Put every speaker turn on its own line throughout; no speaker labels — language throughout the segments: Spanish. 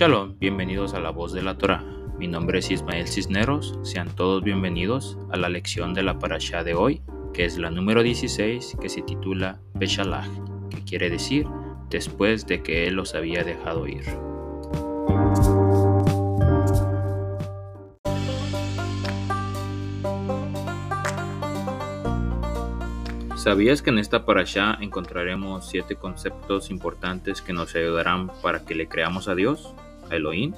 Shalom, bienvenidos a la voz de la Torah. Mi nombre es Ismael Cisneros. Sean todos bienvenidos a la lección de la parashá de hoy, que es la número 16, que se titula Beshalach, que quiere decir después de que él los había dejado ir. ¿Sabías que en esta parasha encontraremos siete conceptos importantes que nos ayudarán para que le creamos a Dios, Elohim?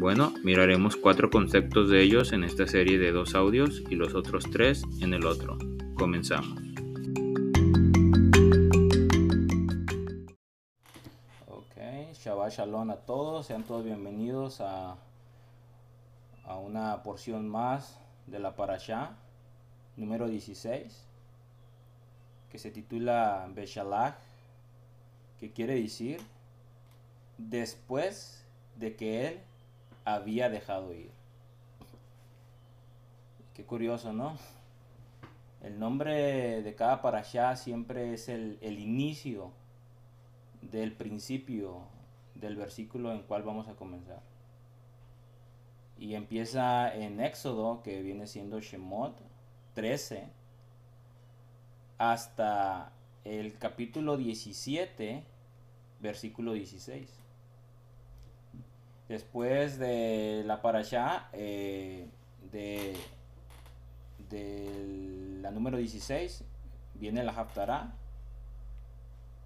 Bueno, miraremos cuatro conceptos de ellos en esta serie de dos audios y los otros tres en el otro. Comenzamos.
Shabbat Shalom a todos, sean todos bienvenidos a, a una porción más de la Parashá, número 16, que se titula Beshalach, que quiere decir después de que él había dejado ir. Qué curioso, ¿no? El nombre de cada Parashá siempre es el, el inicio del principio del versículo en cual vamos a comenzar. Y empieza en Éxodo, que viene siendo Shemot 13, hasta el capítulo 17, versículo 16. Después de la parasha eh, de, de la número 16, viene la Haftarah.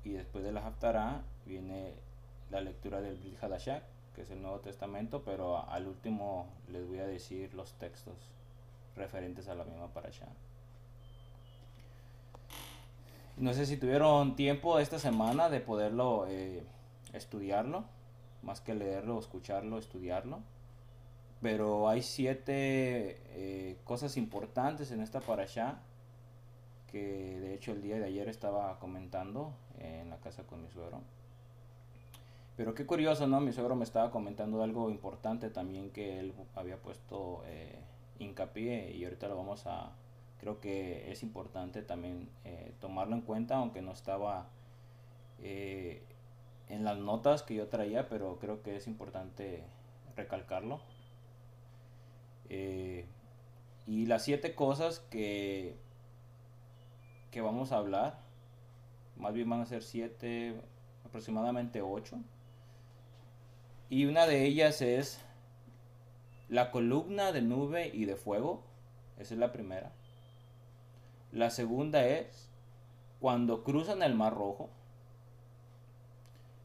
Y después de la Haftarah viene la lectura del Brit que es el Nuevo Testamento, pero al último les voy a decir los textos referentes a la misma parasha. No sé si tuvieron tiempo esta semana de poderlo eh, estudiarlo, más que leerlo, escucharlo, estudiarlo. Pero hay siete eh, cosas importantes en esta parasha que de hecho el día de ayer estaba comentando en la casa con mi suegro. Pero qué curioso, ¿no? Mi suegro me estaba comentando algo importante también que él había puesto eh, hincapié y ahorita lo vamos a... Creo que es importante también eh, tomarlo en cuenta, aunque no estaba eh, en las notas que yo traía, pero creo que es importante recalcarlo. y las siete cosas que, que vamos a hablar, más bien van a ser siete, aproximadamente ocho y una de ellas es la columna de nube y de fuego. Esa es la primera. La segunda es cuando cruzan el Mar Rojo.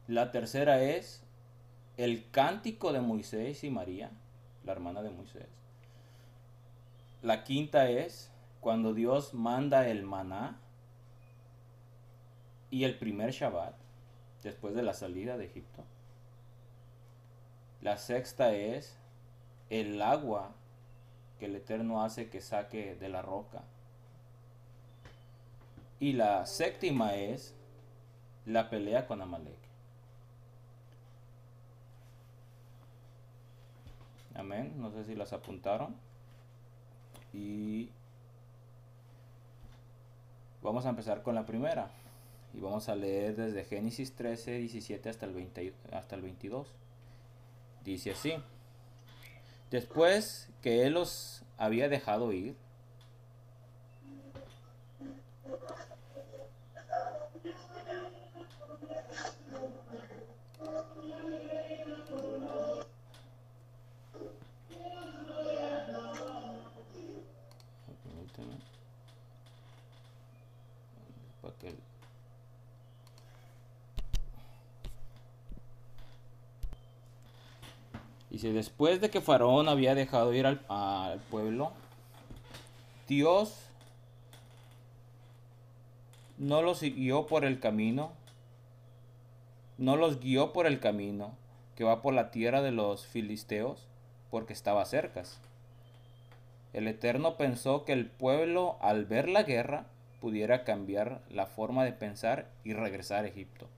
La tercera es el cántico de Moisés y María, la hermana de Moisés. La quinta es cuando Dios manda el maná y el primer Shabbat después de la salida de Egipto. La sexta es el agua que el Eterno hace que saque de la roca. Y la séptima es la pelea con Amalek. Amén. No sé si las apuntaron. Y vamos a empezar con la primera. Y vamos a leer desde Génesis 13, 17 hasta el, 20, hasta el 22. Dice así. Después que él los había dejado ir, Dice, después de que Faraón había dejado ir al, al pueblo, Dios no los guió por el camino, no los guió por el camino que va por la tierra de los filisteos, porque estaba cerca. El Eterno pensó que el pueblo, al ver la guerra, pudiera cambiar la forma de pensar y regresar a Egipto.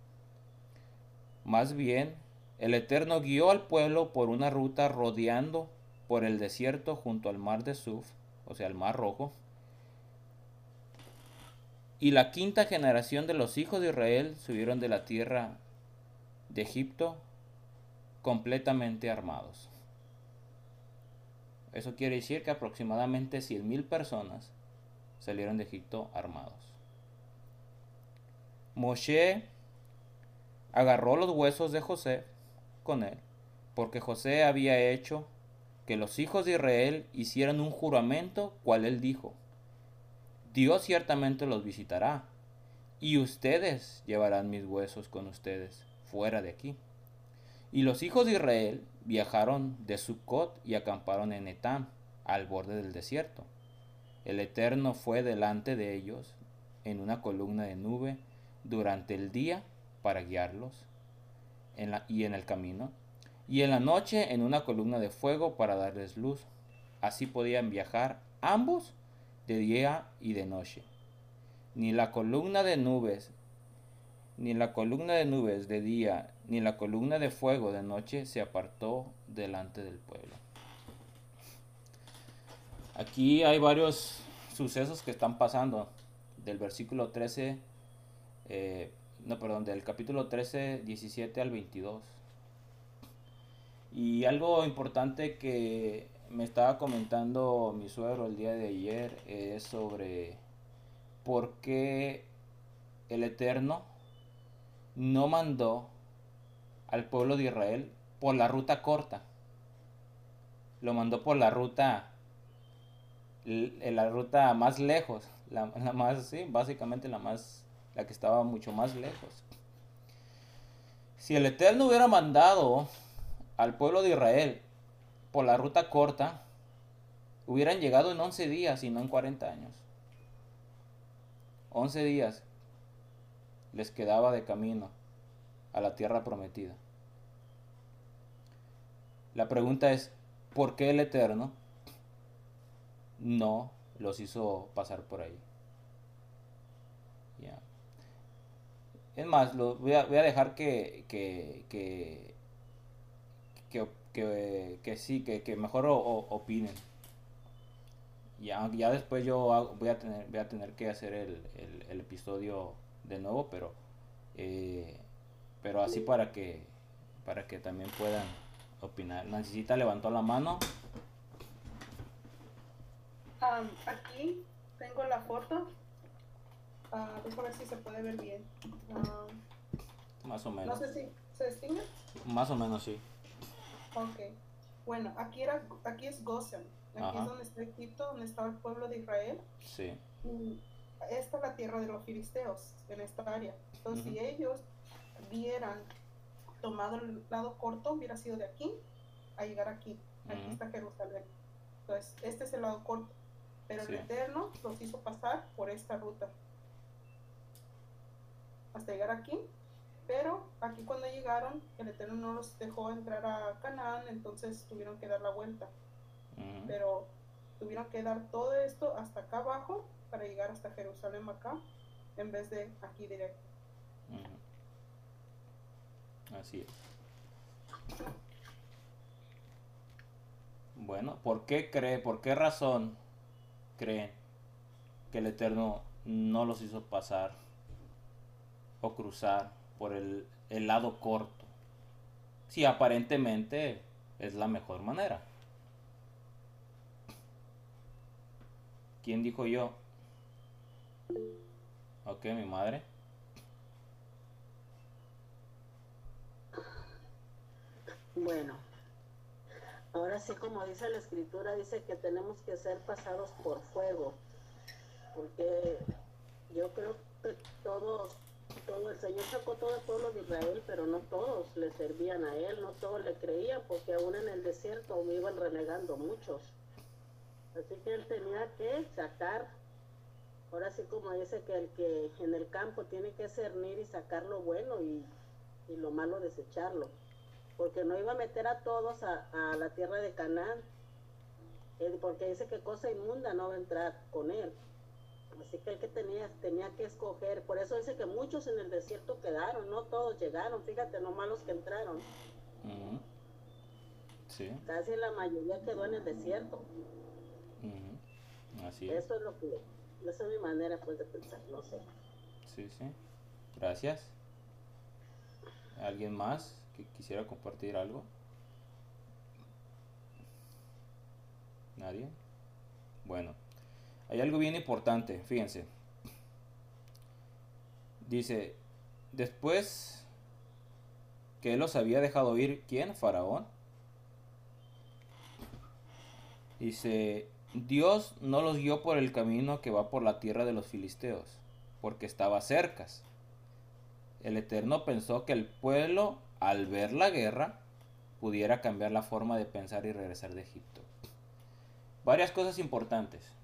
Más bien, el Eterno guió al pueblo por una ruta rodeando por el desierto junto al mar de Suf, o sea, el mar rojo, Y la quinta generación de los hijos de Israel subieron de la tierra de Egipto completamente armados. Eso quiere decir que aproximadamente 100.000 personas salieron de Egipto armados. Moshe agarró los huesos de José con él, porque José había hecho que los hijos de Israel hicieran un juramento, cual él dijo, Dios ciertamente los visitará, y ustedes llevarán mis huesos con ustedes fuera de aquí. Y los hijos de Israel viajaron de Sucot y acamparon en Etam, al borde del desierto. El Eterno fue delante de ellos en una columna de nube durante el día para guiarlos y en el camino, y en la noche en una columna de fuego para darles luz. Así podían viajar ambos de día y de noche. Ni la columna de nubes, ni la columna de nubes de día, ni la columna de fuego de noche se apartó delante del pueblo. Aquí hay varios sucesos que están pasando del versículo 13, eh, no, perdón, del capítulo 13, 17 al 22. Y algo importante que me estaba comentando mi suegro el día de ayer es sobre por qué el Eterno no mandó al pueblo de Israel por la ruta corta. Lo mandó por la ruta la ruta más lejos, la, más, sí, básicamente la más, la que estaba mucho más lejos. Si el Eterno hubiera mandado al pueblo de Israel por la ruta corta, hubieran llegado en 11 días y no en 40 años. 11 días les quedaba de camino a la tierra prometida. La pregunta es, ¿por qué el Eterno no los hizo pasar por ahí. Ya. Es más, lo, voy, a, voy a dejar que, que, que, que, que, sí, que, que mejor opinen. Ya, ya después yo voy a tener, voy a tener que hacer el, el, episodio de nuevo, pero, eh, pero así para que, para que también puedan opinar. Nancita levantó la mano
aquí tengo la foto. Uh, a ver si se puede ver bien.
Más o menos.
No sé si se distingue.
Más o menos, sí.
Ok. Bueno, aquí, era, aquí es Goshen. Aquí es donde está Egipto, donde estaba el pueblo de Israel.
Sí.
esta es la tierra de los filisteos, en esta área. Entonces, si ellos hubieran tomado el lado corto, hubiera sido de aquí a llegar aquí. Aquí está Jerusalén. Entonces, este es el lado corto. Pero el Eterno los hizo pasar por esta ruta hasta llegar aquí. Pero aquí cuando llegaron, el Eterno no los dejó entrar a Canaán, entonces tuvieron que dar la vuelta. Pero tuvieron que dar todo esto hasta acá abajo para llegar hasta Jerusalén acá, en vez de aquí directo.
Así es. Bueno, ¿por qué cree, por qué razón creen que el Eterno no los hizo pasar o cruzar por el, lado corto. Si aparentemente es la mejor manera. ¿Quién dijo yo? Ok, mi madre.
Bueno, Ahora sí, como dice la escritura, dice que tenemos que ser pasados por fuego, porque yo creo que todos, todo el Señor sacó todo el pueblo de Israel, pero no todos le servían a Él, no todos le creían, porque aún en el desierto iban renegando muchos. Así que Él tenía que sacar, ahora sí como dice que el que en el campo tiene que cernir y sacar lo bueno y, y lo malo desecharlo porque no iba a meter a todos a, la tierra de Canaán, eh, porque dice que cosa inmunda no va a entrar con él. Así que el que tenía, tenía que escoger, por eso dice que muchos en el desierto quedaron, no todos llegaron, fíjate, no malos que entraron. Casi la mayoría quedó en el desierto.
Así
Eso es lo que Esa es mi manera pues de pensar, no sé.
Sí, sí. Gracias. ¿Alguien más que quisiera compartir algo? ¿Nadie? Bueno, hay algo bien importante, fíjense. Dice, después que él los había dejado ir, ¿quién? Faraón. Dice, Dios no los guió por el camino que va por la tierra de los filisteos, porque estaba cerca. El Eterno pensó que el pueblo, al ver la guerra, pudiera cambiar la forma de pensar y regresar de Egipto. Varias cosas importantes.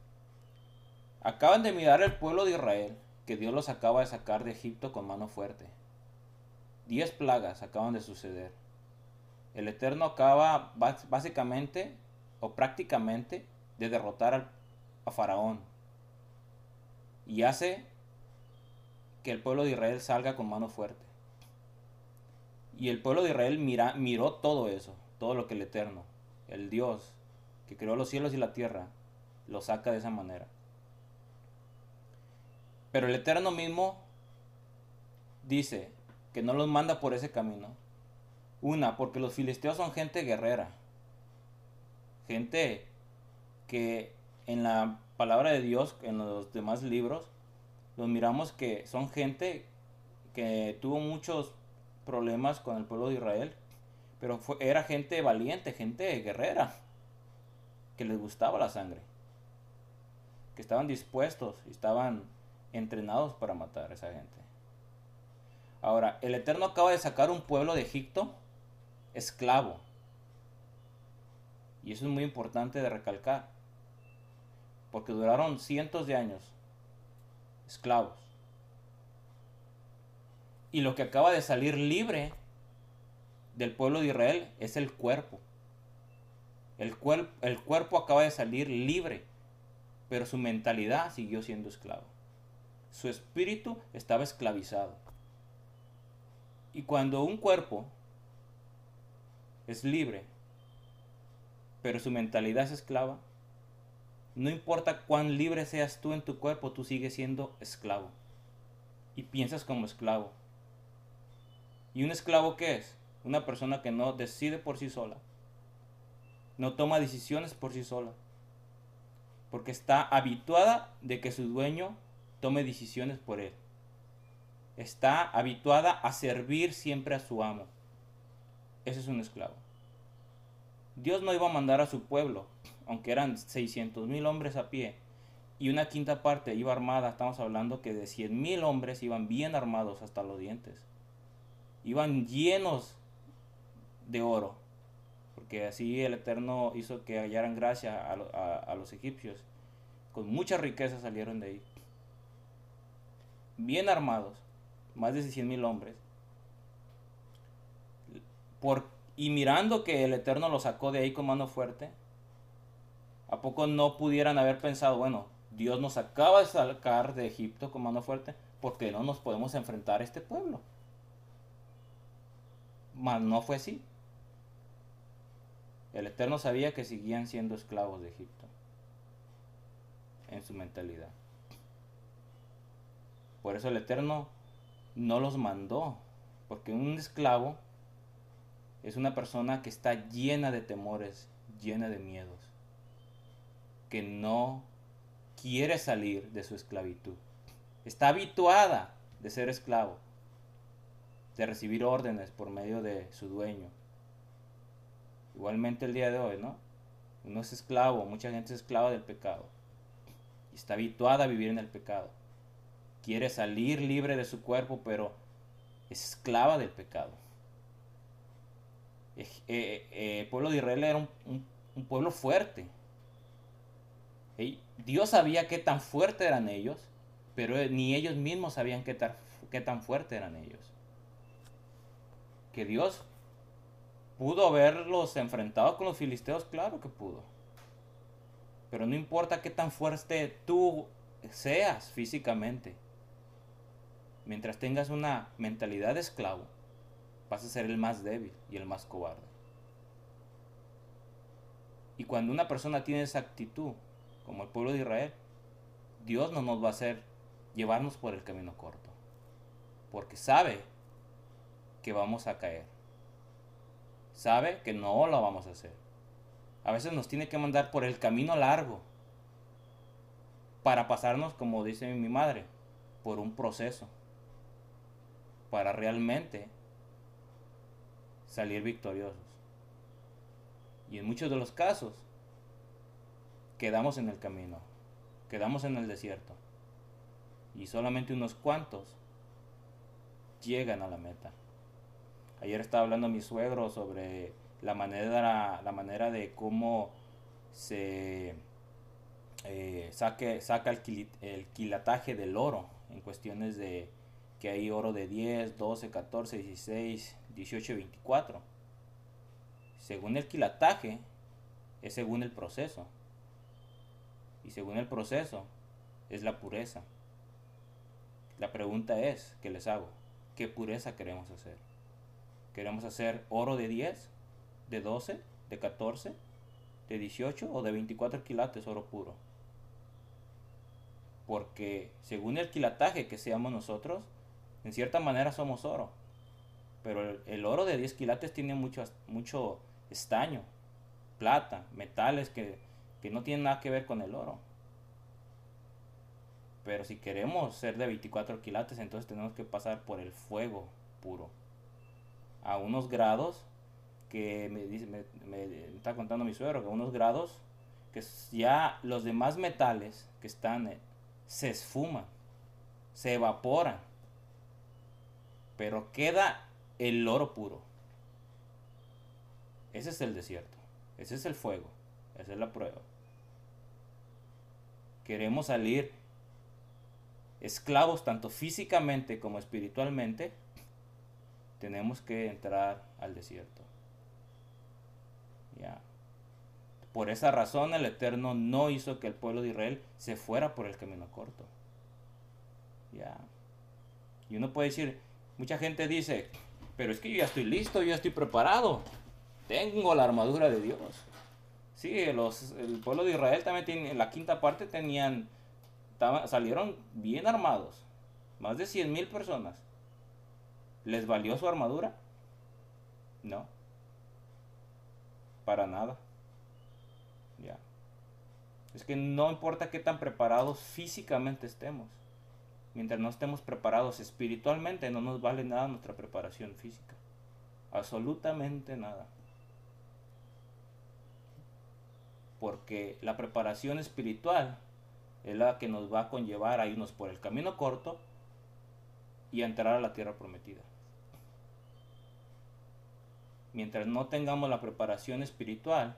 Acaban de mirar el pueblo de Israel, que Dios los acaba de sacar de Egipto con mano fuerte. Diez plagas acaban de suceder. El Eterno acaba básicamente o prácticamente de derrotar a Faraón. Y hace que el pueblo de Israel salga con mano fuerte. Y el pueblo de Israel mira, miró todo eso, todo lo que el Eterno, el Dios que creó los cielos y la tierra, lo saca de esa manera. Pero el Eterno mismo dice que no los manda por ese camino. Una, porque los filisteos son gente guerrera gente que en la palabra de Dios, en los demás libros, los miramos que son gente que tuvo muchos problemas con el pueblo de Israel, pero era gente valiente, gente guerrera, que les gustaba la sangre, que estaban dispuestos estaban entrenados para matar a esa gente. Ahora, el Eterno acaba de sacar un pueblo de Egipto esclavo, y eso es muy importante de recalcar. Porque duraron cientos de años esclavos. Y lo que acaba de salir libre del pueblo de Israel es el cuerpo. El, el cuerpo acaba de salir libre, pero su mentalidad siguió siendo esclavo. Su espíritu estaba esclavizado. Y cuando un cuerpo es libre, pero su mentalidad es esclava, no importa cuán libre seas tú en tu cuerpo, tú sigues siendo esclavo. Y piensas como esclavo. ¿Y un esclavo qué es? Una persona que no decide por sí sola. No toma decisiones por sí sola. Porque está habituada de que su dueño tome decisiones por él. Está habituada a servir siempre a su amo. Ese es un esclavo. Dios no iba a mandar a su pueblo, aunque eran 600 mil hombres a pie, y una quinta parte iba armada, estamos hablando que de 100 mil hombres iban bien armados hasta los dientes. Iban llenos de oro, porque así el Eterno hizo que hallaran gracia a, los egipcios. Con mucha riqueza salieron de ahí. Bien armados, más de 100 mil hombres. Por y mirando que el Eterno lo sacó de ahí con mano fuerte, ¿a poco no pudieran haber pensado, bueno, Dios nos acaba de sacar de Egipto con mano fuerte, porque no nos podemos enfrentar a este pueblo? Mas no fue así. El Eterno sabía que seguían siendo esclavos de Egipto en su mentalidad. Por eso el Eterno no los mandó, porque un esclavo es una persona que está llena de temores, llena de miedos, que no quiere salir de su esclavitud. Está habituada de ser esclavo, de recibir órdenes por medio de su dueño. Igualmente el día de hoy, ¿no? Uno es esclavo, mucha gente es esclava del pecado. Y está habituada a vivir en el pecado. Quiere salir libre de su cuerpo, pero es esclava del pecado. Eh, eh, el pueblo de Israel era un, pueblo fuerte. Dios sabía qué tan fuerte eran ellos, pero ni ellos mismos sabían tan, qué tan fuerte eran ellos. Que Dios pudo haberlos enfrentado con los filisteos, claro que pudo. Pero no importa qué tan fuerte tú seas físicamente, mientras tengas una mentalidad de esclavo, vas a ser el más débil y el más cobarde. Y cuando una persona tiene esa actitud, como el pueblo de Israel, Dios no nos va a hacer llevarnos por el camino corto, porque sabe que vamos a caer, sabe que no lo vamos a hacer. A veces nos tiene que mandar por el camino largo para pasarnos, como dice mi madre, por un proceso, para realmente salir victoriosos. Y en muchos de los casos, quedamos en el camino, quedamos en el desierto. Y solamente unos cuantos llegan a la meta. Ayer estaba hablando mi suegro sobre la manera, la manera de cómo se eh, saque, saca el, quilataje del oro en cuestiones de que hay oro de 10, 12, 14, 16, 18 y 24. Según el quilataje, es según el proceso. Y según el proceso, es la pureza. La pregunta es, ¿qué les hago? ¿Qué pureza queremos hacer? ¿Queremos hacer oro de 10, de 12, de 14, de 18 o de 24 quilates oro puro? porque según el quilataje que seamos nosotros, en cierta manera somos oro. Pero el, oro de 10 quilates tiene mucho, mucho estaño, plata, metales que, que no tienen nada que ver con el oro. Pero si queremos ser de 24 quilates, entonces tenemos que pasar por el fuego puro. A unos grados que me, dice, me, me, está contando mi suegro, que a unos grados que ya los demás metales que están se esfuma, se evapora, pero queda el oro puro. Ese es el desierto, ese es el fuego, esa es la prueba. Queremos salir esclavos tanto físicamente como espiritualmente, tenemos que entrar al desierto. Ya. Por esa razón el Eterno no hizo que el pueblo de Israel se fuera por el camino corto. Ya. Y uno puede decir, mucha gente dice, pero es que yo ya estoy listo, yo ya estoy preparado. Tengo la armadura de Dios. Sí, los, el pueblo de Israel también tiene, la quinta parte tenían, salieron bien armados. Más de 100 mil personas. ¿Les valió su armadura? No. Para nada. Es que no importa qué tan preparados físicamente estemos. Mientras no estemos preparados espiritualmente, no nos vale nada nuestra preparación física. Absolutamente nada. Porque la preparación espiritual es la que nos va a conllevar a irnos por el camino corto y a entrar a la tierra prometida. Mientras no tengamos la preparación espiritual,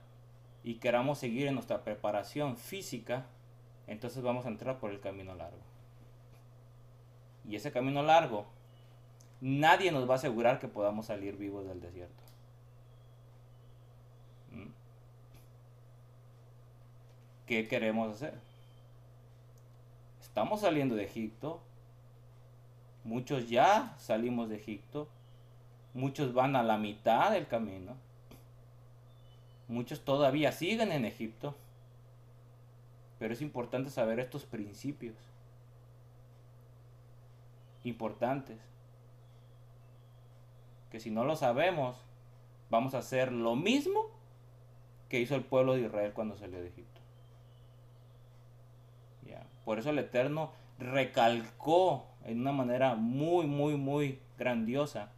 y queramos seguir en nuestra preparación física, entonces vamos a entrar por el camino largo. Y ese camino largo, nadie nos va a asegurar que podamos salir vivos del desierto. ¿Mm? ¿Qué queremos hacer? Estamos saliendo de Egipto. Muchos ya salimos de Egipto. Muchos van a la mitad del camino. Muchos todavía siguen en Egipto. Pero es importante saber estos principios. Importantes. Que si no lo sabemos, vamos a hacer lo mismo que hizo el pueblo de Israel cuando salió de Egipto. Por eso el Eterno recalcó en una manera muy, muy, muy grandiosa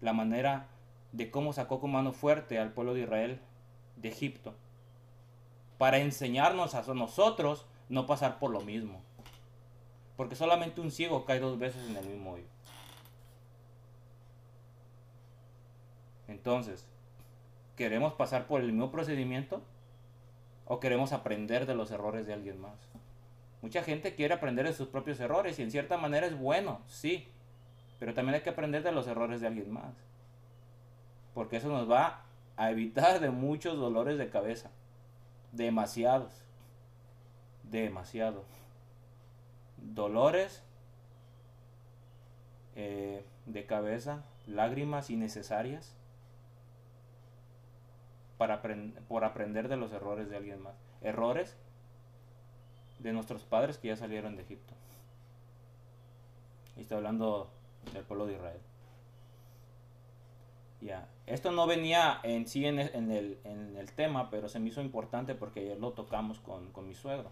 la manera de cómo sacó con mano fuerte al pueblo de Israel de Egipto, para enseñarnos a nosotros no pasar por lo mismo. Porque solamente un ciego cae dos veces en el mismo hoyo. Entonces, ¿queremos pasar por el mismo procedimiento? ¿O queremos aprender de los errores de alguien más? Mucha gente quiere aprender de sus propios errores y en cierta manera es bueno, sí. Pero también hay que aprender de los errores de alguien más porque eso nos va a evitar de muchos dolores de cabeza. Demasiados. Demasiado. Dolores eh, de cabeza, lágrimas innecesarias para por aprender de los errores de alguien más. Errores de nuestros padres que ya salieron de Egipto. Y está hablando del pueblo de Israel. Ya. Esto no venía en sí en el, en, el, tema, pero se me hizo importante porque ayer lo tocamos con, mi suegro.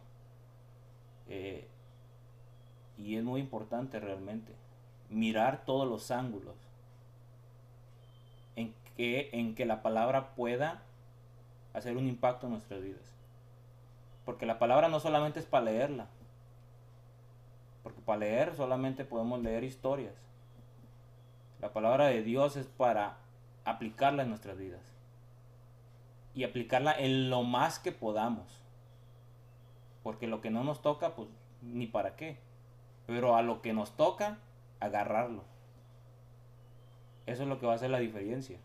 Eh, y es muy importante realmente mirar todos los ángulos en que, en que la palabra pueda hacer un impacto en nuestras vidas. Porque la palabra no solamente es para leerla. Porque para leer solamente podemos leer historias. La palabra de Dios es para aplicarla en nuestras vidas. Y aplicarla en lo más que podamos. Porque lo que no nos toca, pues ni para qué. Pero a lo que nos toca, agarrarlo. Eso es lo que va a hacer la diferencia.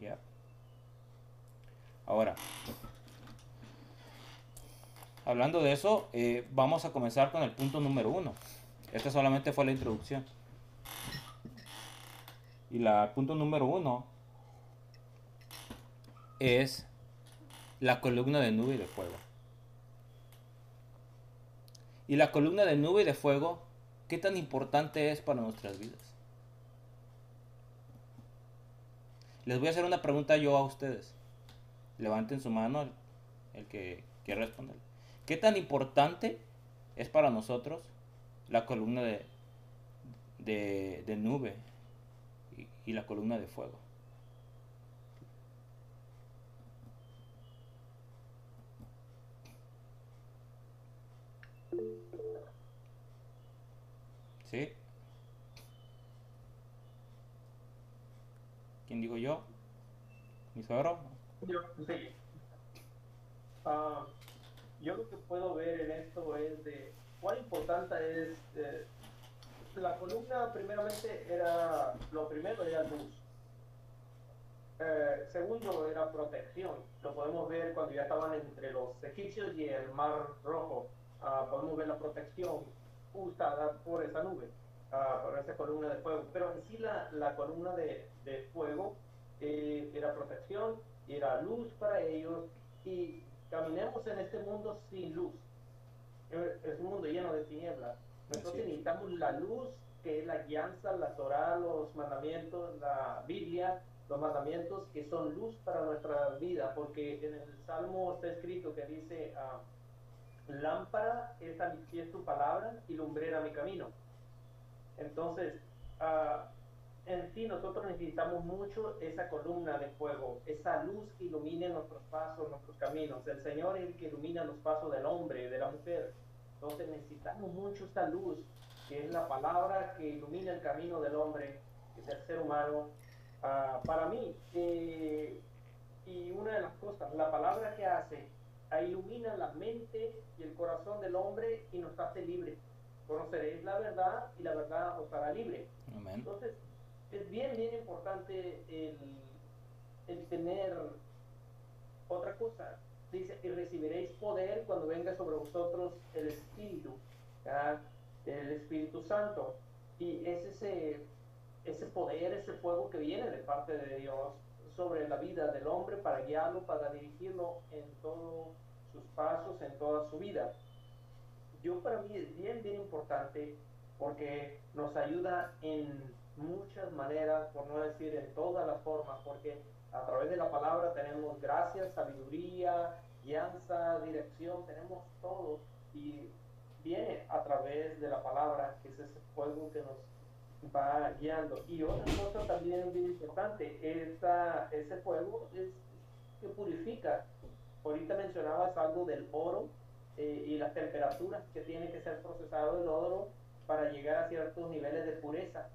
Ya. Ahora, hablando de eso, eh, vamos a comenzar con el punto número uno. Esta solamente fue la introducción. Y la punto número uno es la columna de nube y de fuego. Y la columna de nube y de fuego, ¿qué tan importante es para nuestras vidas? Les voy a hacer una pregunta yo a ustedes. Levanten su mano el, que quiera responder. ¿Qué tan importante es para nosotros la columna de, de nube y, la columna de fuego. ¿Quién digo yo? ¿Mi suegro?
Yo, sí. Uh, yo lo que puedo ver en esto es de cuán importante es eh, la columna primeramente era, lo primero era luz. Eh, segundo era protección. Lo podemos ver cuando ya estaban entre los egipcios y el mar rojo. Ah, podemos ver la protección usada por esa nube, uh, por esa columna de fuego. Pero en sí la, la columna de, de fuego eh, era protección, era luz para ellos y caminemos en este mundo sin luz. Es un mundo lleno de tinieblas nosotros necesitamos la luz, que es la guianza, la Torah, los mandamientos, la Biblia, los mandamientos que son luz para nuestra vida, porque en el Salmo está escrito que dice, ah, lámpara es a mi pie tu palabra y lumbrera mi camino. Entonces, uh, en sí nosotros necesitamos mucho esa columna de fuego, esa luz que ilumine nuestros pasos, nuestros caminos. El Señor es el que ilumina los pasos del hombre, de la mujer. Entonces necesitamos mucho esta luz, que es la palabra que ilumina el camino del hombre, del ser humano. Ah, para mí, eh, y una de las cosas, la palabra que hace, ilumina la mente y el corazón del hombre y nos hace libre. Conoceréis la verdad y la verdad os hará libre. Entonces, es bien, bien importante el, el tener otra cosa, dice, y recibiréis poder cuando venga sobre vosotros el Espíritu, el Espíritu Santo. Y es ese, ese poder, ese fuego que viene de parte de Dios sobre la vida del hombre para guiarlo, para dirigirlo en todos sus pasos, en toda su vida. Yo para mí es bien, bien importante porque nos ayuda en muchas maneras, por no decir en todas las formas, porque a través de la palabra tenemos gracia, sabiduría, guianza, dirección, tenemos todo y viene a través de la palabra, que es ese fuego que nos va guiando. Y otra cosa también muy importante, esa, ese fuego es que purifica. Ahorita mencionabas algo del oro eh, y las temperaturas que tiene que ser procesado el oro para llegar a ciertos niveles de pureza.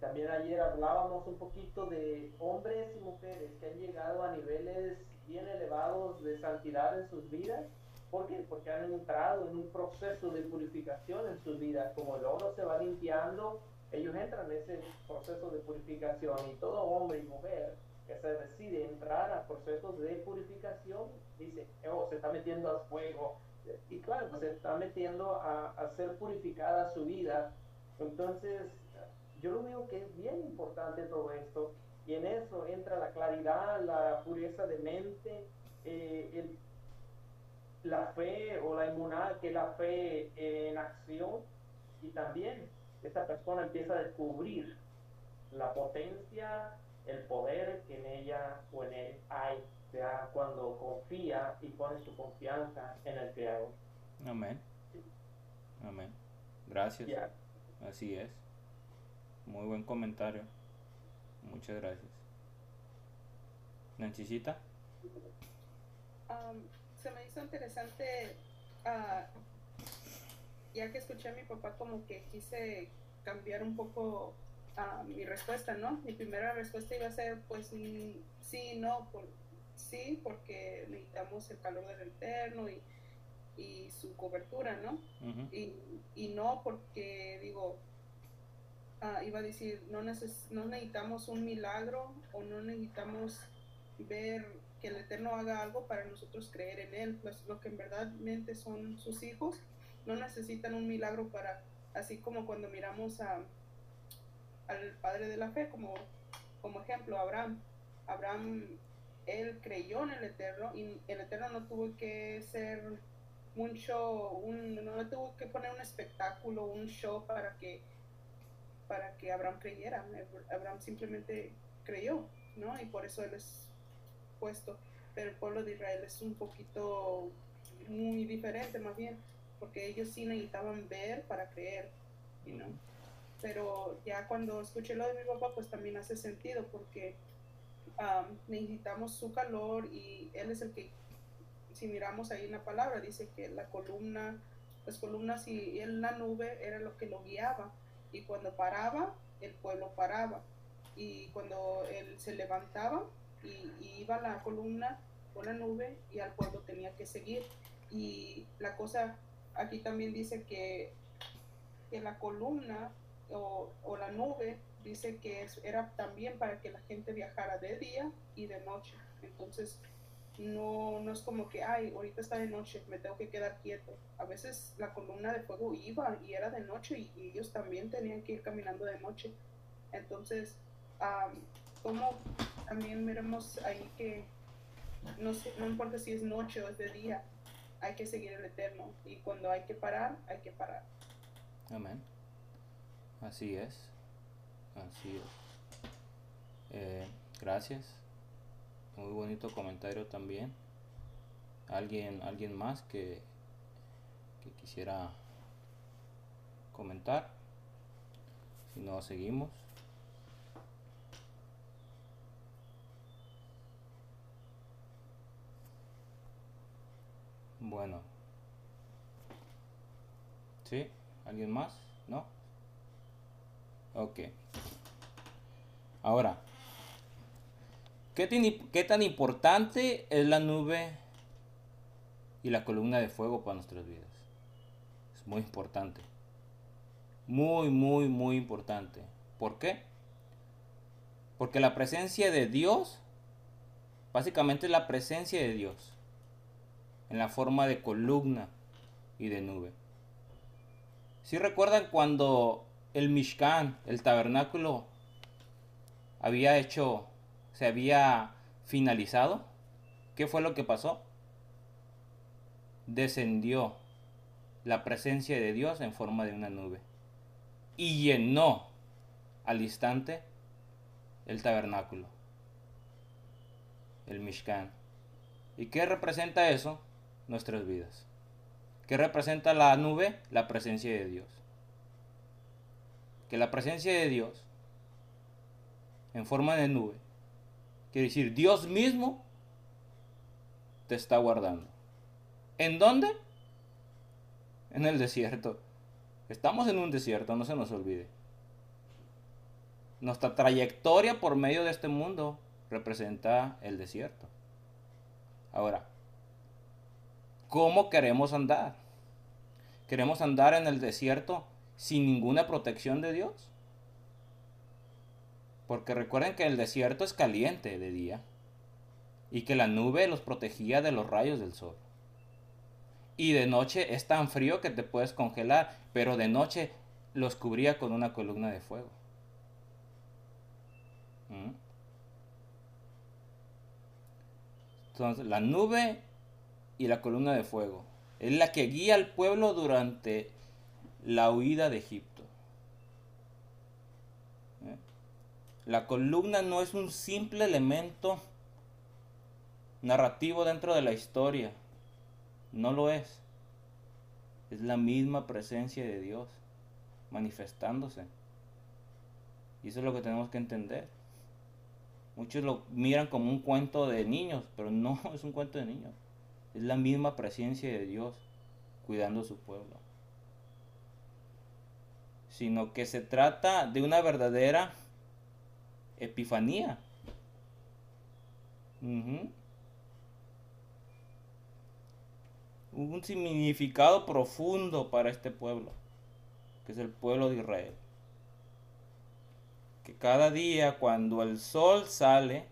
También ayer hablábamos un poquito de hombres y mujeres que han llegado a niveles bien elevados de santidad en sus vidas. ¿Por qué? Porque han entrado en un proceso de purificación en sus vidas. Como el oro se va limpiando, ellos entran en ese proceso de purificación y todo hombre y mujer que se decide entrar a procesos de purificación, dice, oh, se está metiendo al fuego. Y claro, se está metiendo a, a ser purificada su vida. Entonces, yo lo veo que es bien importante todo esto y en eso entra la claridad, la pureza de mente, eh, la fe o la inmunidad que la fe en acción y también esta persona empieza a descubrir la potencia, el poder que en ella o en él hay, sea cuando confía y pone su confianza en el Creador.
Amén. Amén. Gracias. Así es. Muy buen comentario. Muchas gracias. Nanchisita.
se me hizo interesante, ah, ya que escuché a mi papá como que quise cambiar un poco uh, mi respuesta, ¿no? Mi primera respuesta iba a ser, pues sí, no, por, sí, porque necesitamos el calor del Eterno y, y su cobertura, ¿no? y, y, no porque, digo, uh, iba a decir, no, neces no necesitamos un milagro o no necesitamos ver que el Eterno haga algo para nosotros creer en Él, pues lo que en verdad son sus hijos, no necesitan un milagro para, así como cuando miramos a, al padre de la fe, como, como ejemplo, Abraham. Abraham, él creyó en el Eterno y el Eterno no tuvo que ser un show, un, no tuvo que poner un espectáculo, un show para que, para que Abraham creyera. Abraham simplemente creyó, ¿no? Y por eso él es puesto. Pero el pueblo de Israel es un poquito muy diferente, más bien, porque ellos sí necesitaban ver para creer, ¿no? Pero ya cuando escuché lo de mi papá, pues también hace sentido, porque necesitamos su calor y él es el que, si miramos ahí en la palabra, dice que la columna, las columnas y la nube era lo que lo guiaba. Y cuando paraba, el pueblo paraba. Y cuando él se levantaba, y, iba la columna con la nube y al pueblo tenía que seguir. Y la cosa, aquí también dice que, que la columna o, o, la nube dice que era también para que la gente viajara de día y de noche. Entonces, no, no es como que, ay, ahorita está de noche, me tengo que quedar quieto. A veces la columna de fuego iba y era de noche y, ellos también tenían que ir caminando de noche. Entonces, como también miremos ahí que no, no importa si es noche o es de día, hay que seguir el Eterno. Y cuando hay que parar, hay que parar.
Amén. Así es. Así es. Eh, gracias. Muy bonito comentario también. ¿Alguien, alguien más que, que quisiera comentar? Si no, seguimos. Bueno. ¿Sí? ¿Alguien más? ¿No? Ok. Ahora, ¿qué, ¿qué tan importante es la nube y la columna de fuego para nuestras vidas? Es muy importante. Muy, muy, muy importante. ¿Por qué? Porque la presencia de Dios, básicamente la presencia de Dios en la forma de columna y de nube. Si recuerdan cuando el Mishkan, el tabernáculo, había hecho, se había finalizado, ¿qué fue lo que pasó? Descendió la presencia de Dios en forma de una nube y llenó al instante el tabernáculo, el Mishkan. ¿Y qué representa eso? nuestras vidas. ¿Qué representa la nube? La presencia de Dios. Que la presencia de Dios, en forma de nube, quiere decir Dios mismo te está guardando. ¿En dónde? En el desierto. Estamos en un desierto, no se nos olvide. Nuestra trayectoria por medio de este mundo representa el desierto. Ahora, ¿Cómo queremos andar? ¿Queremos andar en el desierto sin ninguna protección de Dios? Porque recuerden que el desierto es caliente de día y que la nube los protegía de los rayos del sol. Y de noche es tan frío que te puedes congelar, pero de noche los cubría con una columna de fuego. ¿Mm? Entonces, la nube y la columna de fuego. Es la que guía al pueblo durante la huida de Egipto. ¿Eh? La columna no es un simple elemento narrativo dentro de la historia. No lo es. Es la misma presencia de Dios manifestándose. Y eso es lo que tenemos que entender. Muchos lo miran como un cuento de niños, pero no es un cuento de niños. Es la misma presencia de Dios cuidando a su pueblo. Sino que se trata de una verdadera epifanía. Un significado profundo para este pueblo, que es el pueblo de Israel. Que cada día cuando el sol sale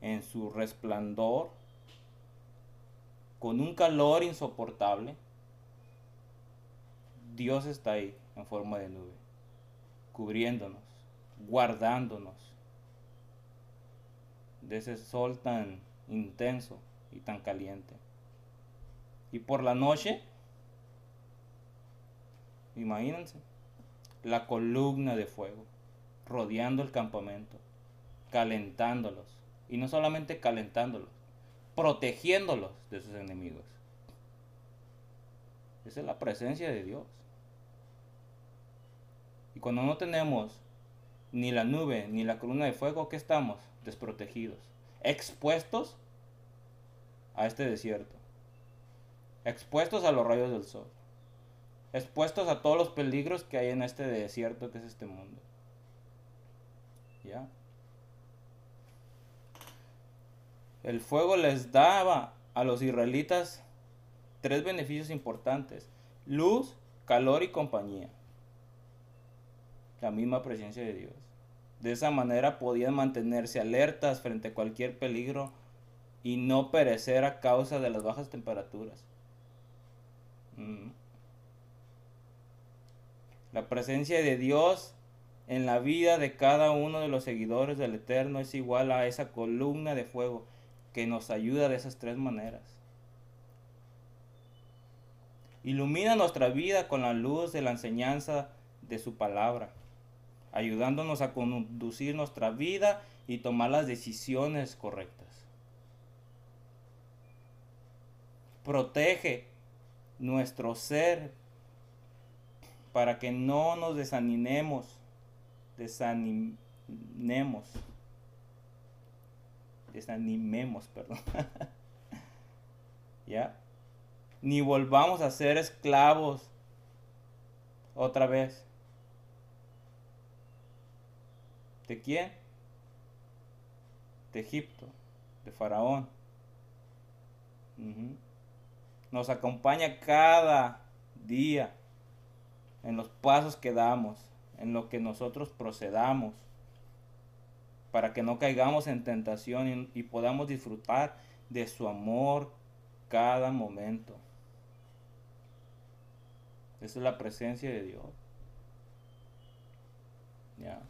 en su resplandor, con un calor insoportable, Dios está ahí en forma de nube, cubriéndonos, guardándonos de ese sol tan intenso y tan caliente. Y por la noche, imagínense, la columna de fuego rodeando el campamento, calentándolos. Y no solamente calentándolos, protegiéndolos de sus enemigos. Esa es la presencia de Dios. Y cuando no tenemos ni la nube ni la columna de fuego, ¿qué estamos? Desprotegidos, expuestos a este desierto, expuestos a los rayos del sol, expuestos a todos los peligros que hay en este desierto que es este mundo. El fuego les daba a los israelitas tres beneficios importantes. Luz, calor y compañía. La misma presencia de Dios. De esa manera podían mantenerse alertas frente a cualquier peligro y no perecer a causa de las bajas temperaturas. Mm. La presencia de Dios en la vida de cada uno de los seguidores del Eterno es igual a esa columna de fuego que nos ayuda de esas tres maneras. Ilumina nuestra vida con la luz de la enseñanza de su palabra, ayudándonos a conducir nuestra vida y tomar las decisiones correctas. Protege nuestro ser para que no nos desanimemos desanimemos. Desanimemos, perdón. ¿Ya? Ni volvamos a ser esclavos otra vez. ¿De quién? De Egipto, de Faraón. Nos acompaña cada día en los pasos que damos en lo que nosotros procedamos, para que no caigamos en tentación y, podamos disfrutar de su amor cada momento. Esa es la presencia de Dios. Ya.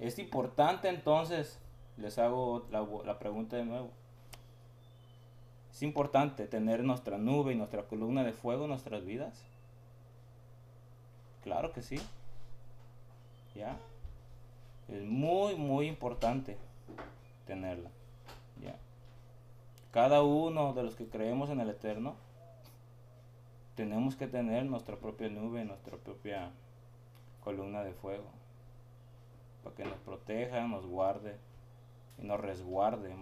Es importante entonces, les hago la, pregunta de nuevo. Es importante tener nuestra nube y nuestra columna de fuego en nuestras vidas. Claro que sí. ¿Ya? Es muy, muy importante tenerla. ¿Ya? Cada uno de los que creemos en el Eterno, tenemos que tener nuestra propia nube, nuestra propia columna de fuego, para que nos proteja, nos guarde y nos resguarde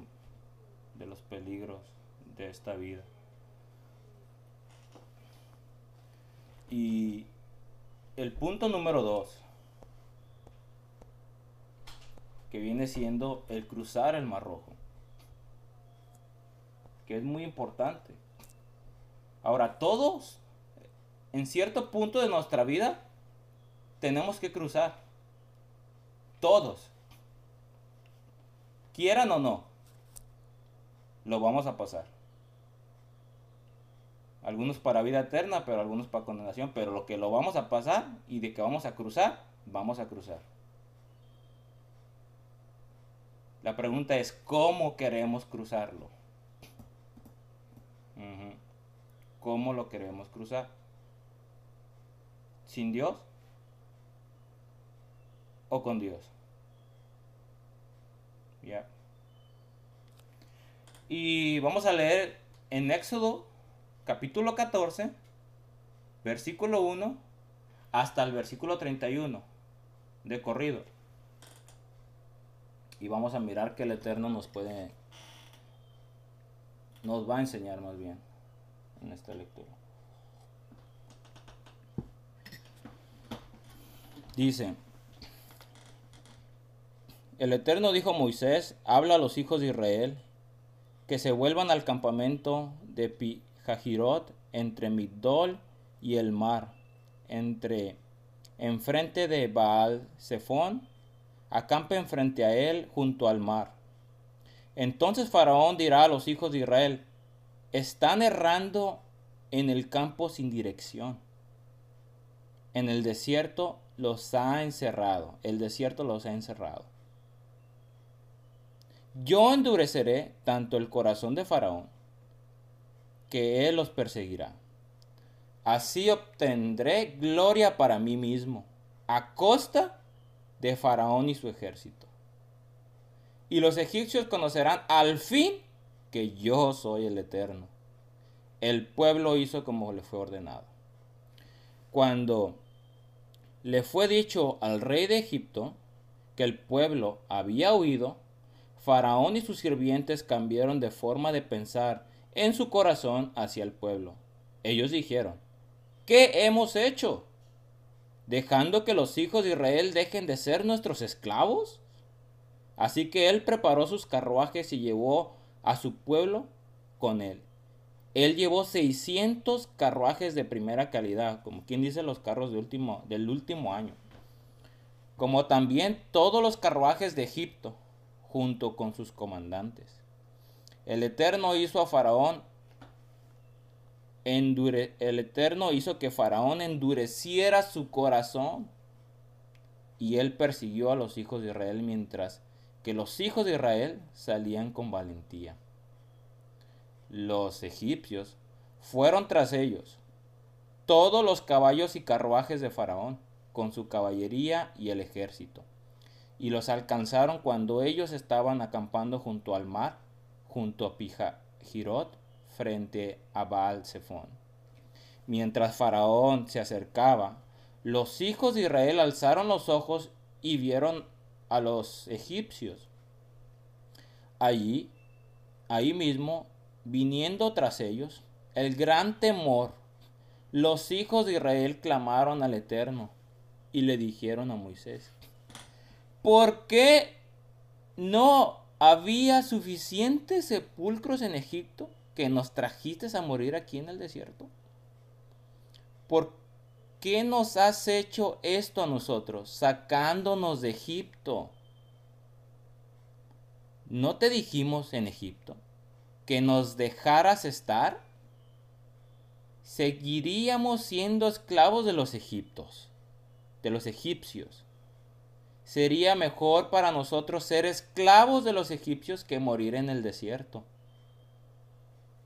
de los peligros de esta vida. Y el punto número dos, que viene siendo el cruzar el Mar Rojo, que es muy importante. Ahora, todos, en cierto punto de nuestra vida, tenemos que cruzar. Todos. Quieran o no, lo vamos a pasar. Algunos para vida eterna, pero algunos para condenación. Pero lo que lo vamos a pasar y de que vamos a cruzar, vamos a cruzar. La pregunta es, ¿cómo queremos cruzarlo? ¿cómo lo queremos cruzar? ¿Sin Dios? ¿O con Dios? Ya. Y vamos a leer en Éxodo capítulo 14, versículo 1 hasta el versículo 31 de corrido. Y vamos a mirar que el Eterno nos puede, nos va a enseñar más bien en esta lectura. Dice, el Eterno dijo a Moisés, habla a los hijos de Israel que se vuelvan al campamento de Pijajirot entre Migdol y el mar, entre enfrente de Baal Zephón, acampen frente a él junto al mar. Entonces Faraón dirá a los hijos de Israel, están errando en el campo sin dirección. En el desierto los ha encerrado, el desierto los ha encerrado. Yo endureceré tanto el corazón de Faraón, que él los perseguirá. Así obtendré gloria para mí mismo, a costa de Faraón y su ejército. Y los egipcios conocerán al fin que yo soy el Eterno. El pueblo hizo como le fue ordenado. Cuando le fue dicho al rey de Egipto que el pueblo había huido, Faraón y sus sirvientes cambiaron de forma de pensar en su corazón hacia el pueblo. Ellos dijeron, ¿qué hemos hecho? ¿Dejando que los hijos de Israel dejen de ser nuestros esclavos? Así que él preparó sus carruajes y llevó a su pueblo con él. Él llevó 600 carruajes de primera calidad, como quien dice los carros último, del último año, como también todos los carruajes de Egipto, junto con sus comandantes. El Eterno hizo a Faraón endure, el Eterno hizo que Faraón endureciera su corazón y él persiguió a los hijos de Israel mientras que los hijos de Israel salían con valentía. Los egipcios fueron tras ellos, todos los caballos y carruajes de Faraón, con su caballería y el ejército y los alcanzaron cuando ellos estaban acampando junto al mar, junto a Pijajirot, frente a Baal Zephón. Mientras Faraón se acercaba, los hijos de Israel alzaron los ojos y vieron a los egipcios. Allí, ahí mismo, viniendo tras ellos, el gran temor, los hijos de Israel clamaron al Eterno y le dijeron a Moisés, ¿Por qué no había suficientes sepulcros en Egipto que nos trajiste a morir aquí en el desierto? ¿Por qué nos has hecho esto a nosotros, sacándonos de Egipto? ¿No te dijimos en Egipto que nos dejaras estar? Seguiríamos siendo esclavos de los egiptos, de los egipcios sería mejor para nosotros ser esclavos de los egipcios que morir en el desierto.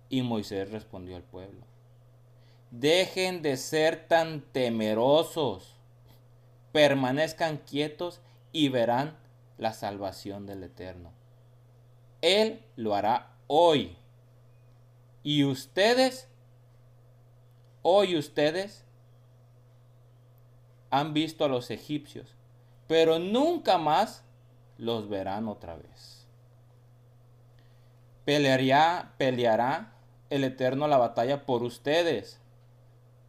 Y Moisés respondió al pueblo, dejen de ser tan temerosos, permanezcan quietos y verán la salvación del Eterno. Él lo hará hoy. Y ustedes, hoy ustedes han visto a los egipcios pero nunca más los verán otra vez. Pelearía, peleará el Eterno la batalla por ustedes.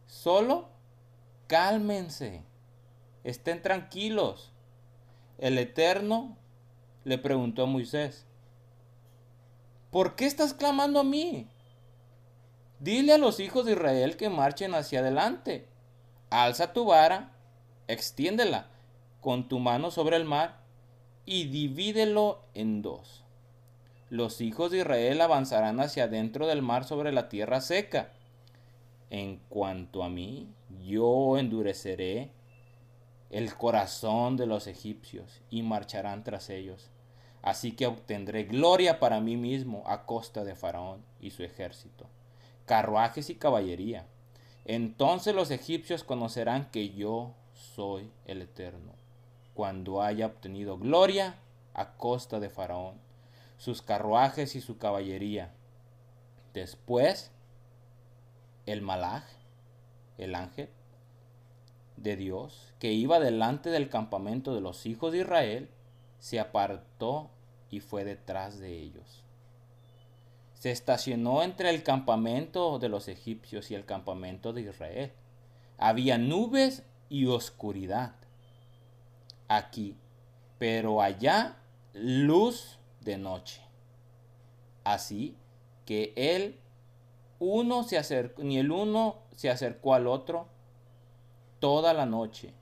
Solo cálmense, estén tranquilos. El Eterno le preguntó a Moisés, ¿por qué estás clamando a mí? Dile a los hijos de Israel que marchen hacia adelante. Alza tu vara, extiéndela con tu mano sobre el mar y divídelo en dos. Los hijos de Israel avanzarán hacia adentro del mar sobre la tierra seca. En cuanto a mí, yo endureceré el corazón de los egipcios y marcharán tras ellos. Así que obtendré gloria para mí mismo a costa de Faraón y su ejército. carruajes y caballería. Entonces los egipcios conocerán que yo soy el Eterno, cuando haya obtenido gloria a costa de Faraón, sus carruajes y su caballería. Después, el malaj, el ángel de Dios, que iba delante del campamento de los hijos de Israel, se apartó y fue detrás de ellos. Se estacionó entre el campamento de los egipcios y el campamento de Israel. Había nubes y oscuridad aquí, pero allá luz de noche. Así que él uno se acercó, ni el uno se acercó al otro toda la noche.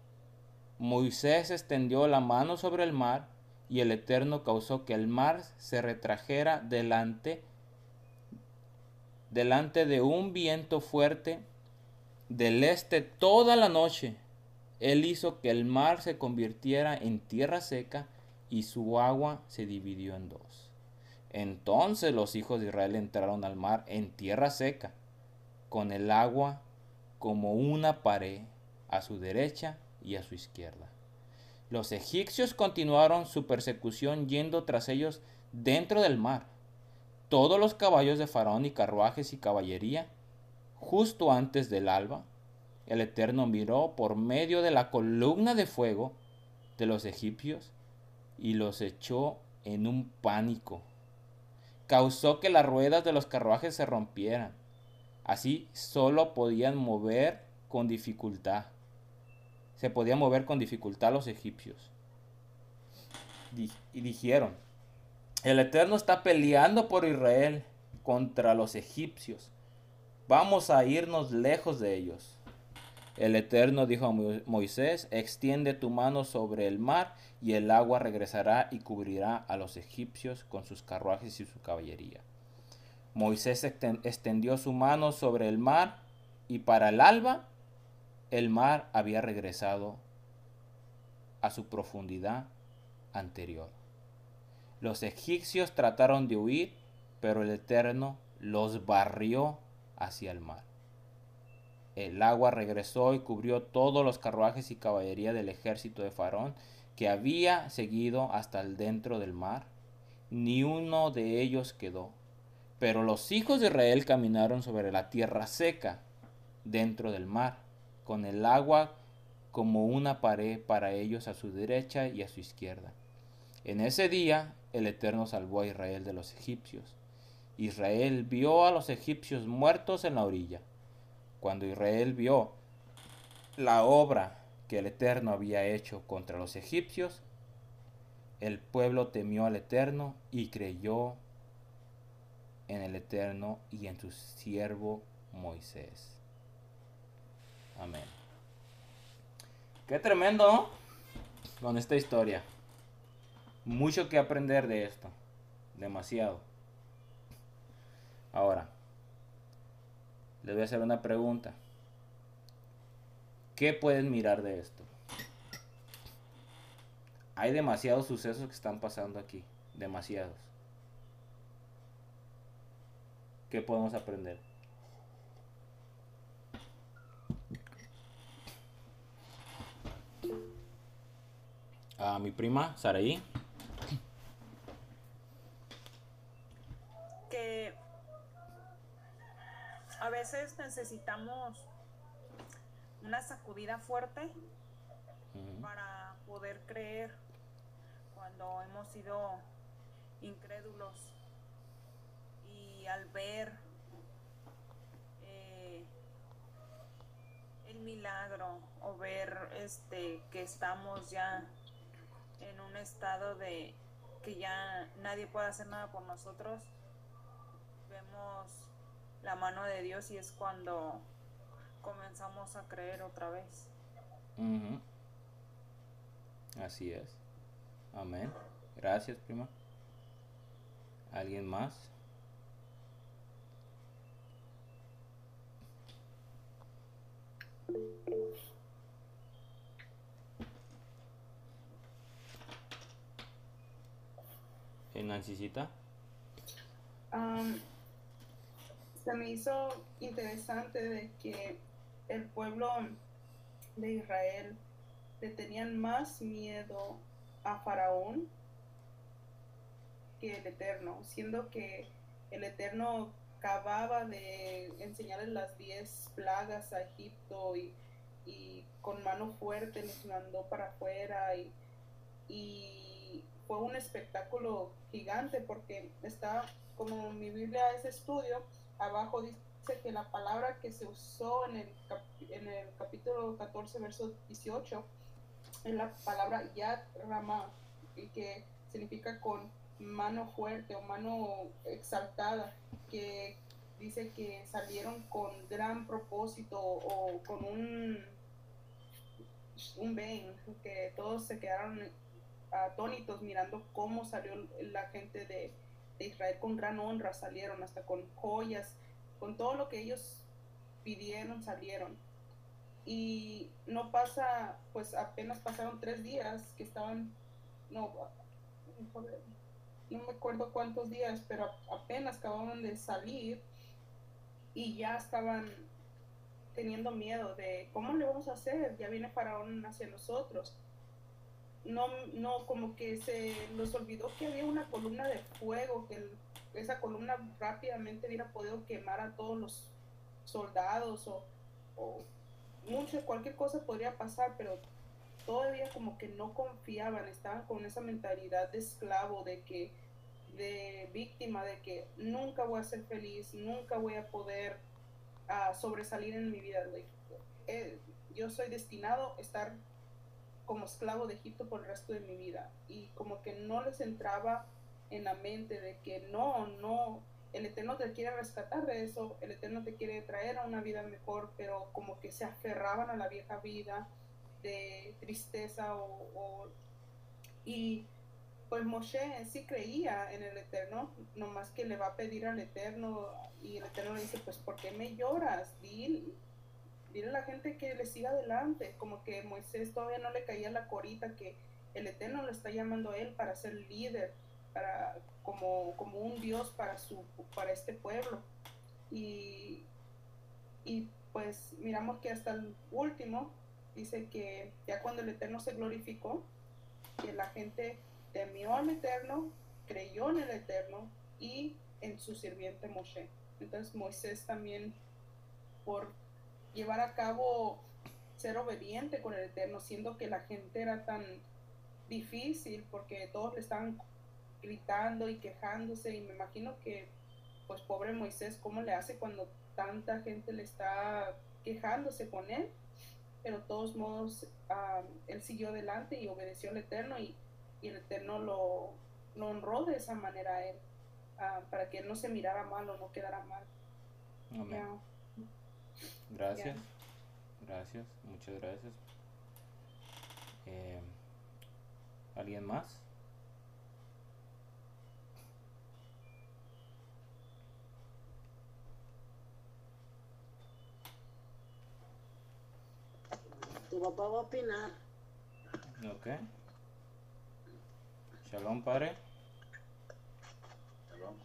Moisés extendió la mano sobre el mar y el Eterno causó que el mar se retrajera delante delante de un viento fuerte del este toda la noche. Él hizo que el mar se convirtiera en tierra seca y su agua se dividió en dos. Entonces los hijos de Israel entraron al mar en tierra seca, con el agua como una pared a su derecha y a su izquierda. Los egipcios continuaron su persecución yendo tras ellos dentro del mar. Todos los caballos de Faraón y carruajes y caballería, justo antes del alba, el Eterno miró por medio de la columna de fuego de los egipcios y los echó en un pánico. Causó que las ruedas de los carruajes se rompieran. Así solo podían mover con dificultad se podía mover con dificultad los egipcios. Y dijeron, el Eterno está peleando por Israel contra los egipcios. Vamos a irnos lejos de ellos. El Eterno dijo a Moisés, extiende tu mano sobre el mar y el agua regresará y cubrirá a los egipcios con sus carruajes y su caballería. Moisés extendió su mano sobre el mar y para el alba el mar había regresado a su profundidad anterior. Los egipcios trataron de huir, pero el Eterno los barrió hacia el mar. El agua regresó y cubrió todos los carruajes y caballería del ejército de Faraón que había seguido hasta el dentro del mar. Ni uno de ellos quedó. Pero los hijos de Israel caminaron sobre la tierra seca dentro del mar con el agua como una pared para ellos a su derecha y a su izquierda. En ese día el Eterno salvó a Israel de los egipcios. Israel vio a los egipcios muertos en la orilla. Cuando Israel vio la obra que el Eterno había hecho contra los egipcios, el pueblo temió al Eterno y creyó en el Eterno y en su siervo Moisés. Amén. Qué tremendo, Con esta historia. Mucho que aprender de esto. Demasiado. Ahora, les voy a hacer una pregunta. ¿Qué pueden mirar de esto? Hay demasiados sucesos que están pasando aquí. Demasiados. ¿Qué podemos aprender? a mi prima Saraí.
Que a veces necesitamos una sacudida fuerte para poder creer cuando hemos sido incrédulos y al ver eh, el milagro o ver este que estamos ya en un estado de que ya nadie puede hacer nada por nosotros, vemos la mano de Dios y es cuando comenzamos a creer otra vez.
Así es. Amén. Gracias, prima. ¿Alguien más?
Um, se me hizo interesante de que el pueblo de Israel le tenían más miedo a Faraón que el Eterno, siendo que el Eterno acababa de enseñarles las diez plagas a Egipto y, y con mano fuerte les mandó para afuera y, y fue un espectáculo gigante porque está, como mi Biblia es estudio, abajo dice que la palabra que se usó en el, en el capítulo 14, verso 18, es la palabra Yad Rama, y que significa con mano fuerte o mano exaltada, que dice que salieron con gran propósito o con un, un ven, que todos se quedaron atónitos mirando cómo salió la gente de, Israel con gran honra, salieron hasta con joyas, con todo lo que ellos pidieron, salieron. Y no pasa, pues apenas pasaron tres días que estaban, no, no me acuerdo cuántos días, pero apenas acababan de salir y ya estaban teniendo miedo de cómo le vamos a hacer, ya viene Faraón hacia nosotros. No, no, como que se nos olvidó que había una columna de fuego, que esa columna rápidamente hubiera podido quemar a todos los soldados o, o mucho, cualquier cosa podría pasar, pero todavía como que no confiaban, estaban con esa mentalidad de esclavo, de que, de víctima, de que nunca voy a ser feliz, nunca voy a poder uh, sobresalir en mi vida. Eh, yo soy destinado a estar como esclavo de Egipto por el resto de mi vida. Y como que no les entraba en la mente de que no, no, el Eterno te quiere rescatar de eso, el Eterno te quiere traer a una vida mejor, pero como que se aferraban a la vieja vida de tristeza o, y pues Moshe sí creía en el Eterno, nomás que le va a pedir al Eterno y el Eterno le dice, pues ¿por qué me lloras? Dile, dile a la gente que le siga adelante, como que Moisés todavía no le caía la corita que el Eterno lo está llamando a él para ser líder, para, como, como un Dios para, su, para este pueblo. Y, y pues miramos que hasta el último dice que ya cuando el Eterno se glorificó, que la gente temió al Eterno, creyó en el Eterno y en su sirviente Moshe. Entonces Moisés también, por llevar a cabo ser obediente con el Eterno, siendo que la gente era tan difícil porque todos le estaban gritando y quejándose y me imagino que pues pobre Moisés cómo le hace cuando tanta gente le está quejándose con él pero de todos modos él siguió adelante y obedeció al Eterno y, y el Eterno lo, lo, honró de esa manera a él para que él no se mirara mal o no quedara mal.
Amén. Gracias gracias muchas gracias eh, ¿alguien más?
Tu papá va a opinar.
Ok. Shalom, padre.
Shalom.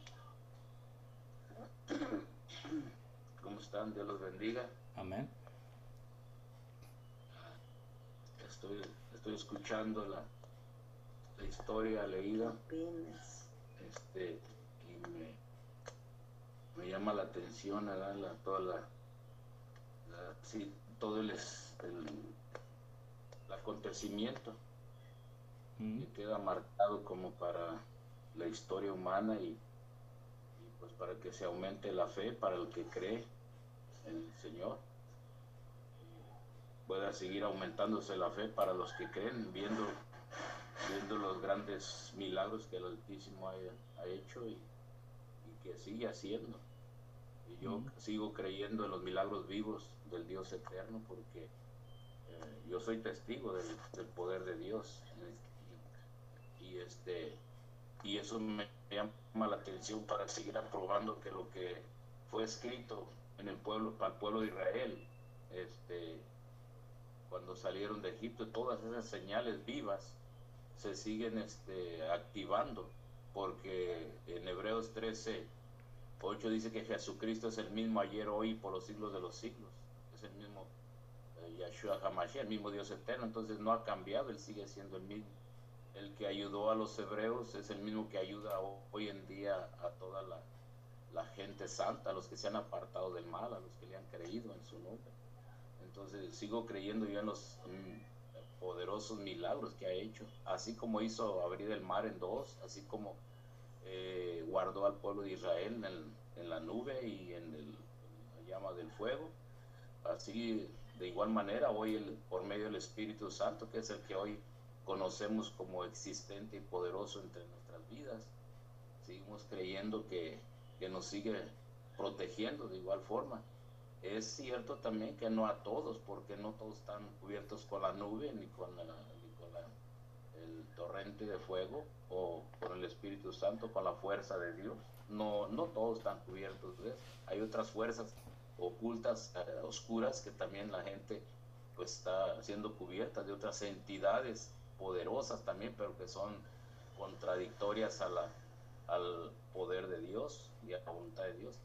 Dios los bendiga.
Amén.
Estoy, estoy escuchando la, la historia leída. Este, y me, me llama la atención ¿verdad? La, toda la, la sí, todo el, el acontecimiento que queda marcado como para la historia humana y, y, pues para que se aumente la fe para el que cree el Señor pueda seguir aumentándose la fe para los que creen viendo viendo los grandes milagros que el Altísimo ha, ha hecho y, y, que sigue haciendo. Y yo sigo creyendo en los milagros vivos del Dios eterno porque yo soy testigo del, poder de Dios. Y, este y eso me llama la atención para seguir aprobando que lo que fue escrito en el pueblo para el pueblo de Israel este cuando salieron de Egipto todas esas señales vivas se siguen este, activando porque en Hebreos 13 8 dice que Jesucristo es el mismo ayer, hoy y por los siglos de los siglos. Es el mismo eh, Yahshua Hamashiach, el mismo Dios eterno. Entonces no ha cambiado, Él sigue siendo el mismo. El que ayudó a los hebreos es el mismo que ayuda hoy en día a toda la, la gente santa, a los que se han apartado del mal, a los que le han creído en su nombre. Entonces sigo creyendo yo en los mm, poderosos milagros que ha hecho, así como hizo abrir el mar en dos, así como eh, guardó al pueblo de Israel en, la nube y en, el, la llama del fuego. Así, de igual manera, hoy el, por medio del Espíritu Santo, que es el que hoy conocemos como existente y poderoso entre nuestras vidas, seguimos creyendo que, que nos sigue protegiendo de igual forma. Es cierto también que no a todos, porque no todos están cubiertos con la nube ni con, la, ni con la, el torrente de fuego o con el Espíritu Santo, con la fuerza de Dios. No, no todos están cubiertos. Hay otras fuerzas ocultas, eh, oscuras, que también la gente pues está siendo cubierta de otras entidades poderosas también, pero que son contradictorias a la, al poder de Dios y a la voluntad de Dios.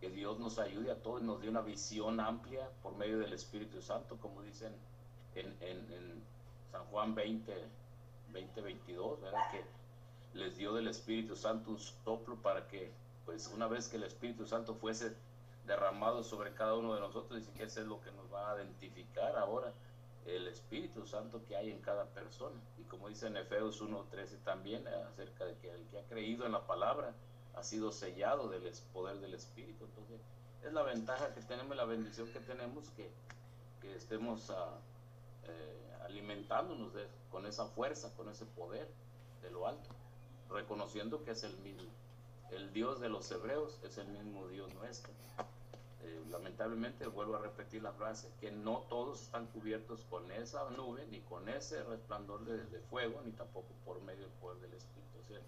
Que Dios nos ayude a todos, nos dé una visión amplia por medio del Espíritu Santo, como dicen en, en, en San Juan 20, 20, 22, ¿verdad? Que les dio del Espíritu Santo un soplo para que, pues una vez que el Espíritu Santo fuese derramado sobre cada uno de nosotros, y que eso es lo que nos va a identificar ahora, el Espíritu Santo que hay en cada persona. Y como dice en Efeos 1.13 también, eh, acerca de que el que ha creído en la palabra ha sido sellado del poder del Espíritu. Entonces, es la ventaja que tenemos, la bendición que tenemos, que, que estemos ah, eh, alimentándonos de, con esa fuerza, con ese poder de lo alto, reconociendo que es el mismo. El Dios de los hebreos es el mismo Dios nuestro. Eh, lamentablemente vuelvo a repetir la frase, que no todos están cubiertos con esa nube, ni con ese resplandor de, fuego, ni tampoco por medio del poder del Espíritu. Sea,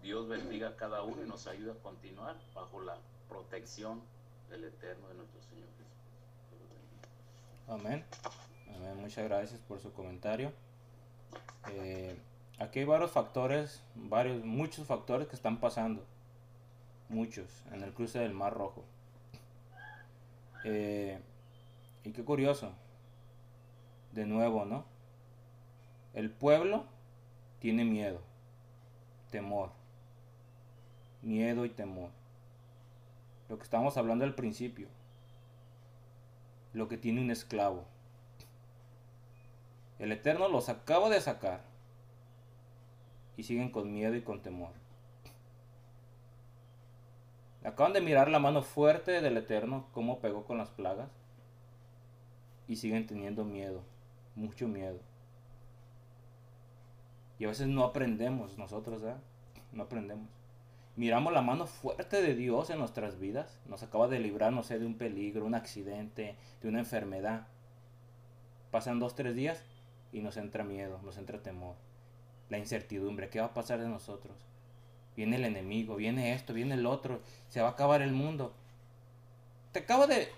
Dios bendiga a cada uno y nos ayuda a continuar bajo la protección del Eterno de nuestro Señor Jesús.
Amén. Amén. Muchas gracias por su comentario. Eh, aquí hay varios factores, varios, muchos factores que están pasando. Muchos en el cruce del Mar Rojo. Eh, y qué curioso. De nuevo, ¿no? El pueblo tiene miedo, temor. Miedo y temor. Lo que estábamos hablando al principio. Lo que tiene un esclavo. El Eterno los acaba de sacar. Y siguen con miedo y con temor. Acaban de mirar la mano fuerte del Eterno, cómo pegó con las plagas. Y siguen teniendo miedo, mucho miedo. Y a veces no aprendemos nosotros, ¿eh? No aprendemos. Miramos la mano fuerte de Dios en nuestras vidas. Nos acaba de librar, no sé, de un peligro, un accidente, de una enfermedad. Pasan dos, tres días y nos entra miedo, nos entra temor. La incertidumbre, ¿qué va a pasar de nosotros? Viene el enemigo, viene esto, viene el otro, se va a acabar el mundo. Te acabo de,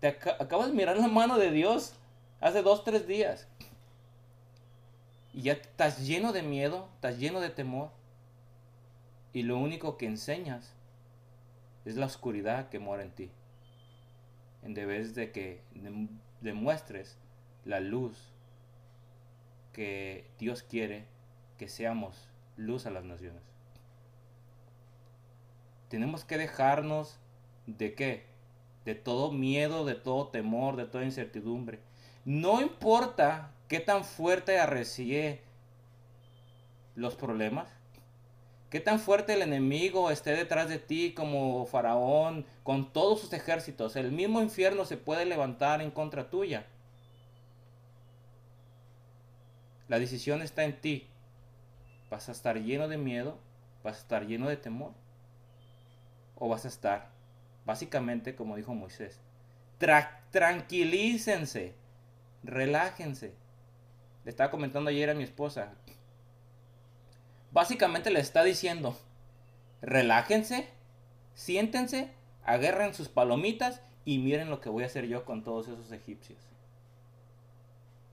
te acabas de mirar la mano de Dios hace dos, tres días. Y ya estás lleno de miedo, estás lleno de temor. Y lo único que enseñas es la oscuridad que mora en ti. En vez de que demuestres la luz que Dios quiere que seamos luz a las naciones. Tenemos que dejarnos de qué? De todo miedo, de todo temor, de toda incertidumbre. No importa qué tan fuerte arrecie los problemas, qué tan fuerte el enemigo esté detrás de ti como faraón, con todos sus ejércitos, el mismo infierno se puede levantar en contra tuya. La decisión está en ti. ¿Vas a estar lleno de miedo? ¿Vas a estar lleno de temor? O vas a estar, básicamente como dijo Moisés, tranquilícense, relájense. Le estaba comentando ayer a mi esposa. Básicamente le está diciendo, relájense, siéntense, agarren sus palomitas y miren lo que voy a hacer yo con todos esos egipcios.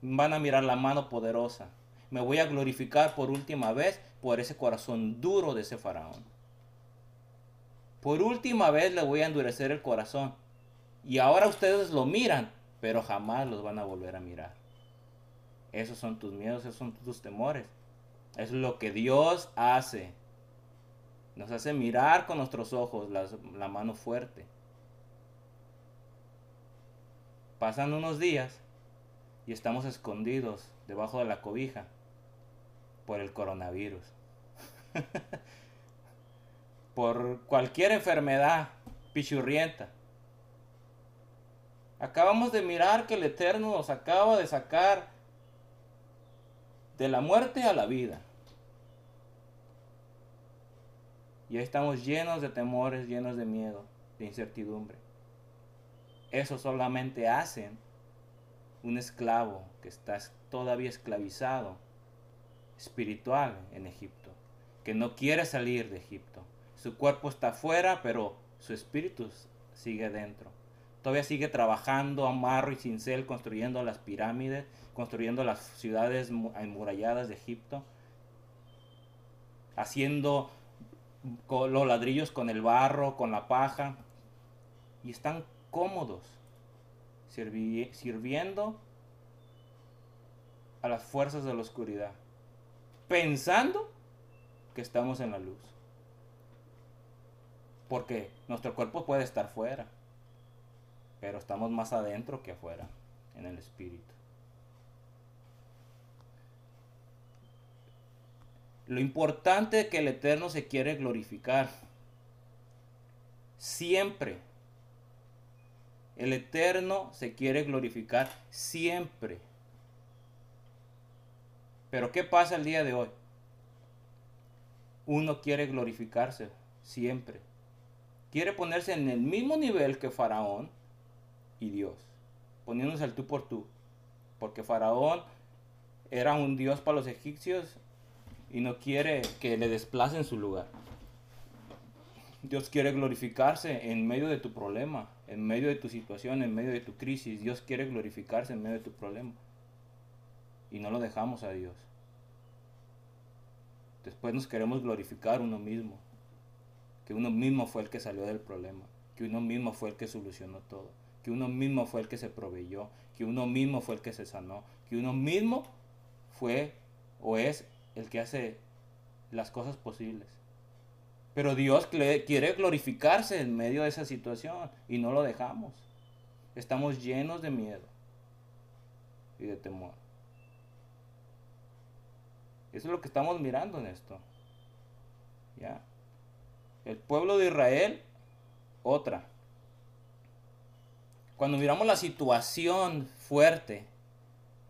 Van a mirar la mano poderosa. Me voy a glorificar por última vez por ese corazón duro de ese faraón. Por última vez le voy a endurecer el corazón. Y ahora ustedes lo miran, pero jamás los van a volver a mirar. Esos son tus miedos, esos son tus temores. Es lo que Dios hace. Nos hace mirar con nuestros ojos la, la mano fuerte. Pasan unos días y estamos escondidos debajo de la cobija por el coronavirus. por cualquier enfermedad pichurrienta. Acabamos de mirar que el Eterno nos acaba de sacar de la muerte a la vida. Y ahí estamos llenos de temores, llenos de miedo, de incertidumbre. Eso solamente hacen un esclavo que está todavía esclavizado espiritual en Egipto, que no quiere salir de Egipto. Su cuerpo está afuera, pero su espíritu sigue dentro. Todavía sigue trabajando a marro y cincel, construyendo las pirámides, construyendo las ciudades amuralladas de Egipto, haciendo los ladrillos con el barro, con la paja, y están cómodos, sirviendo a las fuerzas de la oscuridad, pensando que estamos en la luz. Porque nuestro cuerpo puede estar fuera, pero estamos más adentro que afuera, en el espíritu. Lo importante es que el Eterno se quiere glorificar. Siempre. El Eterno se quiere glorificar siempre. Pero ¿qué pasa el día de hoy? Uno quiere glorificarse siempre. Quiere ponerse en el mismo nivel que Faraón y Dios. Poniéndose al tú por tú. Porque Faraón era un dios para los egipcios y no quiere que le desplacen su lugar. Dios quiere glorificarse en medio de tu problema, en medio de tu situación, en medio de tu crisis. Dios quiere glorificarse en medio de tu problema. Y no lo dejamos a Dios. Después nos queremos glorificar uno mismo. Que uno mismo fue el que salió del problema. Que uno mismo fue el que solucionó todo. Que uno mismo fue el que se proveyó. Que uno mismo fue el que se sanó. Que uno mismo fue o es el que hace las cosas posibles. Pero Dios quiere glorificarse en medio de esa situación y no lo dejamos. Estamos llenos de miedo y de temor. Eso es lo que estamos mirando en esto. ¿Ya? El pueblo de Israel, otra. Cuando miramos la situación fuerte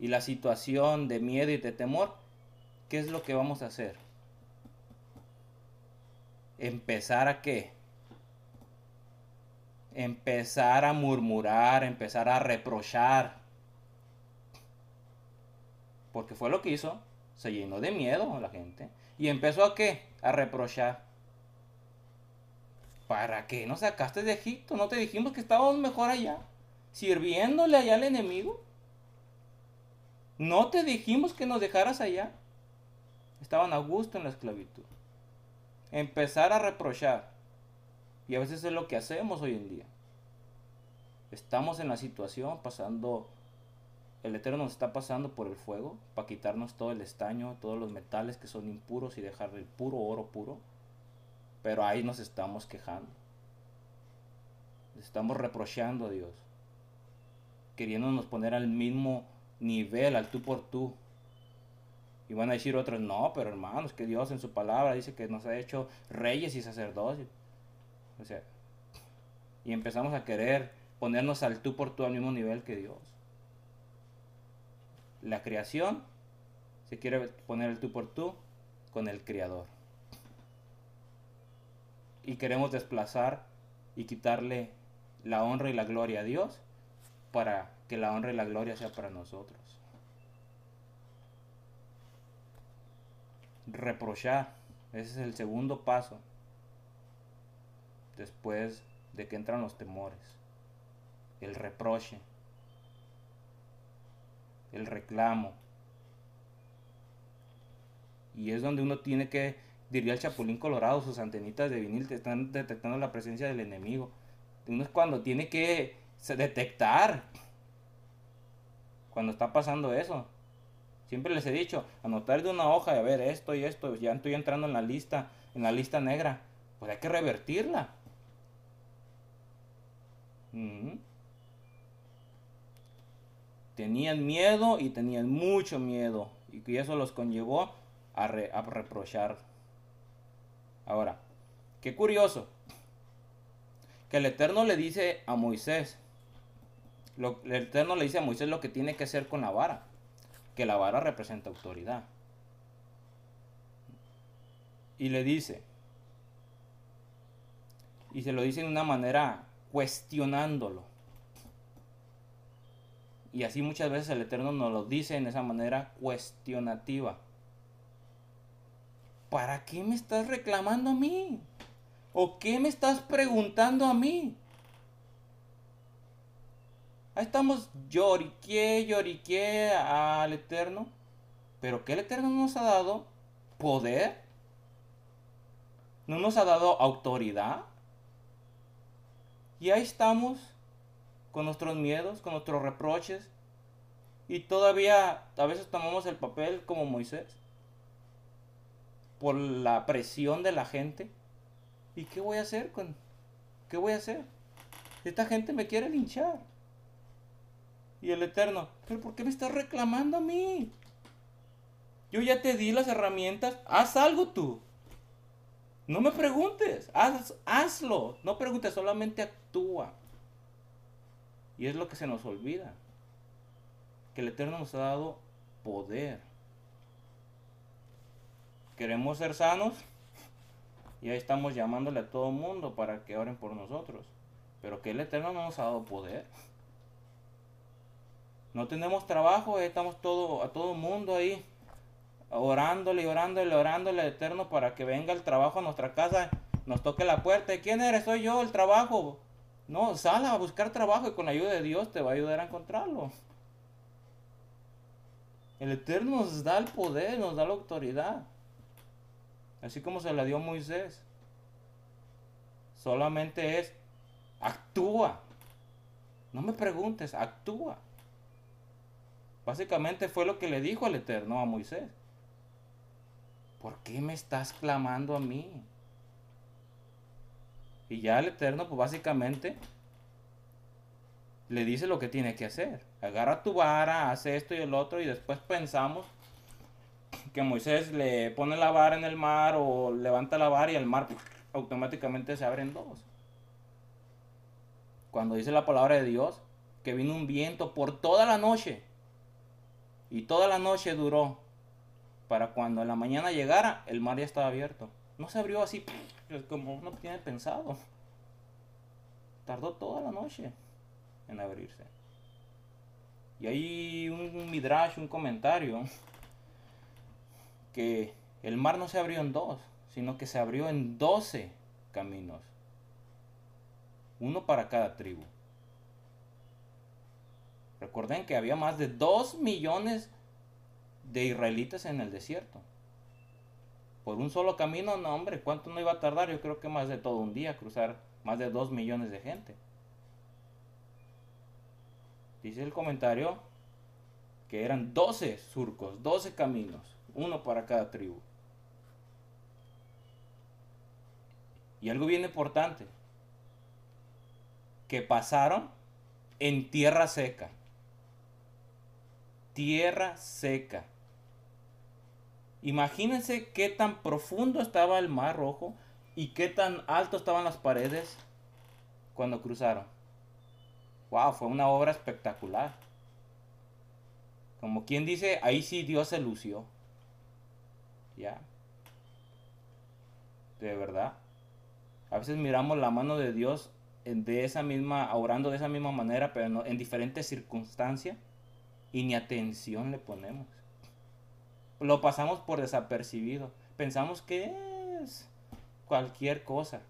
y la situación de miedo y de temor, ¿qué es lo que vamos a hacer? Empezar a qué? Empezar a murmurar, empezar a reprochar. Porque fue lo que hizo. Se llenó de miedo la gente. Y empezó a qué? A reprochar. ¿Para qué nos sacaste de Egipto? ¿No te dijimos que estábamos mejor allá? Sirviéndole allá al enemigo. ¿No te dijimos que nos dejaras allá? Estaban a gusto en la esclavitud. Empezar a reprochar. Y a veces es lo que hacemos hoy en día. Estamos en la situación pasando, el Eterno nos está pasando por el fuego para quitarnos todo el estaño, todos los metales que son impuros y dejar el puro oro puro. Pero ahí nos estamos quejando. Estamos reprochando a Dios. Queriéndonos poner al mismo nivel, al tú por tú. Y van a decir otros, no, pero hermanos, que Dios en su palabra dice que nos ha hecho reyes y sacerdotes. O sea, y empezamos a querer ponernos al tú por tú al mismo nivel que Dios. La creación se quiere poner el tú por tú con el Creador. Y queremos desplazar y quitarle la honra y la gloria a Dios para que la honra y la gloria sea para nosotros. reprochar. Ese es el segundo paso después de que entran los temores. El reproche. El reclamo. Y es donde uno tiene que diría el Chapulín Colorado, sus antenitas de vinil te están detectando la presencia del enemigo. Uno es cuando tiene que detectar cuando está pasando eso. Siempre les he dicho, anotar de una hoja y a ver esto y esto, ya estoy entrando en la lista, en la lista negra, pues hay que revertirla. Tenían miedo y tenían mucho miedo y eso los conllevó a reprochar. Ahora, qué curioso, que el Eterno le dice a Moisés, lo, el Eterno le dice a Moisés lo que tiene que hacer con la vara, que la vara representa autoridad. Y le dice, y se lo dice de una manera cuestionándolo. Y así muchas veces el Eterno nos lo dice en esa manera cuestionativa. ¿Para qué me estás reclamando a mí? ¿O qué me estás preguntando a mí? Ahí estamos lloriqué, lloriqué al Eterno. Pero que el Eterno nos ha dado poder. No nos ha dado autoridad. Y ahí estamos con nuestros miedos, con nuestros reproches. Y todavía a veces tomamos el papel como Moisés. Por la presión de la gente. ¿Y qué voy a hacer con... ¿Qué voy a hacer? Esta gente me quiere linchar. Y el Eterno, ¿pero por qué me estás reclamando a mí? Yo ya te di las herramientas, haz algo tú. No me preguntes, haz, hazlo. No preguntes, solamente actúa. Y es lo que se nos olvida. Que el Eterno nos ha dado poder. Queremos ser sanos, y ahí estamos llamándole a todo mundo para que oren por nosotros. Pero que el Eterno no nos ha dado poder. No tenemos trabajo, estamos todo, a todo mundo ahí orándole orándole, orándole al Eterno para que venga el trabajo a nuestra casa, nos toque la puerta. ¿Y quién eres? Soy yo, el trabajo. No, sal a buscar trabajo y con la ayuda de Dios te va a ayudar a encontrarlo. El Eterno nos da el poder, nos da la autoridad. Así como se la dio Moisés. Solamente es, actúa. No me preguntes, actúa. Básicamente fue lo que le dijo el Eterno a Moisés. ¿Por qué me estás clamando a mí? Y ya el Eterno, pues básicamente, le dice lo que tiene que hacer. Agarra tu vara, hace esto y el otro, y después pensamos que Moisés le pone la vara en el mar o levanta la vara y el mar automáticamente se abre en dos. Cuando dice la palabra de Dios, que vino un viento por toda la noche. Y toda la noche duró. Para cuando en la mañana llegara, el mar ya estaba abierto. No se abrió así como uno tiene pensado. Tardó toda la noche en abrirse. Y hay un midrash, un comentario que el mar no se abrió en dos, sino que se abrió en doce caminos. Uno para cada tribu. Recuerden que había más de dos millones de israelitas en el desierto. Por un solo camino, no hombre, ¿cuánto no iba a tardar? Yo creo que más de todo un día cruzar más de dos millones de gente. Dice el comentario que eran doce surcos, doce caminos uno para cada tribu. Y algo bien importante, que pasaron en tierra seca. Tierra seca. Imagínense qué tan profundo estaba el mar rojo y qué tan alto estaban las paredes cuando cruzaron. Wow, fue una obra espectacular. Como quien dice, ahí sí Dios se lució. Ya. De verdad. A veces miramos la mano de Dios de esa misma, orando de esa misma manera, pero en diferentes circunstancias y ni atención le ponemos. Lo pasamos por desapercibido. Pensamos que es cualquier cosa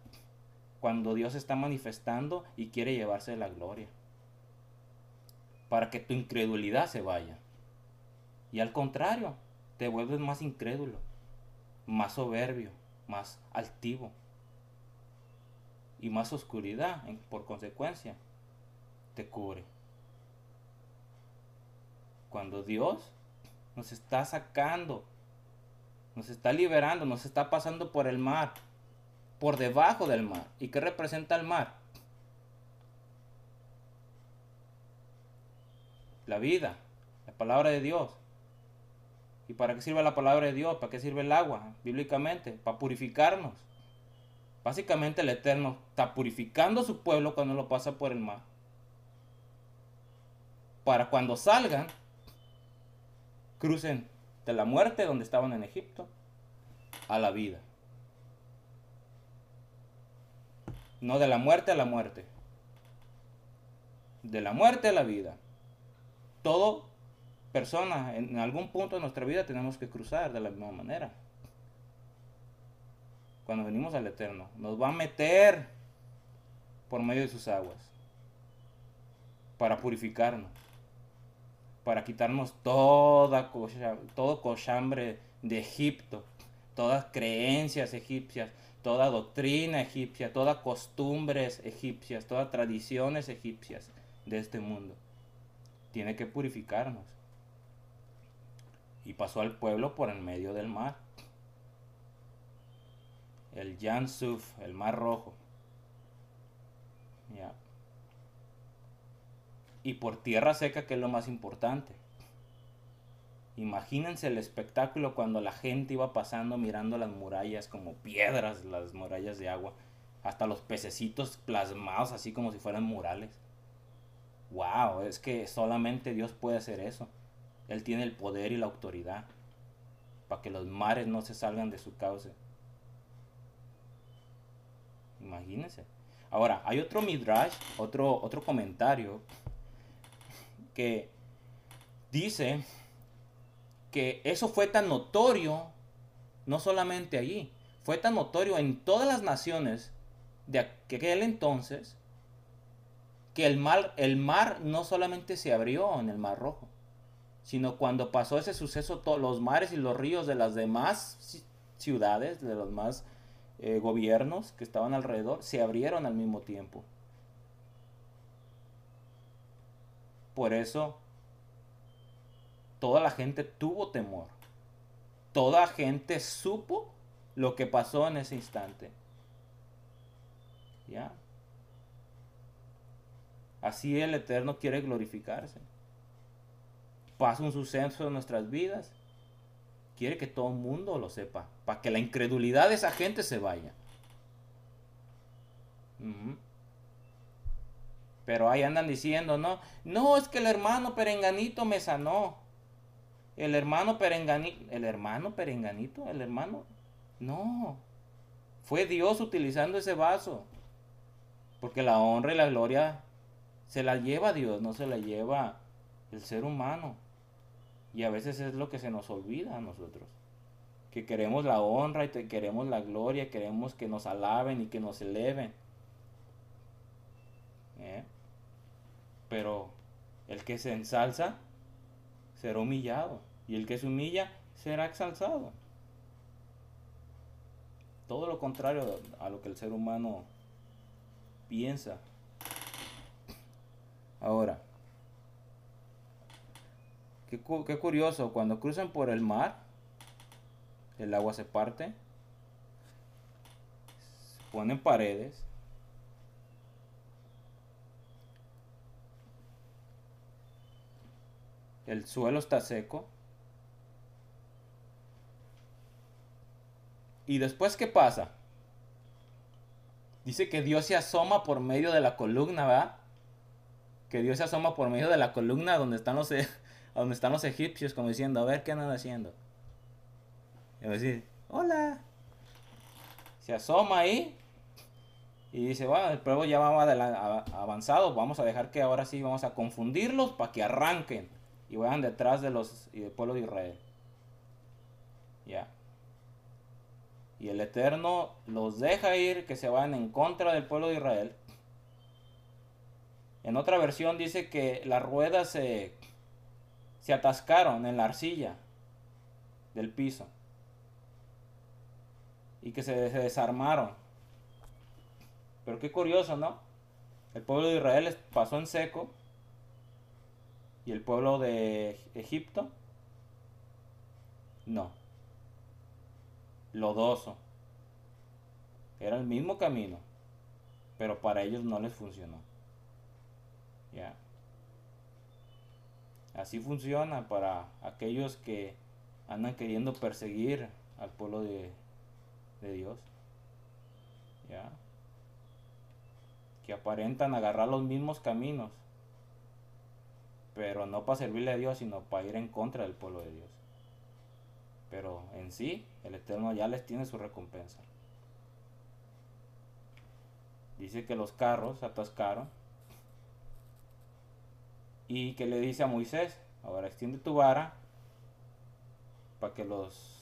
cuando Dios está manifestando y quiere llevarse la gloria. Para que tu incredulidad se vaya. Y al contrario, te vuelves más incrédulo más soberbio, más altivo y más oscuridad por consecuencia te cubre. Cuando Dios nos está sacando, nos está liberando, nos está pasando por el mar, por debajo del mar. ¿Y qué representa el mar? La vida, la palabra de Dios. ¿Y para qué sirve la palabra de Dios? ¿Para qué sirve el agua? Bíblicamente, para purificarnos. Básicamente el Eterno está purificando a su pueblo cuando lo pasa por el mar. Para cuando salgan, crucen de la muerte donde estaban en Egipto a la vida. No de la muerte a la muerte. De la muerte a la vida. Todo persona en algún punto de nuestra vida tenemos que cruzar de la misma manera. Cuando venimos al Eterno, nos va a meter por medio de sus aguas para purificarnos, para quitarnos toda todo cochambre de Egipto, todas creencias egipcias, toda doctrina egipcia, todas costumbres egipcias, todas tradiciones egipcias de este mundo. Tiene que purificarnos. Y pasó al pueblo por el medio del mar. El Yansuf, el mar rojo. Y por tierra seca, que es lo más importante. Imagínense el espectáculo cuando la gente iba pasando mirando las murallas como piedras, las murallas de agua, hasta los pececitos plasmados así como si fueran murales. Wow, es que solamente Dios puede hacer eso. Él tiene el poder y la autoridad para que los mares no se salgan de su cauce. Imagínense. Ahora, hay otro midrash, otro, otro comentario que dice que eso fue tan notorio, no solamente allí, fue tan notorio en todas las naciones de aquel entonces, que el mar, el mar no solamente se abrió en el Mar Rojo, sino cuando pasó ese suceso, todos los mares y los ríos de las demás ciudades, de los demás eh, gobiernos que estaban alrededor, se abrieron al mismo tiempo. Por eso toda la gente tuvo temor. Toda gente supo lo que pasó en ese instante. ¿Ya? Así el Eterno quiere glorificarse. Pasa un suceso en nuestras vidas. Quiere que todo el mundo lo sepa. Para que la incredulidad de esa gente se vaya. Pero ahí andan diciendo, no, no, es que el hermano Perenganito me sanó. El hermano Perenganito, el hermano Perenganito, el hermano, no, fue Dios utilizando ese vaso. Porque la honra y la gloria se la lleva Dios, no se la lleva el ser humano. Y a veces es lo que se nos olvida a nosotros. Que queremos la honra y queremos la gloria, queremos que nos alaben y que nos eleven. ¿Eh? Pero el que se ensalza será humillado y el que se humilla será exalzado. Todo lo contrario a lo que el ser humano piensa. Ahora, qué, qué curioso, cuando cruzan por el mar, el agua se parte, se ponen paredes, el suelo está seco, ¿Y después qué pasa? Dice que Dios se asoma por medio de la columna, ¿verdad? Que Dios se asoma por medio de la columna donde están los, donde están los egipcios, como diciendo, a ver qué andan haciendo. Y va a decir, hola. Se asoma ahí y dice, bueno, el pueblo ya va avanzado, vamos a dejar que ahora sí vamos a confundirlos para que arranquen y vayan detrás de los del pueblo de Israel. Ya y el Eterno los deja ir que se vayan en contra del pueblo de Israel. En otra versión dice que las ruedas se, se atascaron en la arcilla del piso. y que se, desarmaron. Pero qué curioso, ¿no? El pueblo de Israel pasó en seco y el pueblo de Egipto no. Lodoso. Era el mismo camino, pero para ellos no les funcionó. Ya. Así funciona para aquellos que andan queriendo perseguir al pueblo de, de Dios. Ya. Que aparentan agarrar los mismos caminos, pero no para servirle a Dios, sino para ir en contra del pueblo de Dios. Pero en sí, el Eterno ya les tiene su recompensa. Dice que los carros atascaron. Y que le dice a Moisés, ahora extiende tu vara para que los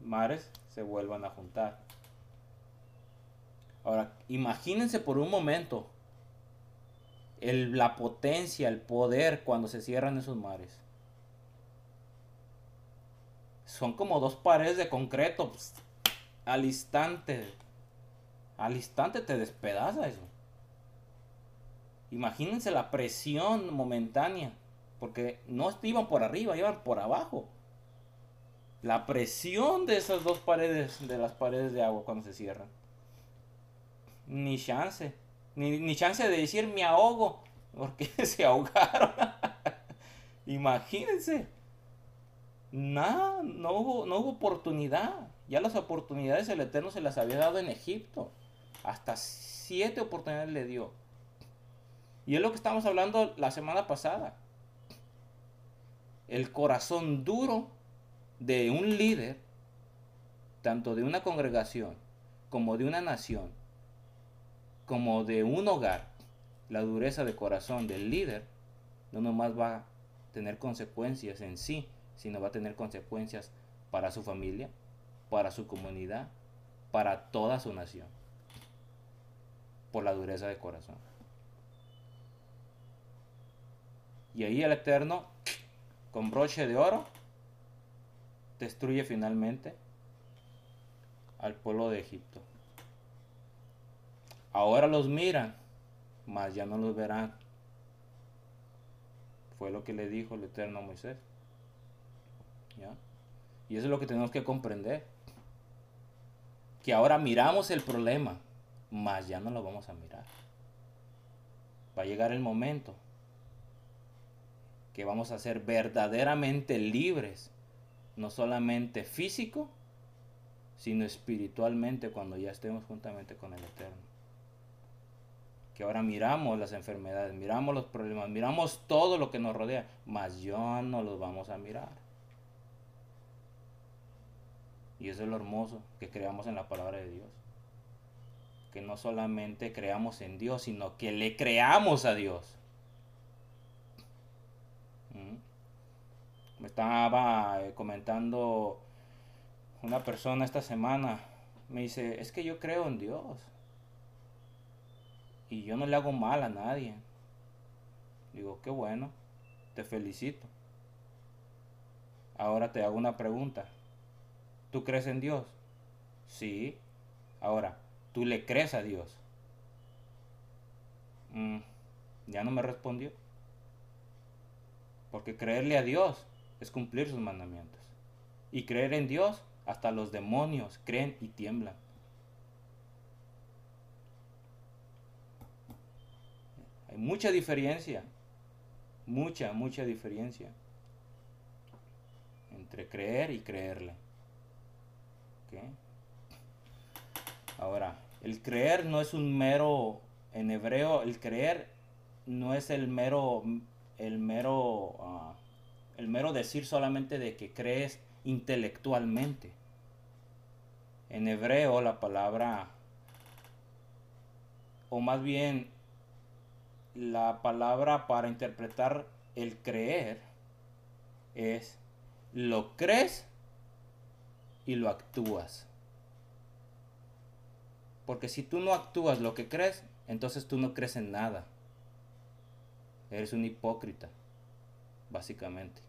mares se vuelvan a juntar. Ahora, imagínense por un momento el, la potencia, el poder cuando se cierran esos mares. Son como dos paredes de concreto. Al instante al instante te despedaza eso. Imagínense la presión momentánea, porque no iban por arriba, iban por abajo. La presión de esas dos paredes, de las paredes de agua cuando se cierran. Ni chance, ni, chance de decir me ahogo, porque se ahogaron. Imagínense. Nada, no hubo, no hubo oportunidad. Ya las oportunidades el Eterno se las había dado en Egipto. Hasta siete oportunidades le dio. Y es lo que estamos hablando la semana pasada. El corazón duro de un líder, tanto de una congregación como de una nación, como de un hogar, la dureza de corazón del líder no nomás va a tener consecuencias en sí, sino va a tener consecuencias para su familia, para su comunidad, para toda su nación por la dureza de corazón. Y ahí el Eterno, con broche de oro, destruye finalmente al pueblo de Egipto. Ahora los miran, mas ya no los verán. Fue lo que le dijo el Eterno a Moisés. Y eso es lo que tenemos que comprender. Que ahora miramos el problema, más ya no lo vamos a mirar. Va a llegar el momento que vamos a ser verdaderamente libres, no solamente físico, sino espiritualmente cuando ya estemos juntamente con el Eterno. Que ahora miramos las enfermedades, miramos los problemas, miramos todo lo que nos rodea, mas ya no los vamos a mirar. Y eso es lo hermoso que creamos en la palabra de Dios que no solamente creamos en Dios, sino que le creamos a Dios. Me estaba eh, comentando una persona esta semana, me dice, es que yo creo en Dios. Y yo no le hago mal a nadie. Digo, qué bueno, te felicito. Ahora te hago una pregunta. ¿Tú crees en Dios? Sí. Ahora, ¿Tú le crees a Dios? Mm, ya no me respondió. Porque creerle a Dios es cumplir sus mandamientos. Y creer en Dios, hasta los demonios creen y tiemblan. Hay mucha diferencia. Mucha, mucha diferencia. Entre creer y creerle. Ahora, el creer no es un mero, en hebreo, el creer no es el mero, el mero, ah, el mero decir solamente de que crees intelectualmente. En hebreo la palabra, o más bien la palabra para interpretar el creer es lo crees y lo actúas. Porque si tú no actúas lo que crees, entonces tú no crees en nada. Eres un hipócrita, básicamente.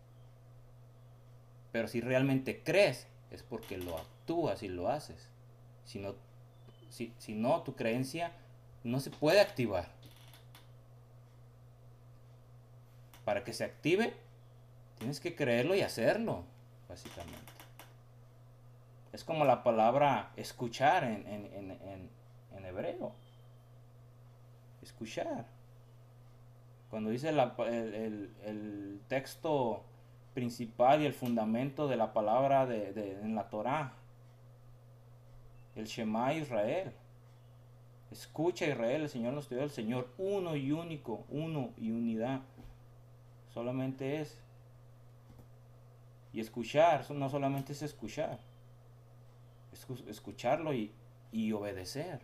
Pero si realmente crees, es porque lo actúas y lo haces. Si no, si, si no, tu creencia no se puede activar. Para que se active, tienes que creerlo y hacerlo, básicamente. Es como la palabra escuchar en, en, en, en hebreo. Escuchar. Cuando dice el, texto principal y el fundamento de la palabra de, en la Torah, el Shema Israel. Escucha Israel, el Señor nos dio el Señor uno y único, uno y unidad. Solamente es. Y escuchar, no solamente es escuchar, es escucharlo y, y obedecer.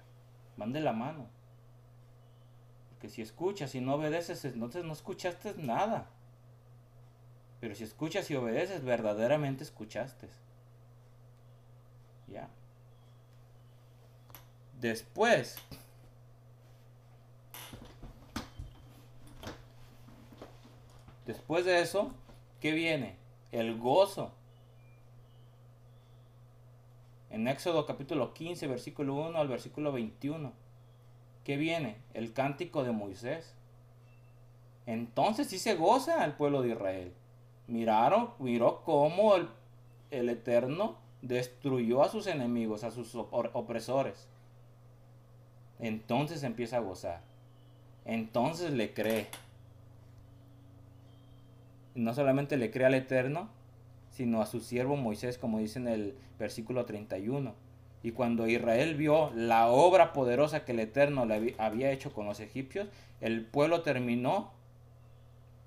Van de la mano. Si escuchas y no obedeces, entonces no escuchaste nada. Pero si escuchas y obedeces, verdaderamente escuchaste. Ya. Después, después de eso, ¿qué viene? El gozo. En Éxodo capítulo 15, versículo 1 al versículo 21. ¿Qué viene? El cántico de Moisés. Entonces sí se goza el pueblo de Israel. Miraron, miró cómo el, el Eterno destruyó a sus enemigos, a sus opresores. Entonces empieza a gozar. Entonces le cree. No solamente le cree al Eterno, sino a su siervo Moisés, como dice en el versículo 31. Y cuando Israel vio la obra poderosa que el Eterno le había hecho con los egipcios, el pueblo terminó,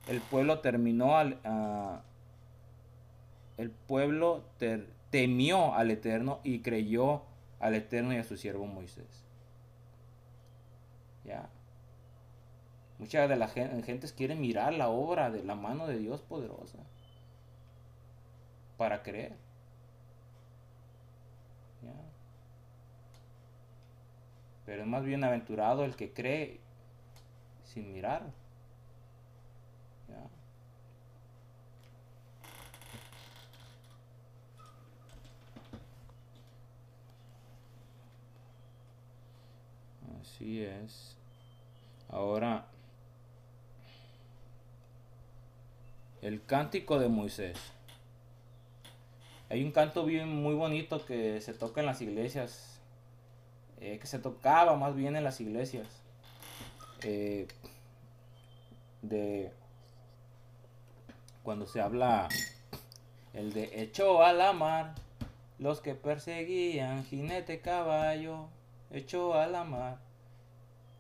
el pueblo terminó al, el pueblo temió al Eterno y creyó al Eterno y a su siervo Moisés. Ya. Muchas de las gentes quieren mirar la obra de la mano de Dios poderosa para creer. ¿Ya? Pero es más bienaventurado el que cree sin mirar. ¿Ya? Así es. Ahora, el cántico de Moisés. Hay un canto bien muy bonito que se toca en las iglesias, eh, que se tocaba más bien en las iglesias, eh, de cuando se habla el de echó a la mar los que perseguían jinete caballo, echó a la mar.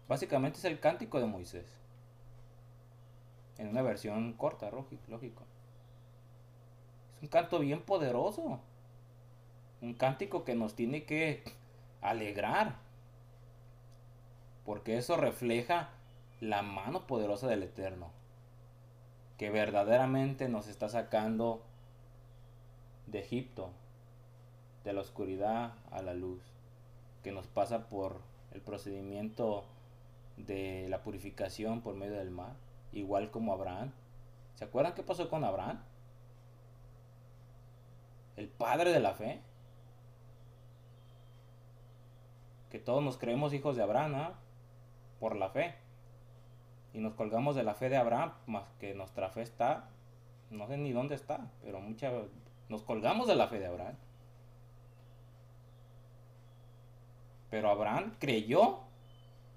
Básicamente es el cántico de Moisés. En una versión corta, lógico. Es un canto bien poderoso. Un cántico que nos tiene que alegrar. Porque eso refleja la mano poderosa del Eterno. Que verdaderamente nos está sacando de Egipto. De la oscuridad a la luz. Que nos pasa por el procedimiento de la purificación por medio del mar, igual como Abraham. ¿Se acuerdan qué pasó con Abraham? El padre de la fe. Que todos nos creemos hijos de Abraham, ¿ah? por la fe. Y nos colgamos de la fe de Abraham, más que nuestra fe está, no sé ni dónde está, pero mucha, nos colgamos de la fe de Abraham. Pero Abraham creyó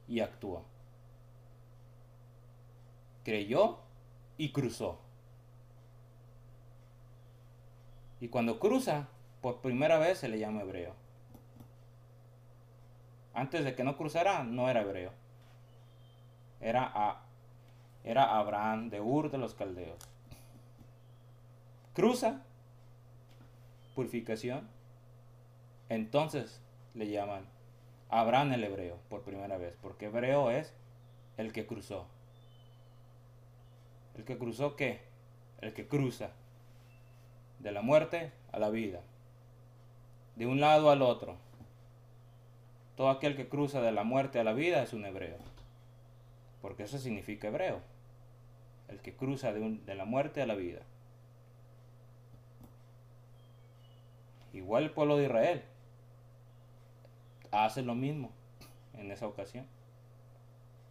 y actuó creyó y cruzó. Y cuando cruza, por primera vez se le llama hebreo. Antes de que no cruzara, no era hebreo. Era, a, era Abraham de Ur de los Caldeos. Cruza, purificación. Entonces le llaman Abraham el hebreo por primera vez, porque hebreo es el que cruzó. ¿El que cruzó qué? El que cruza. De la muerte a la vida. De un lado al otro. Todo aquel que cruza de la muerte a la vida es un hebreo. Porque eso significa hebreo. El que cruza de, un, de la muerte a la vida. igual el pueblo de Israel hace lo mismo en esa ocasión.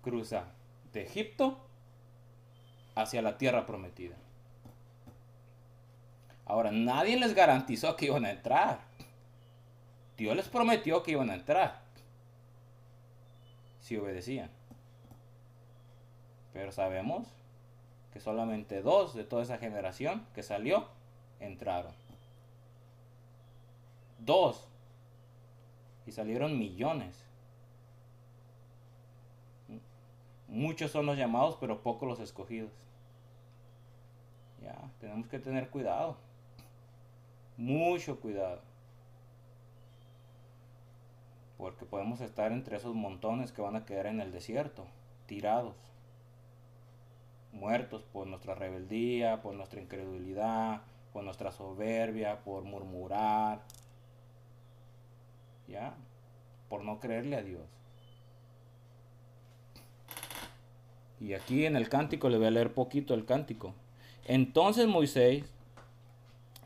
Cruza de Egipto hacia la tierra prometida. Ahora, nadie les garantizó que iban a entrar. Dios les prometió que iban a entrar. Si obedecían. Pero sabemos que solamente dos de toda esa generación que salió entraron. Dos. Y salieron millones. Muchos son los llamados, pero pocos los escogidos. Ya, tenemos que tener cuidado. Mucho cuidado. Porque podemos estar entre esos montones que van a quedar en el desierto, tirados, muertos por nuestra rebeldía, por nuestra incredulidad, por nuestra soberbia, por murmurar, ¿ya? Por no creerle a Dios. Y aquí en el cántico le voy a leer poquito el cántico. Entonces Moisés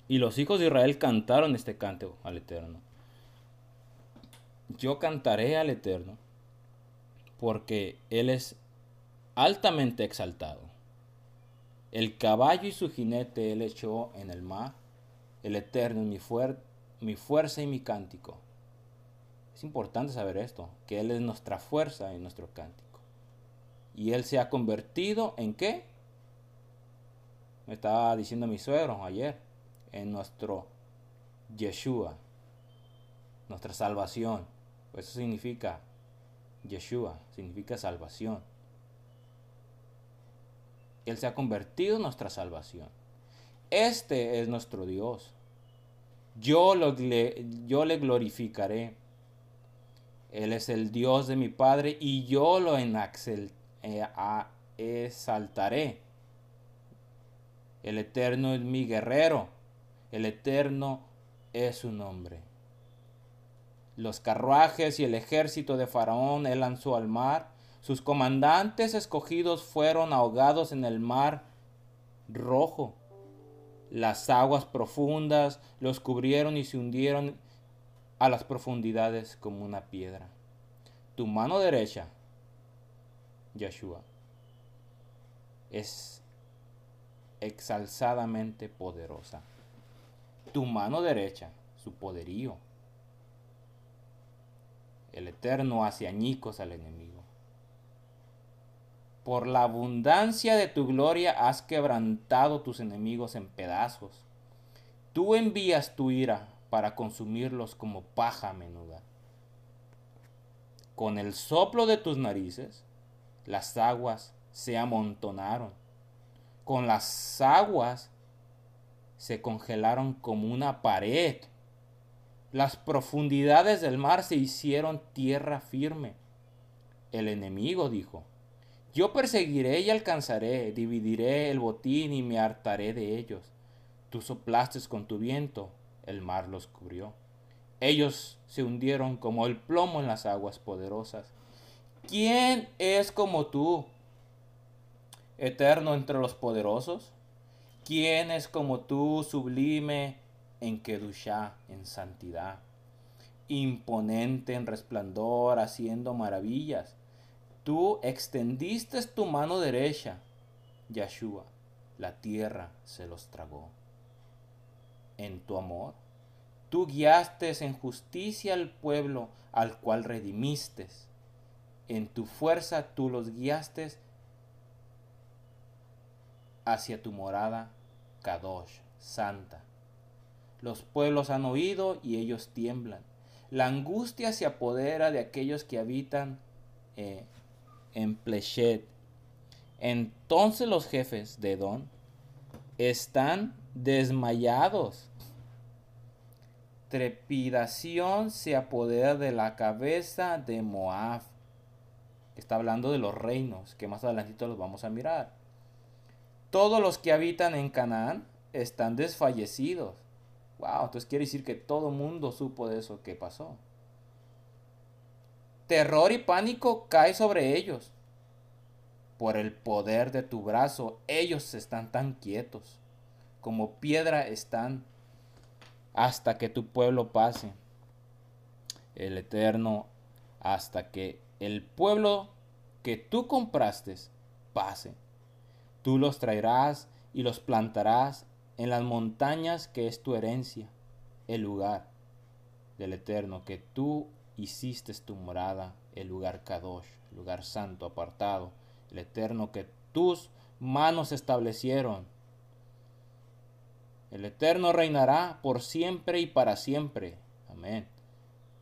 y los hijos de Israel cantaron este cántico al Eterno. Yo cantaré al Eterno porque Él es altamente exaltado. El caballo y su jinete Él echó en el mar. El Eterno mi, mi fuerza y mi cántico. Es importante saber esto, que Él es nuestra fuerza y nuestro cántico. Y Él se ha convertido en qué? Me estaba diciendo mi suegro ayer, en nuestro Yeshua, nuestra salvación. Eso significa Yeshua, significa salvación. Él se ha convertido en nuestra salvación. Este es nuestro Dios. Yo, lo, yo le glorificaré. Él es el Dios de mi Padre y yo lo eh, exaltaré. El Eterno es mi guerrero. El Eterno es su nombre. Los carruajes y el ejército de Faraón él lanzó al mar. Sus comandantes escogidos fueron ahogados en el mar rojo. Las aguas profundas los cubrieron y se hundieron a las profundidades como una piedra. Tu mano derecha, Yeshua, es exalzadamente poderosa. Tu mano derecha, su poderío. El Eterno hace añicos al enemigo. Por la abundancia de tu gloria has quebrantado tus enemigos en pedazos. Tú envías tu ira para consumirlos como paja menuda. Con el soplo de tus narices, las aguas se amontonaron. Con las aguas se congelaron como una pared. Las profundidades del mar se hicieron tierra firme. El enemigo dijo, yo perseguiré y alcanzaré, dividiré el botín y me hartaré de ellos. Tú soplaste con tu viento, el mar los cubrió. Ellos se hundieron como el plomo en las aguas poderosas. ¿Quién es como tú, eterno entre los poderosos? ¿Quién es como tú, sublime en Kedushá, en santidad? Imponente en resplandor, haciendo maravillas. Tú extendiste tu mano derecha, Yahshua, la tierra se los tragó. En tu amor, tú guiaste en justicia al pueblo al cual redimiste. En tu fuerza tú los guiaste hacia tu morada Kadosh, santa. Los pueblos han oído y ellos tiemblan. La angustia se apodera de aquellos que habitan eh, en Plechet. Entonces los jefes de Edom están desmayados. Trepidación se apodera de la cabeza de Moab. Está hablando de los reinos, que más adelantito los vamos a mirar. Todos los que habitan en Canaán están desfallecidos. Wow, entonces quiere decir que todo mundo supo de eso que pasó. Terror y pánico cae sobre ellos. Por el poder de tu brazo, ellos están tan quietos. Como piedra están hasta que tu pueblo pase. El Eterno, hasta que el pueblo que tú compraste pase. Tú los traerás y los plantarás en las montañas que es tu herencia, el lugar del Eterno que tú hiciste tu morada, el lugar Kadosh, el lugar santo apartado, el Eterno que tus manos establecieron. El Eterno reinará por siempre y para siempre. Amén.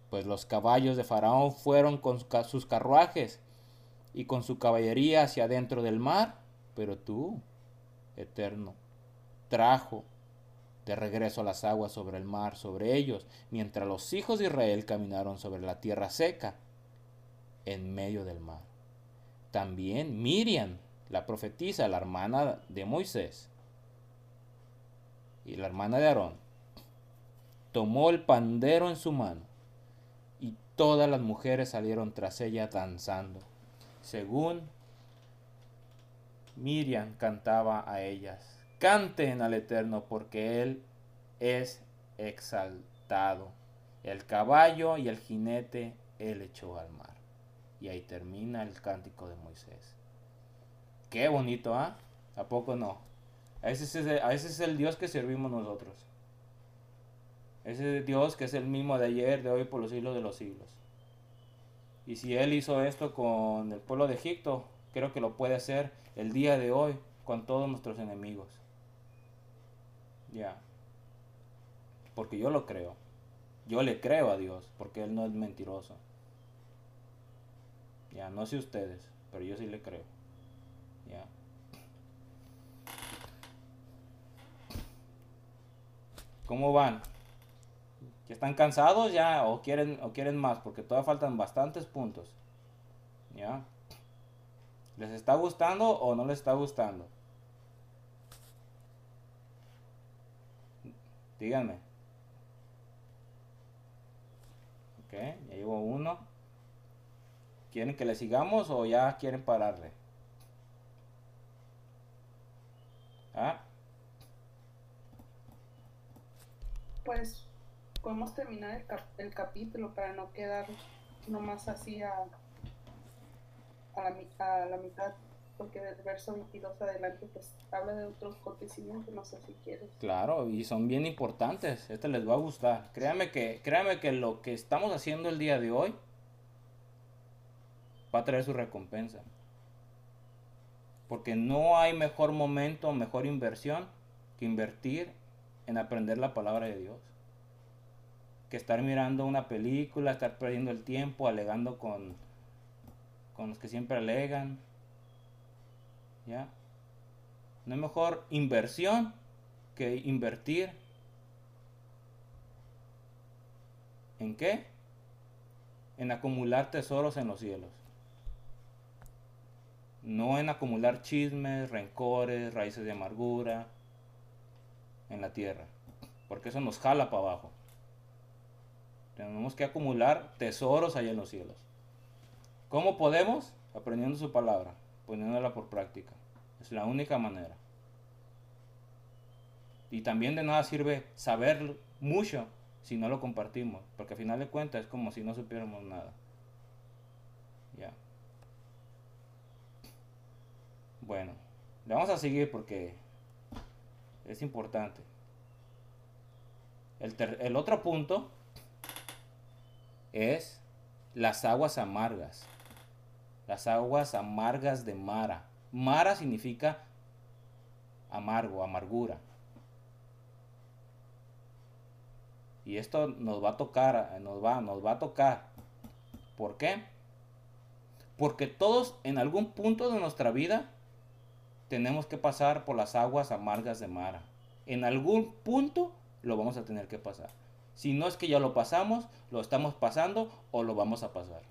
Pues los caballos de Faraón fueron con sus carruajes y con su caballería hacia adentro del mar, pero tú, Eterno, trajo de regreso las aguas sobre el mar, sobre ellos, mientras los hijos de Israel caminaron sobre la tierra seca, en medio del mar. También Miriam, la profetisa, la hermana de Moisés, y la hermana de Aarón, tomó el pandero en su mano, y todas las mujeres salieron tras ella danzando, según Miriam cantaba a ellas Canten al Eterno porque Él es exaltado. El caballo y el jinete Él echó al mar. Y ahí termina el cántico de Moisés. Qué bonito, ¿ah? ¿A poco no? Ese, es el, ese es el Dios que servimos nosotros. Ese Dios que es el mismo de ayer, de hoy, por los siglos de los siglos. Y si Él hizo esto con el pueblo de Egipto, creo que lo puede hacer el día de hoy con todos nuestros enemigos. Ya. Porque yo lo creo. Yo le creo a Dios, porque Él no es mentiroso. Ya, no sé ustedes, pero yo sí le creo. Ya. ¿Cómo van? ¿Ya están cansados ya o quieren o quieren más? Porque todavía faltan bastantes puntos. ¿Ya? ¿Les está gustando o no les está gustando? Díganme. Ok, ya llevo uno. ¿Quieren que le sigamos o ya quieren pararle? ¿Ah?
Pues podemos terminar el, el capítulo para no quedar nomás así a, a, la, a la mitad porque del verso 22 adelante pues habla de otros acontecimientos, no sé si quieres.
Claro, y son bien importantes, este les va a gustar. Créame que, créame que lo que estamos haciendo el día de hoy va a traer su recompensa. Porque no hay mejor momento, mejor inversión que invertir en aprender la palabra de Dios. Que estar mirando una película, estar perdiendo el tiempo, alegando con, con los que siempre alegan ¿Ya? No es mejor inversión que invertir. ¿En qué? En acumular tesoros en los cielos. No en acumular chismes, rencores, raíces de amargura en la tierra. Porque eso nos jala para abajo. Tenemos que acumular tesoros allá en los cielos. ¿Cómo podemos? Aprendiendo su palabra poniéndola por práctica. Es la única manera. Y también de nada sirve saber mucho si no lo compartimos, porque al final de cuentas es como si no supiéramos nada. Ya. Bueno, le vamos a seguir porque es importante. El, el otro punto es las aguas amargas las aguas amargas de Mara. Mara significa amargo, amargura. Y esto nos va a tocar, nos va, nos va a tocar. ¿Por qué? Porque todos en algún punto de nuestra vida tenemos que pasar por las aguas amargas de Mara. En algún punto lo vamos a tener que pasar. Si no es que ya lo pasamos, lo estamos pasando o lo vamos a pasar.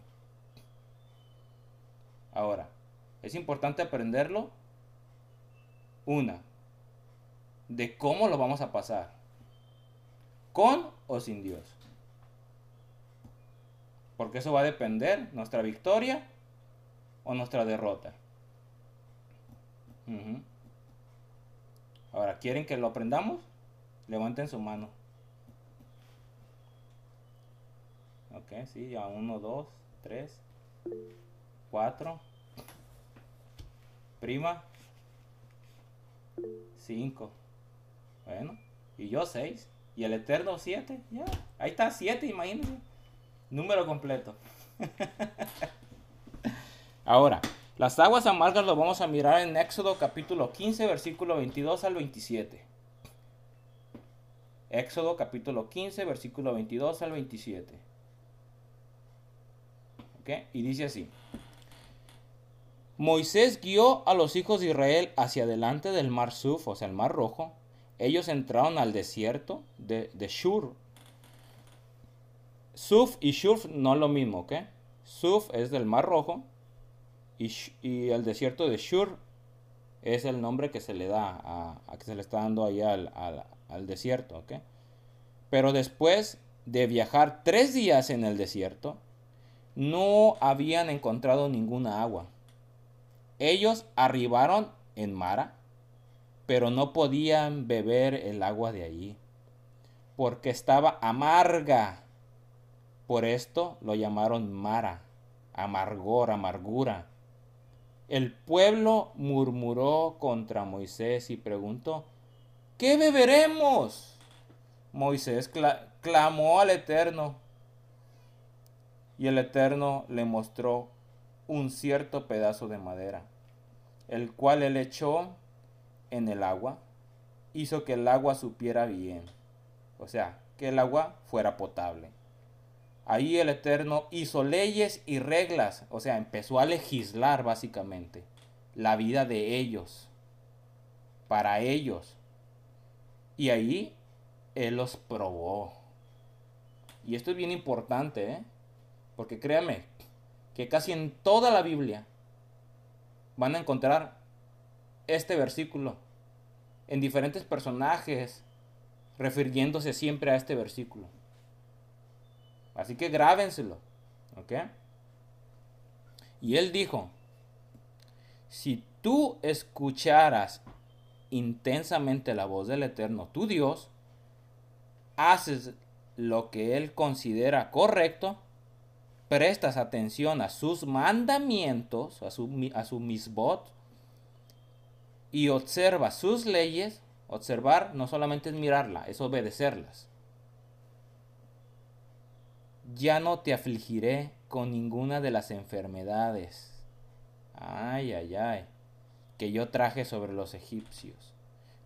Ahora, es importante aprenderlo. Una, de cómo lo vamos a pasar. Con o sin Dios. Porque eso va a depender nuestra victoria o nuestra derrota. Ahora, ¿quieren que lo aprendamos? Levanten su mano. Ok, sí, ya uno, dos, tres, cuatro. Prima. Cinco. Bueno, y yo seis. Y el Eterno siete. Ya, ahí está siete, imagínense. Número completo. Ahora, las aguas amargas lo vamos a mirar en Éxodo capítulo 15, versículo 22 al 27. Éxodo capítulo 15, versículo 22 al 27. ¿Ok? Y dice así. Moisés guió a los hijos de Israel hacia delante del mar Suf, o sea, el mar rojo. Ellos entraron al desierto de, Shur. Suf y Shur no es lo mismo, ¿ok? Suf es del mar rojo y, el desierto de Shur es el nombre que se le da a, a que se le está dando ahí al, al- al desierto, ¿ok? Pero después de viajar tres días en el desierto, no habían encontrado ninguna agua. Ellos arribaron en Mara, pero no podían beber el agua de allí, porque estaba amarga. Por esto lo llamaron Mara, amargor, amargura. El pueblo murmuró contra Moisés y preguntó, ¿qué beberemos? Moisés cla- clamó al Eterno y el Eterno le mostró un cierto pedazo de madera, el cual él echó en el agua, hizo que el agua supiera bien, o sea, que el agua fuera potable. Ahí el Eterno hizo leyes y reglas, o sea, empezó a legislar básicamente la vida de ellos, para ellos. Y ahí Él los probó. Y esto es bien importante, ¿eh? Porque créame, que casi en toda la Biblia van a encontrar este versículo en diferentes personajes refiriéndose siempre a este versículo. Así que grábenselo, ¿ok? Y él dijo, si tú escucharas intensamente la voz del Eterno, tu Dios, haces lo que Él considera correcto, prestas atención a sus mandamientos, a su, a su misbot, y observas sus leyes, observar no solamente es mirarla, es obedecerlas. Ya no te afligiré con ninguna de las enfermedades. Ay, ay, ay. Que yo traje sobre los egipcios.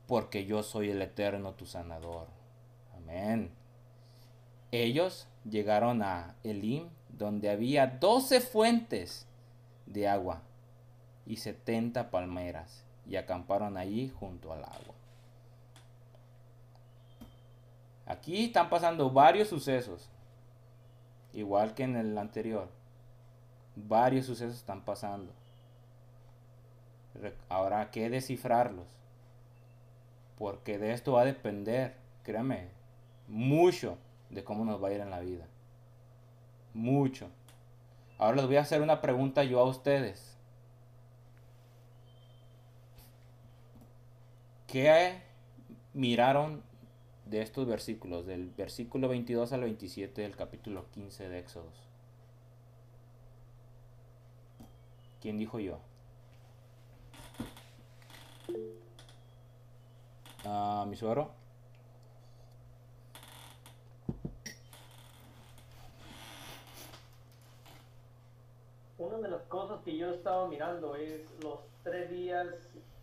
Porque yo soy el eterno tu sanador. Amén. Ellos llegaron a Elim, donde había doce fuentes de agua y setenta palmeras, y acamparon allí junto al agua. Aquí están pasando varios sucesos, igual que en el anterior. Varios sucesos están pasando. Hay que descifrarlos. Porque de esto va a depender, créame, mucho de cómo nos va a ir en la vida. Mucho. Ahora les voy a hacer una pregunta yo a ustedes. ¿Qué miraron de estos versículos? Del versículo 22 al 27 del capítulo 15 de Éxodos. ¿Quién dijo yo? Ah, mi suegro.
Una de las cosas que yo estaba mirando es los tres días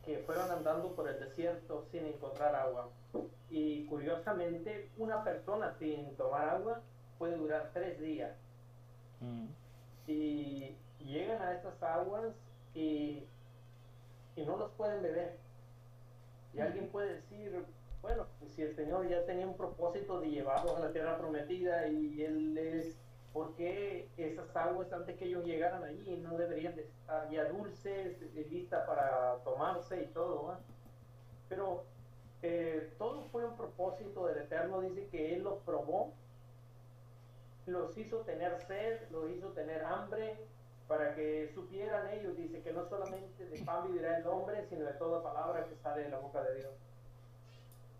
que fueron andando por el desierto sin encontrar agua. Y curiosamente, una persona sin tomar agua puede durar tres días.
Mm,
Y llegan a estas aguas y, y no las pueden beber. Y alguien puede decir, bueno, pues si el Señor ya tenía un propósito de llevarlos a la tierra prometida y Él es, ¿por qué esas aguas antes que ellos llegaran allí no deberían de estar ya dulces, eh, listas para tomarse y todo? ¿va? Pero eh, todo fue un propósito del Eterno, dice que Él los probó, los hizo tener sed, los hizo tener hambre, para que supieran ellos, dice que no solamente de pan vivirá el hombre, sino de toda palabra que sale de la boca de Dios.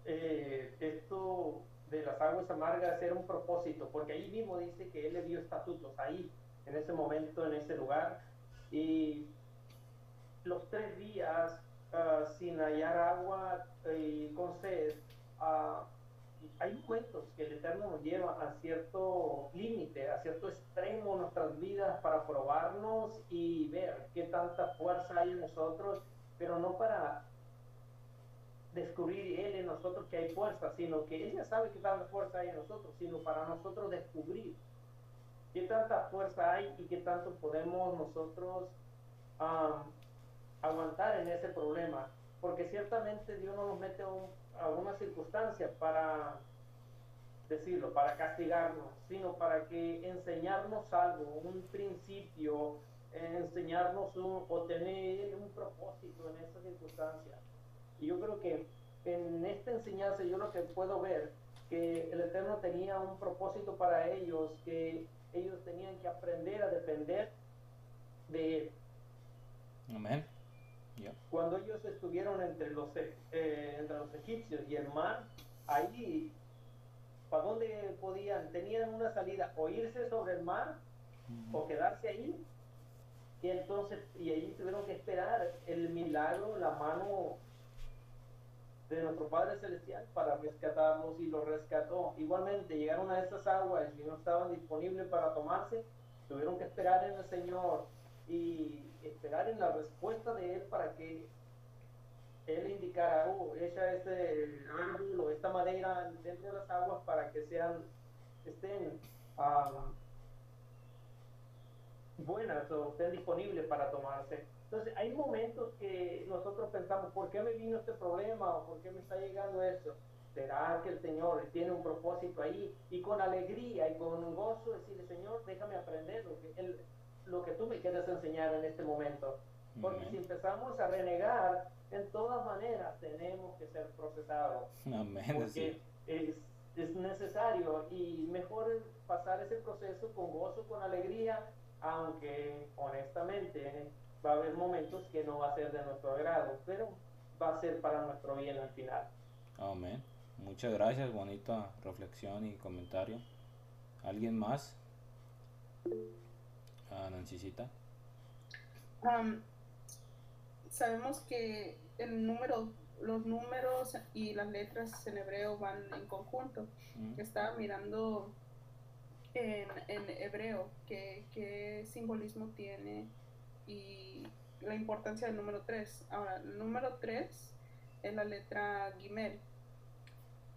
Eh, esto de las aguas amargas era un propósito, porque ahí mismo dice que él le dio estatutos, ahí, en ese momento, en ese lugar, y los tres días uh, sin hallar agua y con sed, uh, hay momentos que el Eterno nos lleva a cierto límite, a cierto extremo en nuestras vidas para probarnos y ver qué tanta fuerza hay en nosotros, pero no para descubrir Él en nosotros que hay fuerza, sino que ella sabe qué tanta fuerza hay en nosotros, sino para nosotros descubrir qué tanta fuerza hay y qué tanto podemos nosotros um, aguantar en ese problema. Porque ciertamente Dios no nos mete a una circunstancia para decirlo, para castigarnos, sino para que enseñarnos algo, un principio, enseñarnos un, o tener un propósito en esa circunstancia. Y yo creo que en esta enseñanza yo lo que puedo ver, que el Eterno tenía un propósito para ellos, que ellos tenían que aprender a depender de Él.
Amén. Yeah.
Cuando ellos estuvieron entre los, eh, entre los egipcios y el mar, ahí, ¿para dónde podían? Tenían una salida, o irse sobre el mar, uh -huh. o quedarse ahí. Y entonces, y ahí tuvieron que esperar el milagro, la mano de nuestro Padre Celestial para rescatarnos y lo rescató. Igualmente llegaron a estas aguas y no estaban disponibles para tomarse, tuvieron que esperar en el Señor y esperar en la respuesta de Él para que Él indicara, oh, echa este árbol o esta madera dentro de las aguas para que sean, estén um, buenas o estén disponibles para tomarse. Entonces, hay momentos que nosotros pensamos, ¿por qué me vino este problema o por qué me está llegando esto? ¿Será que el Señor tiene un propósito ahí? Y con alegría y con gozo decirle, Señor, déjame aprender lo que, el, lo que tú me quieres enseñar en este momento. Porque Amén. si empezamos a renegar, en todas maneras tenemos que ser procesados.
Amén.
Porque es, es necesario y mejor pasar ese proceso con gozo, con alegría, aunque honestamente va a haber momentos que no va a ser de nuestro agrado, pero va a ser para nuestro bien al final.
Amén. Muchas gracias, bonita reflexión y comentario. ¿Alguien más? Ah, Nancicita.
Um, sabemos que el número, los números y las letras en hebreo van en conjunto.
Mm.
Estaba mirando en, en hebreo qué, qué simbolismo tiene y la importancia del número 3. Ahora, el número 3 es la letra Gimel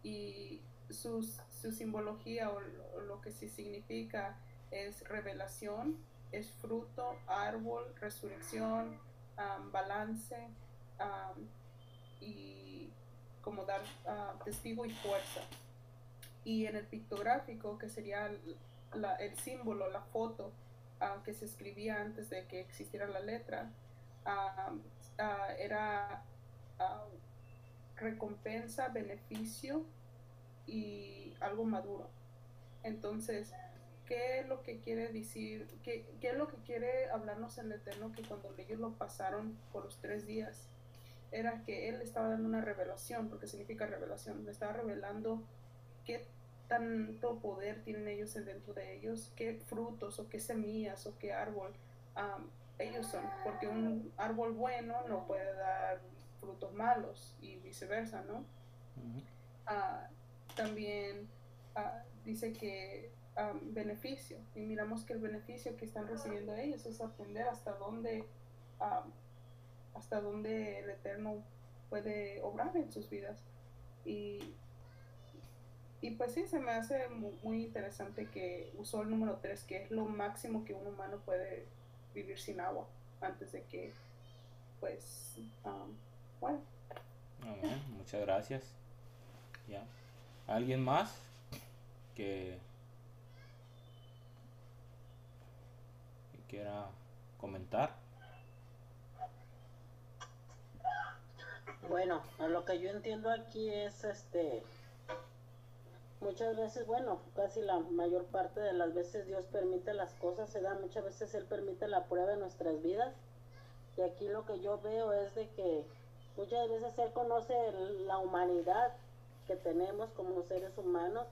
y sus, su simbología o lo, que sí significa es revelación, es fruto, árbol, resurrección, um, balance um, y como dar uh, testigo y fuerza. Y en el pictográfico, que sería la, el símbolo, la foto, uh, que se escribía antes de que existiera la letra, uh, era recompensa, beneficio y algo maduro. Entonces, ¿qué es lo que quiere decir? ¿Qué, ¿Qué, es lo que quiere hablarnos el Eterno? Que cuando ellos lo pasaron por los tres días, era que Él estaba dando una revelación, porque significa revelación, le estaba revelando qué tanto poder tienen ellos dentro de ellos, qué frutos o qué semillas o qué árbol um, ellos son, porque un árbol bueno no puede dar frutos malos y viceversa, ¿no? Uh -huh. uh, también uh, dice que um, beneficio y miramos que el beneficio que están recibiendo ellos es aprender hasta dónde um, hasta dónde el eterno puede obrar en sus vidas y y pues sí se me hace muy, muy interesante que usó el número 3 que es lo máximo que un humano puede vivir sin agua antes de que pues um, bueno
Amén. muchas gracias ya alguien más que quiera comentar.
Bueno, lo que yo entiendo aquí es este muchas veces, bueno, casi la mayor parte de las veces Dios permite las cosas, se da, muchas veces Él permite la prueba en nuestras vidas. Y aquí lo que yo veo es de que muchas veces Él conoce la humanidad que tenemos como seres humanos.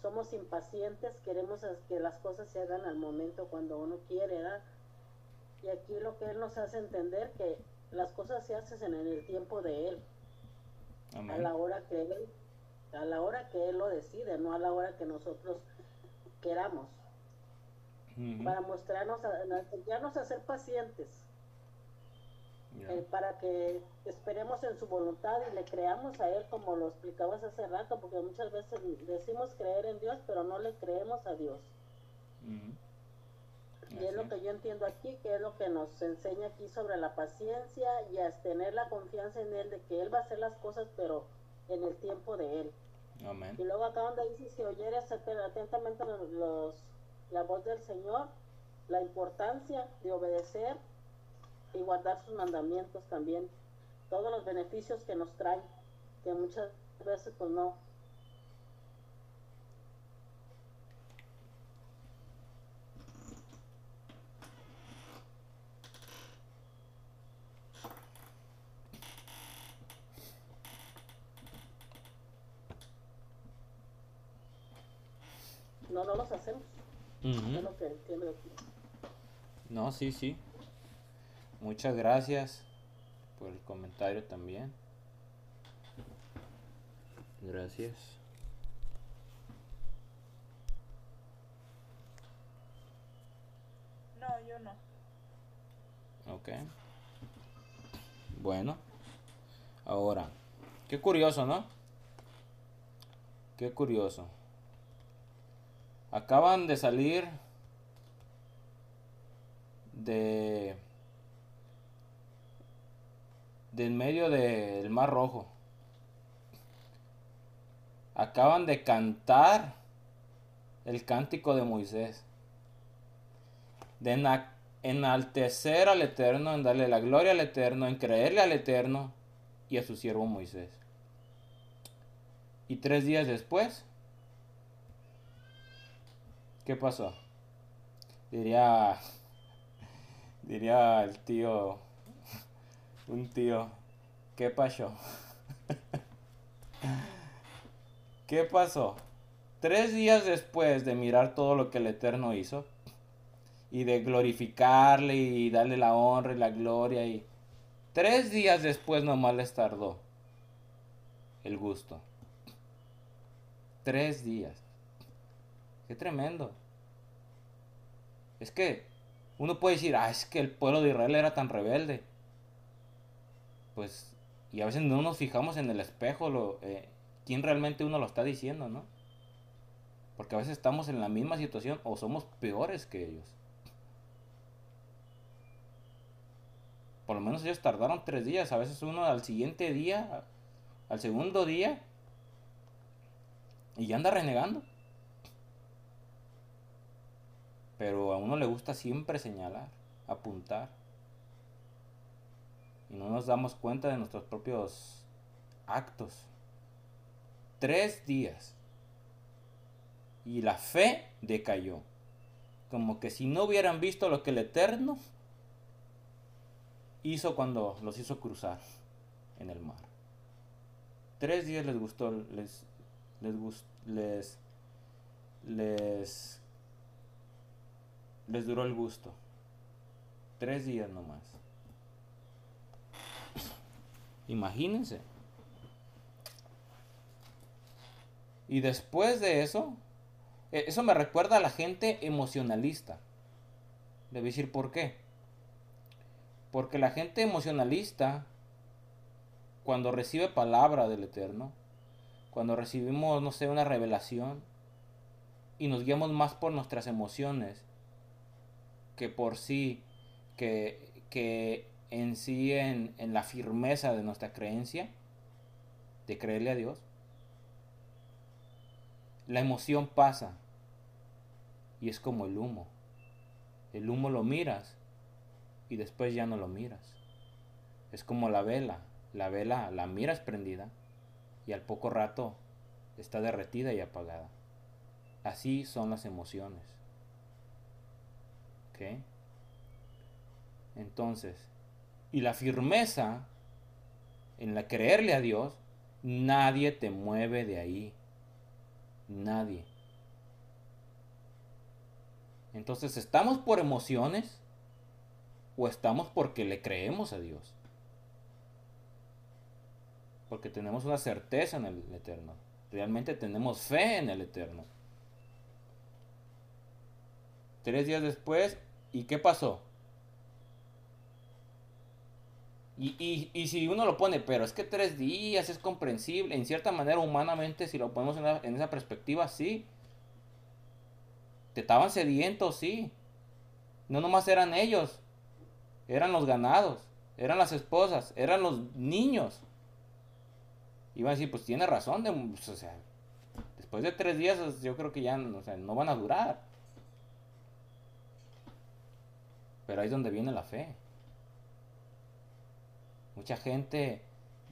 Somos impacientes, queremos que las cosas se hagan al momento cuando uno quiere, ¿verdad? Y aquí lo que Él nos hace entender que las cosas se hacen en el tiempo de Él, a la hora que Él, a la hora que Él lo decide, no a la hora que nosotros queramos. Para mostrarnos, a, enseñarnos a ser pacientes, eh, para que esperemos en su voluntad y le creamos a Él, como lo explicabas hace rato, porque muchas veces decimos creer en Dios, pero no le creemos a Dios. Y es lo que yo entiendo aquí, que es lo que nos enseña aquí sobre la paciencia y a tener la confianza en Él, de que Él va a hacer las cosas, pero en el tiempo de Él. Y luego acá donde dice, si oyeres atentamente los, la voz del Señor, la importancia de obedecer y guardar sus mandamientos también, todos los beneficios que nos traen, que muchas veces pues no, no, no los hacemos. Es lo que entiendo aquí.
No, sí, sí. Muchas gracias por el comentario también. Gracias.
No, yo no.
Ok. Bueno. Ahora, qué curioso, ¿no? Qué curioso. Acaban de salir de del medio del Mar Rojo. Acaban de cantar el cántico de Moisés. De enaltecer al Eterno, en darle la gloria al Eterno, en creerle al Eterno y a su siervo Moisés. Y tres días después, ¿qué pasó? Diría, diría el tío un tío, ¿qué pasó? ¿Qué pasó? Tres días después de mirar todo lo que el Eterno hizo y de glorificarle y darle la honra y la gloria y tres días después nomás les tardó el gusto. Tres días. Tremendo. Es que uno puede decir, ah, es que el pueblo de Israel era tan rebelde pues, y a veces no nos fijamos en el espejo, lo, eh, quién realmente uno lo está diciendo, ¿no? Porque a veces estamos en la misma situación o somos peores que ellos. Por lo menos ellos tardaron tres días, a veces uno al siguiente día, al segundo día, y ya anda renegando. Pero a uno le gusta siempre señalar, apuntar y no nos damos cuenta de nuestros propios actos. Tres días. Y la fe decayó. Como que si no hubieran visto lo que el Eterno hizo cuando los hizo cruzar en el mar. Tres días les gustó, les, les, les, les, les duró el gusto. Tres días nomás. Imagínense. Y después de eso, e, eso me recuerda a la gente emocionalista. Le voy a decir por qué. Porque la gente emocionalista, cuando recibe palabra del Eterno, cuando recibimos, no sé, una revelación, y nos guiamos más por nuestras emociones que por sí, que, que en sí en, la firmeza de nuestra creencia, de creerle a Dios, la emoción pasa y es como el humo. El humo lo miras y después ya no lo miras. Es como la vela. La vela la miras prendida y al poco rato está derretida y apagada. Así son las emociones. ¿Ok? Entonces, y la firmeza en la creerle a Dios Nadie te mueve de ahí. Nadie. Entonces, ¿estamos por emociones o estamos porque le creemos a Dios? Porque tenemos una certeza en el Eterno. Realmente tenemos fe en el Eterno. Tres días después, ¿y qué pasó? Y, si uno lo pone, pero es que tres días es comprensible, en cierta manera humanamente, si lo ponemos en, esa perspectiva, sí. Te estaban sedientos, sí. No nomás eran ellos, eran los ganados, eran las esposas, eran los niños. Iban a decir, pues tiene razón, de, pues, o sea, después de tres días yo creo que ya no van a durar. Pero ahí es donde viene la fe. Mucha gente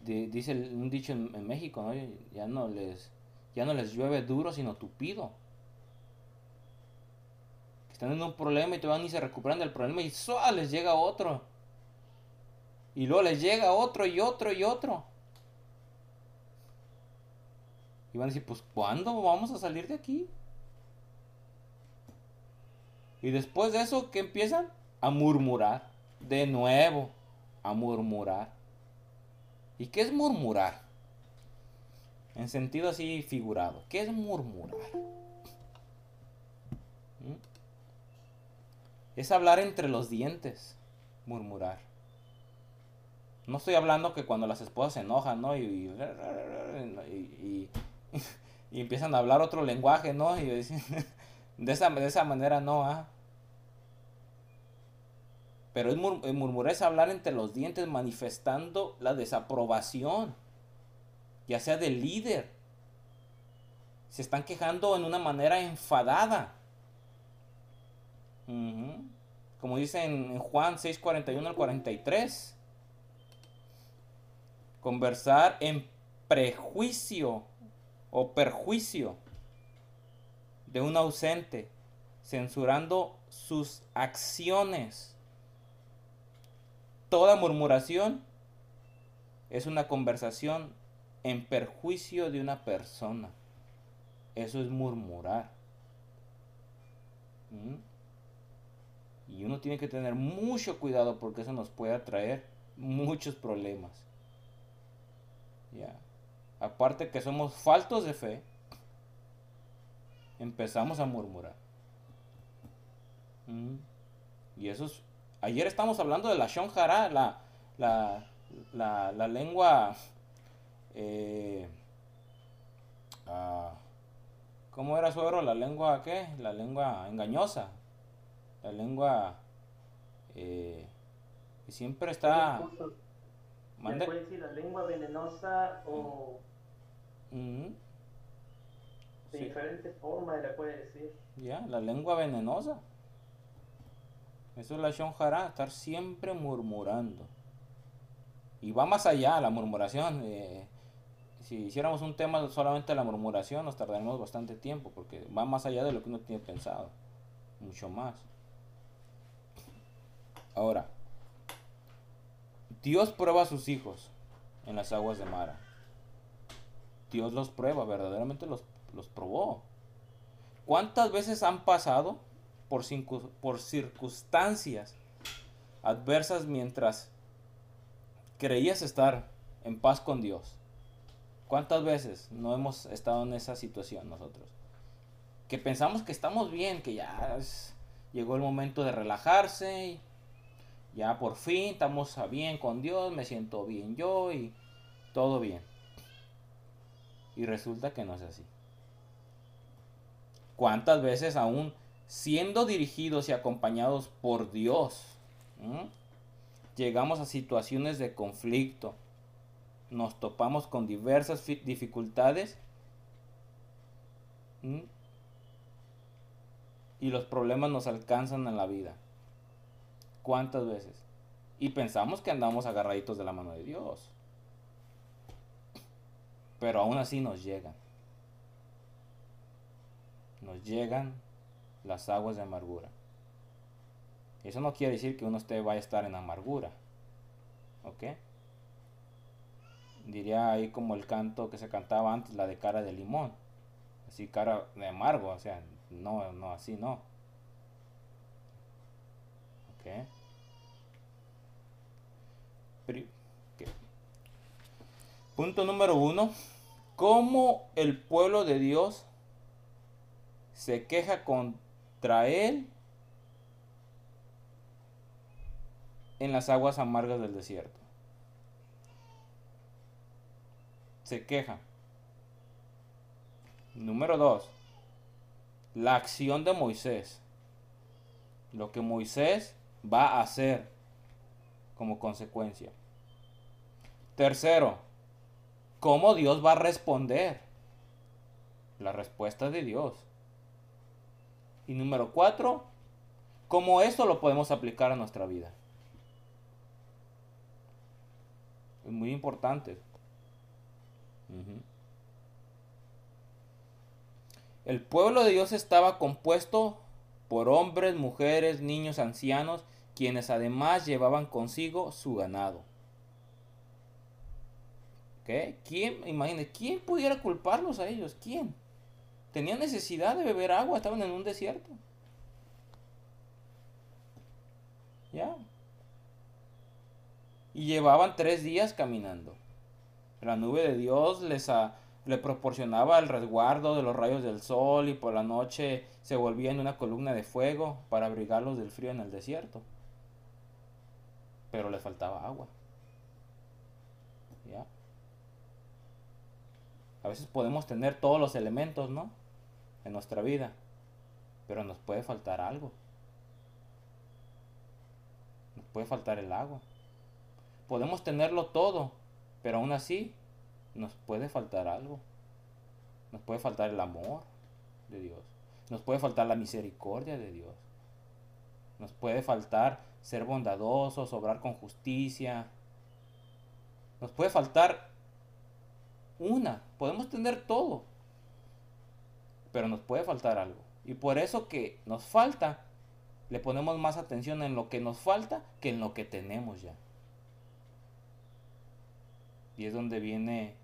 dice un dicho en, México, ¿no? Ya no les ya no les llueve duro sino tupido. Están en un problema y te van y se recuperan del problema y ¡suá! les llega otro. Y luego les llega otro y otro y otro. Y van a decir, pues ¿cuándo vamos a salir de aquí? Y después de eso, ¿qué empiezan? A murmurar. De nuevo a murmurar. ¿Y qué es murmurar? En sentido así figurado. ¿Qué es murmurar? ¿Mm? Es hablar entre los dientes. Murmurar. No estoy hablando que cuando las esposas se enojan, ¿no? Y, y, empiezan a hablar otro lenguaje, ¿no? Y de esa, de esa manera no, ¿ah? Pero el, murmurar es hablar entre los dientes manifestando la desaprobación, ya sea del líder. Se están quejando en una manera enfadada. Como dice en Juan 6:41 al 43. Conversar en prejuicio o perjuicio de un ausente, censurando sus acciones Toda murmuración es una conversación en perjuicio de una persona. Eso es murmurar. ¿Mm? Y uno tiene que tener mucho cuidado porque eso nos puede atraer muchos problemas. Ya. Aparte que somos faltos de fe, empezamos a murmurar. ¿Mm? Y eso es Ayer estamos hablando de la Shonjara, la, la, la, lengua. Eh, ah, ¿Cómo era suegro? La lengua, ¿qué? La lengua engañosa. La lengua. Eh, que siempre está.
¿Mande? puede decir la lengua venenosa o. De diferentes formas le puede decir.
Ya, la lengua venenosa. Eso es la Shonjara, estar siempre murmurando. Y va más allá la murmuración. Eh, si hiciéramos un tema solamente de la murmuración, nos tardaríamos bastante tiempo, porque va más allá de lo que uno tiene pensado. Mucho más. Ahora, Dios prueba a sus hijos en las aguas de Mara. Dios los prueba, verdaderamente los, los probó. ¿Cuántas veces han pasado por, circunstancias adversas mientras creías estar en paz con Dios. ¿Cuántas veces no hemos estado en esa situación nosotros? Que pensamos que estamos bien, que ya llegó el momento de relajarse, y ya por fin estamos bien con Dios, me siento bien yo y todo bien. Y resulta que no es así. ¿Cuántas veces aún siendo dirigidos y acompañados por Dios, llegamos a situaciones de conflicto, nos topamos con diversas dificultades y los problemas nos alcanzan en la vida. ¿Cuántas veces? Y pensamos que andamos agarraditos de la mano de Dios. Pero aún así nos llegan. Nos llegan las aguas de amargura. Eso no quiere decir que uno esté, vaya a estar en amargura. ¿Ok? diría ahí como el canto que se cantaba antes, la de cara de limón. Así cara de amargo, o sea, no, no, así no. Ok. Punto número uno. ¿Cómo el pueblo de Dios se queja contra él en las aguas amargas del desierto? Se queja. Número dos. La acción de Moisés. Lo que Moisés va a hacer como consecuencia. Tercero, cómo Dios va a responder. La respuesta de Dios. Y número cuatro, cómo eso lo podemos aplicar a nuestra vida. Es muy importante. El pueblo de Dios estaba compuesto por hombres, mujeres, niños, ancianos, quienes además llevaban consigo su ganado. ¿Ok? ¿Quién, quién pudiera culparlos a ellos? ¿Quién? Tenían necesidad de beber agua, estaban en un desierto. ¿Ya? Y llevaban tres días caminando. La nube de Dios les a- proporcionaba el resguardo de los rayos del sol y por la noche se volvía en una columna de fuego para abrigarlos del frío en el desierto. Pero les faltaba agua. ¿Ya? A veces podemos tener todos los elementos, ¿no? En nuestra vida. Pero nos puede faltar algo. Nos puede faltar el agua. Podemos tenerlo todo, pero aún así nos puede faltar algo. Nos puede faltar el amor de Dios. Nos puede faltar la misericordia de Dios. Nos puede faltar ser bondadosos, obrar con justicia. Nos puede faltar una. Podemos tener todo. Pero nos puede faltar algo. Y por eso que nos falta, le ponemos más atención en lo que nos falta que en lo que tenemos ya. Y es donde viene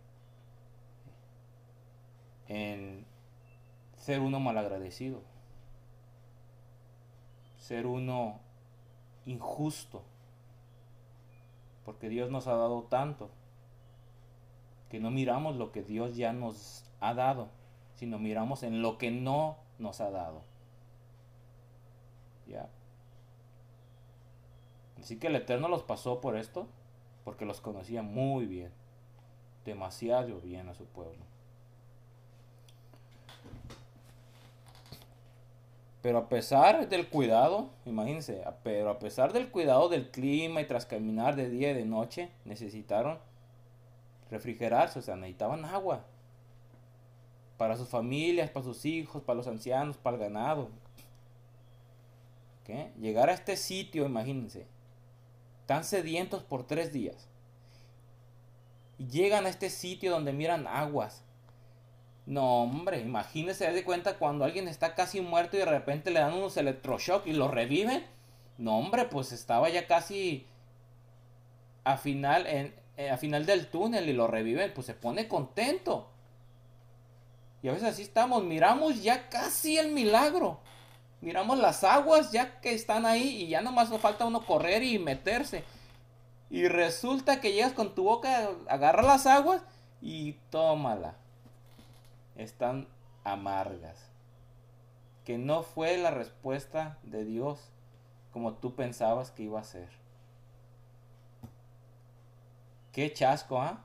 en ser uno malagradecido. Ser uno injusto. Porque Dios nos ha dado tanto que no miramos lo que Dios ya nos ha dado, sino miramos en lo que no nos ha dado. ¿Ya? Así que el Eterno los pasó por esto, porque los conocía muy bien, demasiado bien a su pueblo. Pero a pesar del cuidado, imagínense, pero a pesar del cuidado del clima y tras caminar de día y de noche, necesitaron refrigerarse, o sea, necesitaban agua. Para sus familias, para sus hijos, para los ancianos, para el ganado. ¿Ok? Llegar a este sitio, imagínense, tan sedientos por tres días. Y llegan a este sitio donde miran aguas. No, hombre, imagínense, de cuenta cuando alguien está casi muerto y de repente le dan unos electroshock y lo reviven. No, hombre, pues estaba ya casi a final, en, eh, a final del túnel y lo reviven, pues se pone contento. A veces así estamos, miramos ya casi el milagro. Miramos las aguas ya que están ahí y ya nomás nos falta uno correr y meterse. Y resulta que llegas con tu boca, agarra las aguas y tómala. Están amargas. Que no fue la respuesta de Dios como tú pensabas que iba a ser. Qué chasco, ¿ah?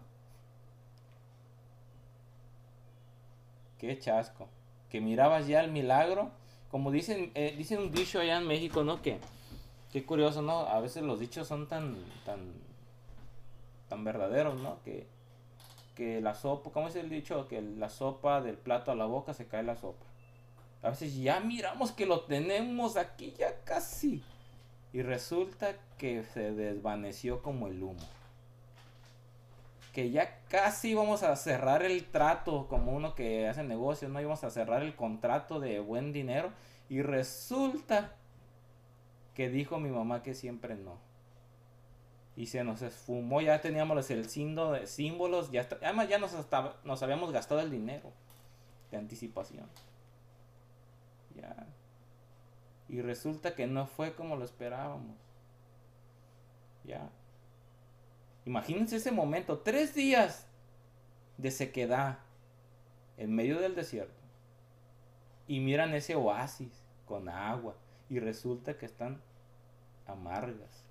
Qué chasco. Que mirabas ya el milagro. Como dicen, eh, dicen un dicho allá en México, ¿no? Que, qué curioso, ¿no? A veces los dichos son tan, tan, tan verdaderos, ¿no? Que, que la sopa, ¿cómo es el dicho? Que la sopa del plato a la boca se cae la sopa. A veces ya miramos que lo tenemos aquí ya casi. Y resulta que se desvaneció como el humo. Que ya casi vamos a cerrar el trato como uno que hace negocios, ¿no? Íbamos a cerrar el contrato de buen dinero. Y resulta que dijo mi mamá que siempre no. y se nos esfumó, ya teníamos el símbolo de símbolos, ya está- además ya nos, nos habíamos gastado el dinero de anticipación. Ya. Y resulta que no fue como lo esperábamos. Ya. Imagínense ese momento, tres días de sequedad en medio del desierto. Y miran ese oasis con agua y resulta que están amargas.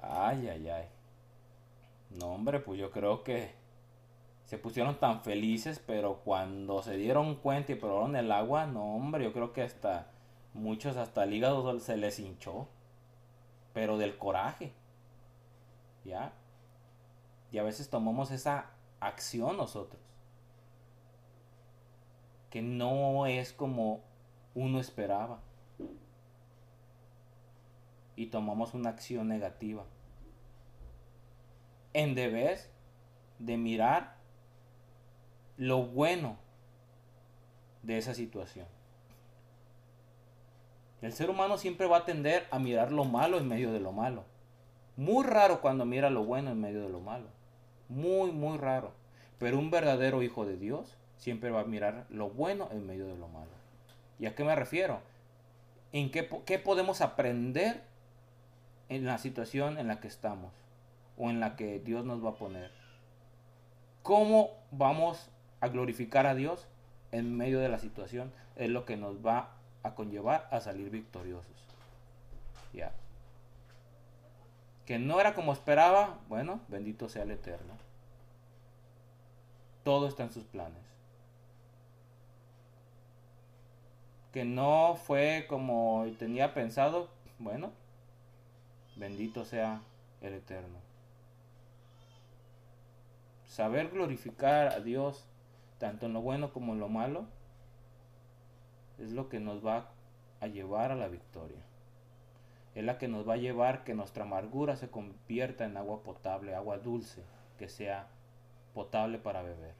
Ay, ay, ay. No, hombre, pues yo creo que se pusieron tan felices, pero cuando se dieron cuenta y probaron el agua, no, hombre, yo creo que hasta muchos, hasta el hígado se les hinchó. Pero del coraje. ¿Ya? Y a veces tomamos esa acción nosotros. Que no es como uno esperaba. Y tomamos una acción negativa. En vez de mirar lo bueno de esa situación. El ser humano siempre va a tender a mirar lo malo en medio de lo malo. Muy raro cuando mira lo bueno en medio de lo malo. Muy, muy raro. Pero un verdadero hijo de Dios siempre va a mirar lo bueno en medio de lo malo. ¿Y a qué me refiero? ¿En qué, po- qué podemos aprender en la situación en la que estamos? O en la que Dios nos va a poner. ¿Cómo vamos a glorificar a Dios en medio de la situación? Es lo que nos va a conllevar a salir victoriosos. Ya. Que no era como esperaba, bueno, bendito sea el Eterno. Todo está en sus planes. Que no fue como tenía pensado, bueno, bendito sea el Eterno. Saber glorificar a Dios, tanto en lo bueno como en lo malo, es lo que nos va a llevar a la victoria. Es la que nos va a llevar que nuestra amargura se convierta en agua potable, agua dulce, que sea potable para beber.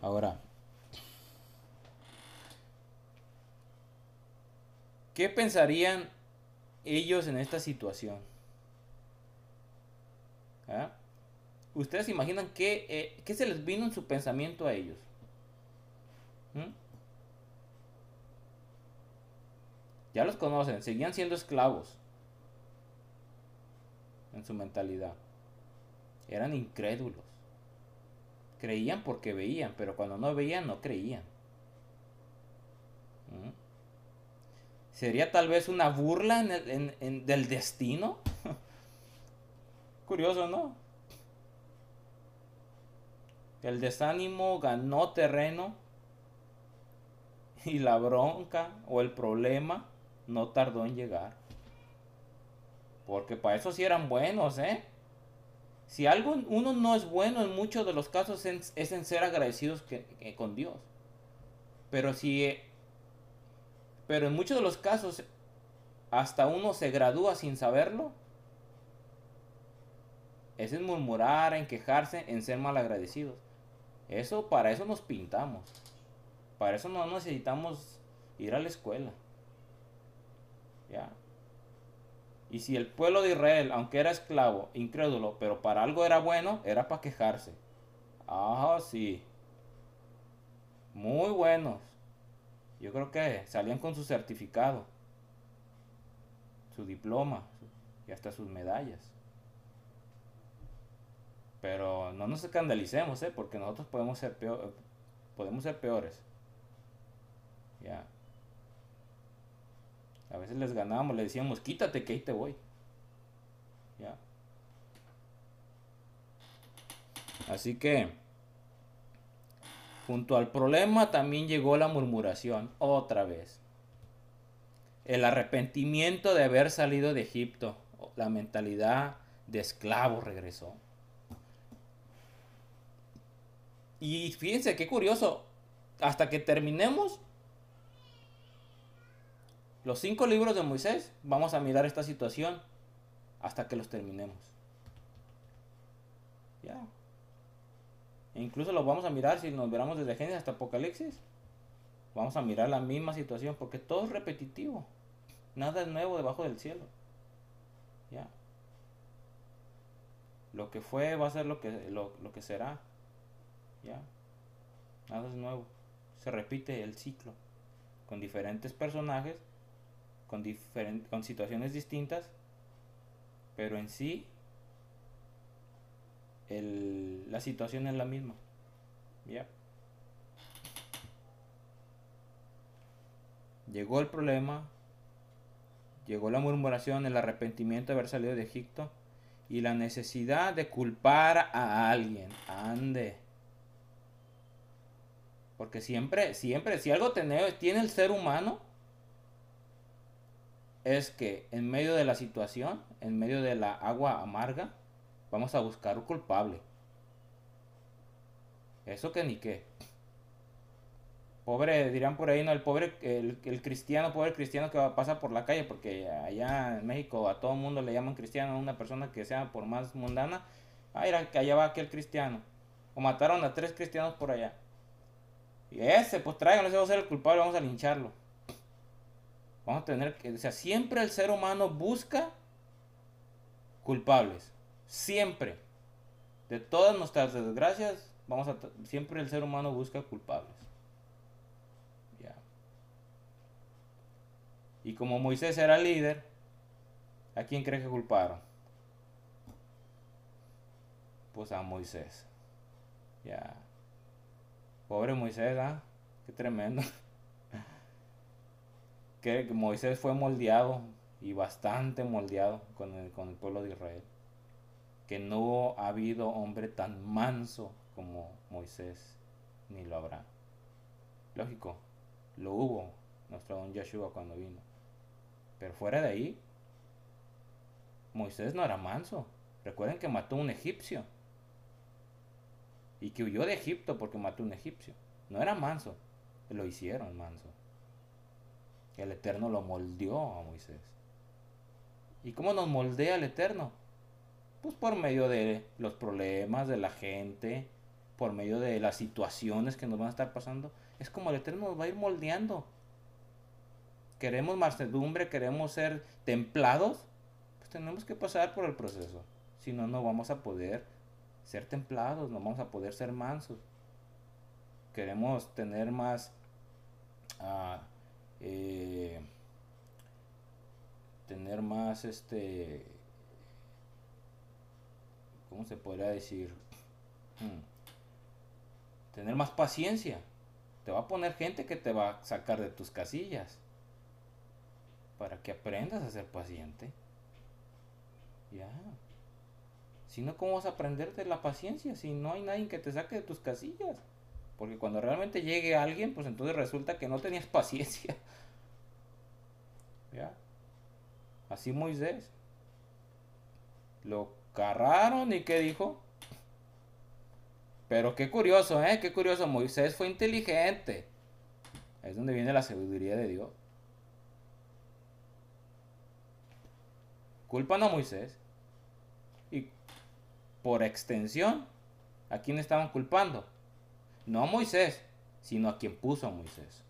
Ahora, ¿qué pensarían ellos en esta situación? ¿Ah? ¿Ustedes imaginan qué, eh, qué se les vino en su pensamiento a ellos? ¿Mm? Ya los conocen, seguían siendo esclavos en su mentalidad. Eran incrédulos. Creían porque veían, pero cuando no veían no creían. ¿Mm? ¿Sería tal vez una burla del destino? Curioso, ¿no? El desánimo ganó terreno y la bronca o el problema no tardó en llegar. Porque para eso sí eran buenos, ¿eh? Si algo uno no es bueno en muchos de los casos es en ser agradecidos con Dios. Pero si pero en muchos de los casos hasta uno se gradúa sin saberlo, es en murmurar, en quejarse, en ser malagradecidos. Eso, para eso nos pintamos. Para eso no necesitamos ir a la escuela. Ya. Y si el pueblo de Israel, aunque era esclavo, incrédulo, pero para algo era bueno, era para quejarse. Ah, sí. Muy buenos. Yo creo que salían con su certificado, su diploma y hasta sus medallas. Pero no nos escandalicemos, ¿eh? Porque nosotros podemos ser peor, podemos ser peores. Ya. A veces les ganábamos, le decíamos, quítate que ahí te voy. Ya. Así que, junto al problema también llegó la murmuración, otra vez. El arrepentimiento de haber salido de Egipto, la mentalidad de esclavo regresó. Y fíjense qué curioso, hasta que terminemos los cinco libros de Moisés, vamos a mirar esta situación hasta que los terminemos. Ya. E incluso los vamos a mirar si nos veramos desde Génesis hasta Apocalipsis. Vamos a mirar la misma situación porque todo es repetitivo. Nada es nuevo debajo del cielo. Ya. Lo que fue va a ser lo que, lo, lo que será. Ya. Nada es nuevo. Se repite el ciclo. Con diferentes personajes. Con, diferentes con situaciones distintas. Pero en sí. La situación es la misma. Ya. Llegó el problema, llegó la murmuración, el arrepentimiento de haber salido de Egipto y la necesidad de culpar a alguien. Ande. Porque siempre, siempre, si algo tiene, tiene el ser humano, es que en medio de la situación, en medio de la agua amarga, vamos a buscar un culpable. Eso que ni qué. Pobre, dirán por ahí, ¿no? El pobre, el, cristiano, pobre cristiano que pasa por la calle, porque allá en México a todo mundo le llaman cristiano, a una persona que sea por más mundana. Ah, era que allá va aquel cristiano. O mataron a tres cristianos por allá. Y ese, pues tráiganlo, ese va a ser el culpable, vamos a lincharlo. Vamos a tener que, o sea, siempre el ser humano busca culpables. Siempre. De todas nuestras desgracias, vamos a, siempre el ser humano busca culpables. Ya. Y como Moisés era líder, ¿a quién cree que culparon? Pues a Moisés. Ya. Pobre Moisés, ¿ah? Qué tremendo. que Moisés fue moldeado y bastante moldeado con el, con el pueblo de Israel. Que no ha habido hombre tan manso como Moisés, ni lo habrá. Lógico, lo hubo nuestro don Yeshua cuando vino. Pero fuera de ahí, Moisés no era manso. Recuerden que mató a un egipcio. Y que huyó de Egipto porque mató a un egipcio. No era manso. Lo hicieron manso. El Eterno lo moldeó a Moisés. ¿Y cómo nos moldea el Eterno? Pues por medio de los problemas de la gente, por medio de las situaciones que nos van a estar pasando. Es como el Eterno nos va a ir moldeando. Queremos mansedumbre, queremos ser templados, pues tenemos que pasar por el proceso. Si no, no vamos a poder ser templados, no vamos a poder ser mansos. Queremos tener más... Uh, eh, tener más este cómo se podría decir hmm. tener más paciencia te va a poner gente que te va a sacar de tus casillas para que aprendas a ser paciente ya no cómo vas a aprender de la paciencia si no hay nadie que te saque de tus casillas porque cuando realmente llegue alguien, pues entonces resulta que no tenías paciencia. ¿Ya? Así Moisés. Lo carraron y ¿qué dijo? Pero qué curioso, ¿eh? Qué curioso. Moisés fue inteligente. Es donde viene la sabiduría de Dios. Culpan a Moisés. Por extensión, ¿a quién estaban culpando? No a Moisés, sino a quien puso a Moisés.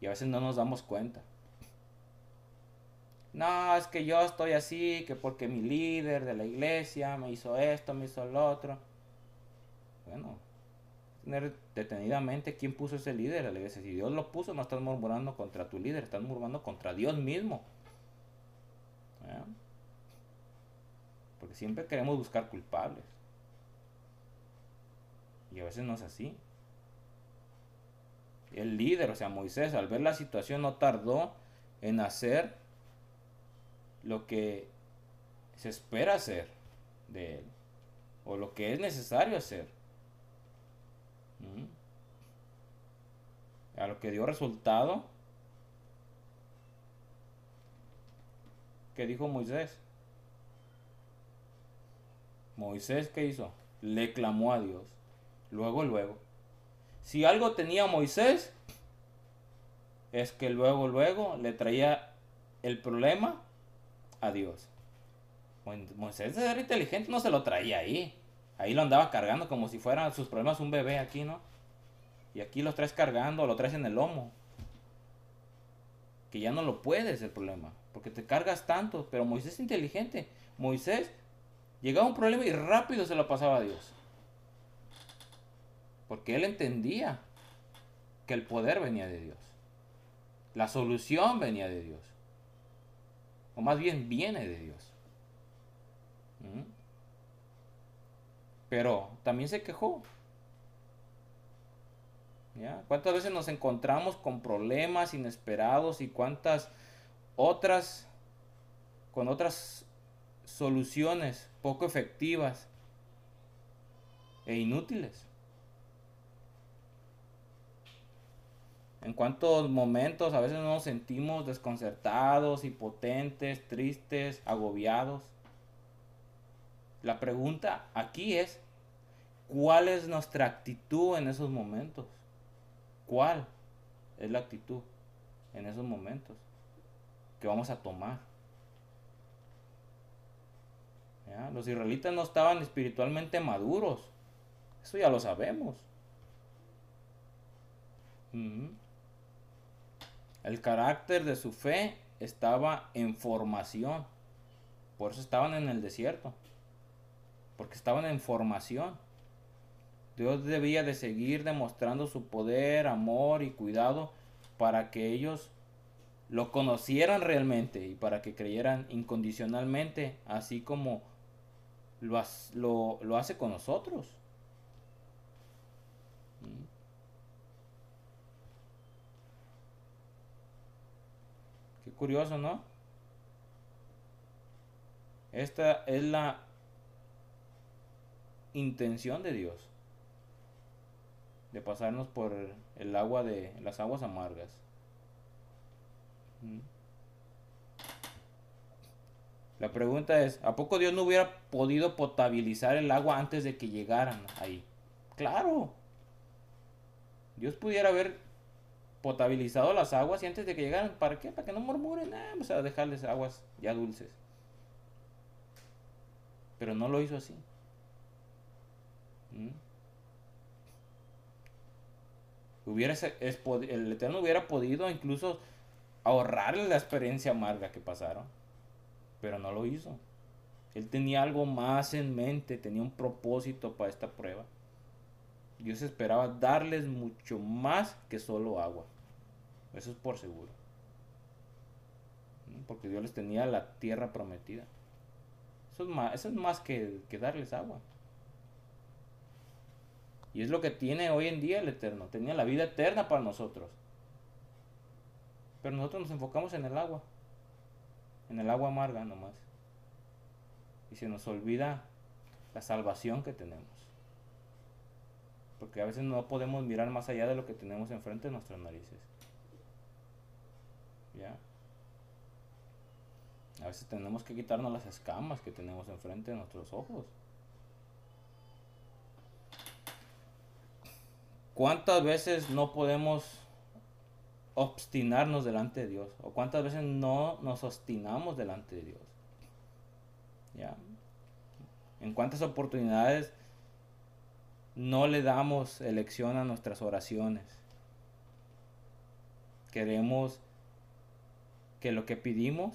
Y a veces no nos damos cuenta. No, es que yo estoy así, que porque mi líder de la iglesia me hizo esto, me hizo lo otro. Bueno, tener detenidamente quién puso ese líder de la iglesia. Si Dios lo puso, no estás murmurando contra tu líder, estás murmurando contra Dios mismo. Porque siempre queremos buscar culpables. Y a veces no es así. El líder, o sea, Moisés, al ver la situación no tardó en hacer lo que se espera hacer de él. O lo que es necesario hacer. ¿Mm? A lo que dio resultado. ¿Qué dijo Moisés? Moisés, ¿qué hizo? Le clamó a Dios. Luego, luego. Si algo tenía Moisés, es que luego, luego le traía el problema a Dios. Moisés era inteligente, no se lo traía ahí. Ahí lo andaba cargando como si fueran sus problemas un bebé aquí, ¿no? Y aquí lo traes cargando, lo traes en el lomo. Que ya no lo puedes el problema. Porque te cargas tanto. Pero Moisés es inteligente. Moisés llegaba un problema y rápido se lo pasaba a Dios. Porque él entendía que el poder venía de Dios. La solución venía de Dios. O más bien viene de Dios. ¿Mm? Pero también se quejó. ¿Ya? ¿Cuántas veces nos encontramos con problemas inesperados y cuántas otras, con otras soluciones poco efectivas e inútiles? En cuántos momentos a veces nos sentimos desconcertados, impotentes, tristes, agobiados. La pregunta aquí es, ¿cuál es nuestra actitud en esos momentos? ¿Cuál es la actitud en esos momentos que vamos a tomar? Los israelitas no estaban espiritualmente maduros. Eso ya lo sabemos. El carácter de su fe estaba en formación. Por eso estaban en el desierto. Porque estaban en formación. Dios debía de seguir demostrando su poder, amor y cuidado para que ellos lo conocieran realmente y para que creyeran incondicionalmente, así como lo, hace con nosotros. ¿Mm? Qué curioso, ¿no? Esta es la intención de Dios de pasarnos por el agua de las aguas amargas. Mm. La pregunta es, ¿a poco Dios no hubiera podido potabilizar el agua antes de que llegaran ahí? Claro. Dios pudiera haber potabilizado las aguas y antes de que llegaran, ¿para qué? Para que no murmuren, vamos a dejarles aguas ya dulces. Pero no lo hizo así. ¿Mm? Hubiera, el Eterno hubiera podido incluso ahorrarle la experiencia amarga que pasaron, pero no lo hizo. Él tenía algo más en mente, tenía un propósito para esta prueba. Dios esperaba darles mucho más que solo agua. Eso es por seguro. Porque Dios les tenía la tierra prometida. Eso es más, que, que darles agua. Y es lo que tiene hoy en día el Eterno. Tenía la vida eterna para nosotros. Pero nosotros nos enfocamos en el agua. En el agua amarga nomás. Y se nos olvida la salvación que tenemos. Porque a veces no podemos mirar más allá de lo que tenemos enfrente de nuestras narices. ¿Ya? A veces tenemos que quitarnos las escamas que tenemos enfrente de nuestros ojos. ¿Cuántas veces no podemos obstinarnos delante de Dios? ¿O cuántas veces no nos obstinamos delante de Dios? ¿Ya? ¿En cuántas oportunidades no le damos elección a nuestras oraciones? Queremos que lo que pedimos,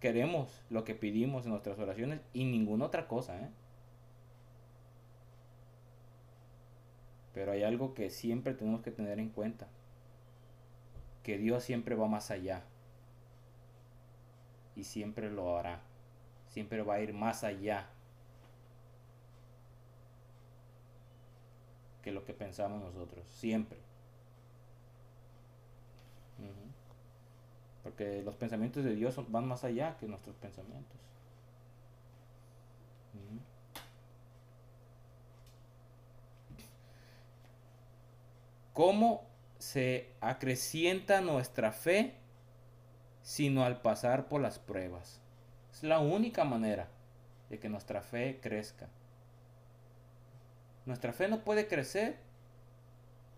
queremos lo que pedimos en nuestras oraciones y ninguna otra cosa, ¿eh? Pero hay algo que siempre tenemos que tener en cuenta. Que Dios siempre va más allá. Y siempre lo hará. Siempre va a ir más allá que lo que pensamos nosotros. Siempre. Porque los pensamientos de Dios van más allá que nuestros pensamientos. ¿Cómo se acrecienta nuestra fe sino al pasar por las pruebas? Es la única manera de que nuestra fe crezca. Nuestra fe no puede crecer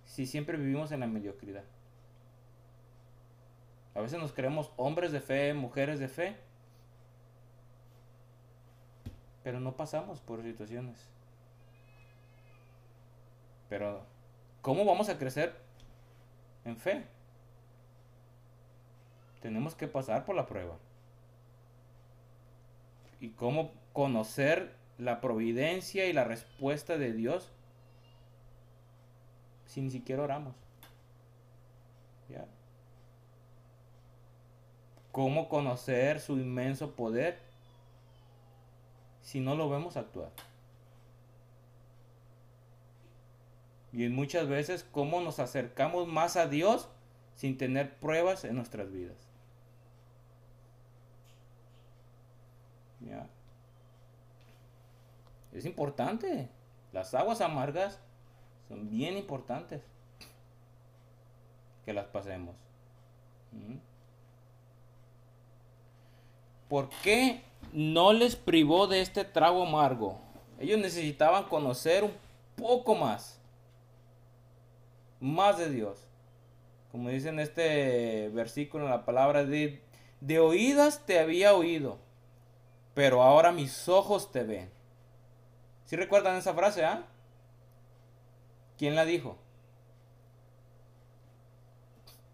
si siempre vivimos en la mediocridad. A veces nos creemos hombres de fe, mujeres de fe, pero no pasamos por situaciones. Pero ¿cómo vamos a crecer en fe? Tenemos que pasar por la prueba. ¿Y cómo conocer la providencia y la respuesta de Dios si ni siquiera oramos? ¿Ya? ¿Cómo conocer su inmenso poder si no lo vemos actuar? Y muchas veces cómo nos acercamos más a Dios sin tener pruebas en nuestras vidas. Es importante. Las aguas amargas son bien importantes que las pasemos. ¿Por qué no les privó de este trago amargo? Ellos necesitaban conocer un poco más. Más de Dios. Como dice en este versículo, la palabra de oídas te había oído, pero ahora mis ojos te ven. ¿Sí recuerdan esa frase, ah? ¿Quién la dijo?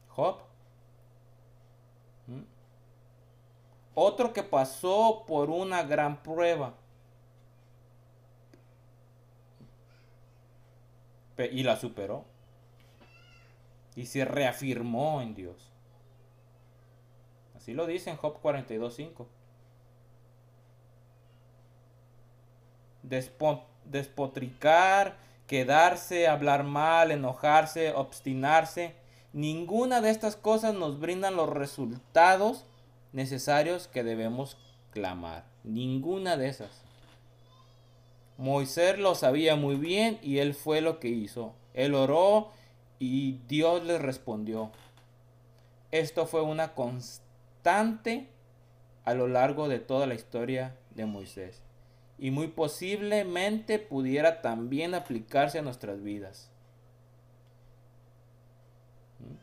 Job. ¿Mm? Otro que pasó por una gran prueba. Y la superó. Y se reafirmó en Dios. Así lo dice en Job 42.5. despotricar, quedarse, hablar mal, enojarse, obstinarse. Ninguna de estas cosas nos brindan los resultados necesarios que debemos clamar. Ninguna de esas. Moisés lo sabía muy bien y él fue lo que hizo. Él oró y Dios le respondió. Esto fue una constante a lo largo de toda la historia de Moisés y muy posiblemente pudiera también aplicarse a nuestras vidas. ¿Mm?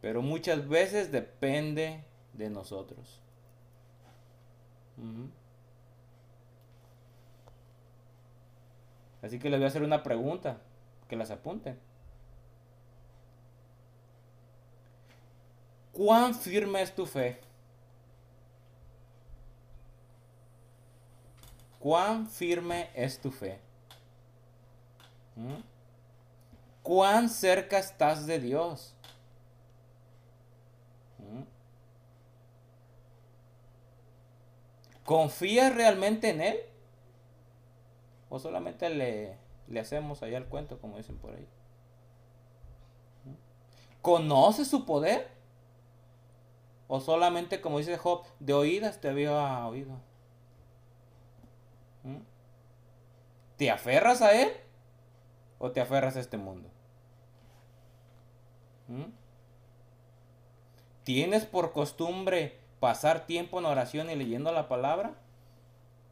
Pero muchas veces depende de nosotros. Así que les voy a hacer una pregunta, que las apunten. ¿Cuán firme es tu fe? ¿Cuán firme es tu fe? ¿Mm? ¿Cuán cerca estás de Dios? ¿Mm? ¿Confías realmente en Él? ¿O solamente le, le hacemos allá el cuento, como dicen por ahí? ¿Mm? ¿Conoces su poder? ¿O solamente, como dice Job, de oídas te había oído? ¿Mm? ¿Te aferras a Él o te aferras a este mundo? ¿Mm? ¿Tienes por costumbre pasar tiempo en oración y leyendo la palabra?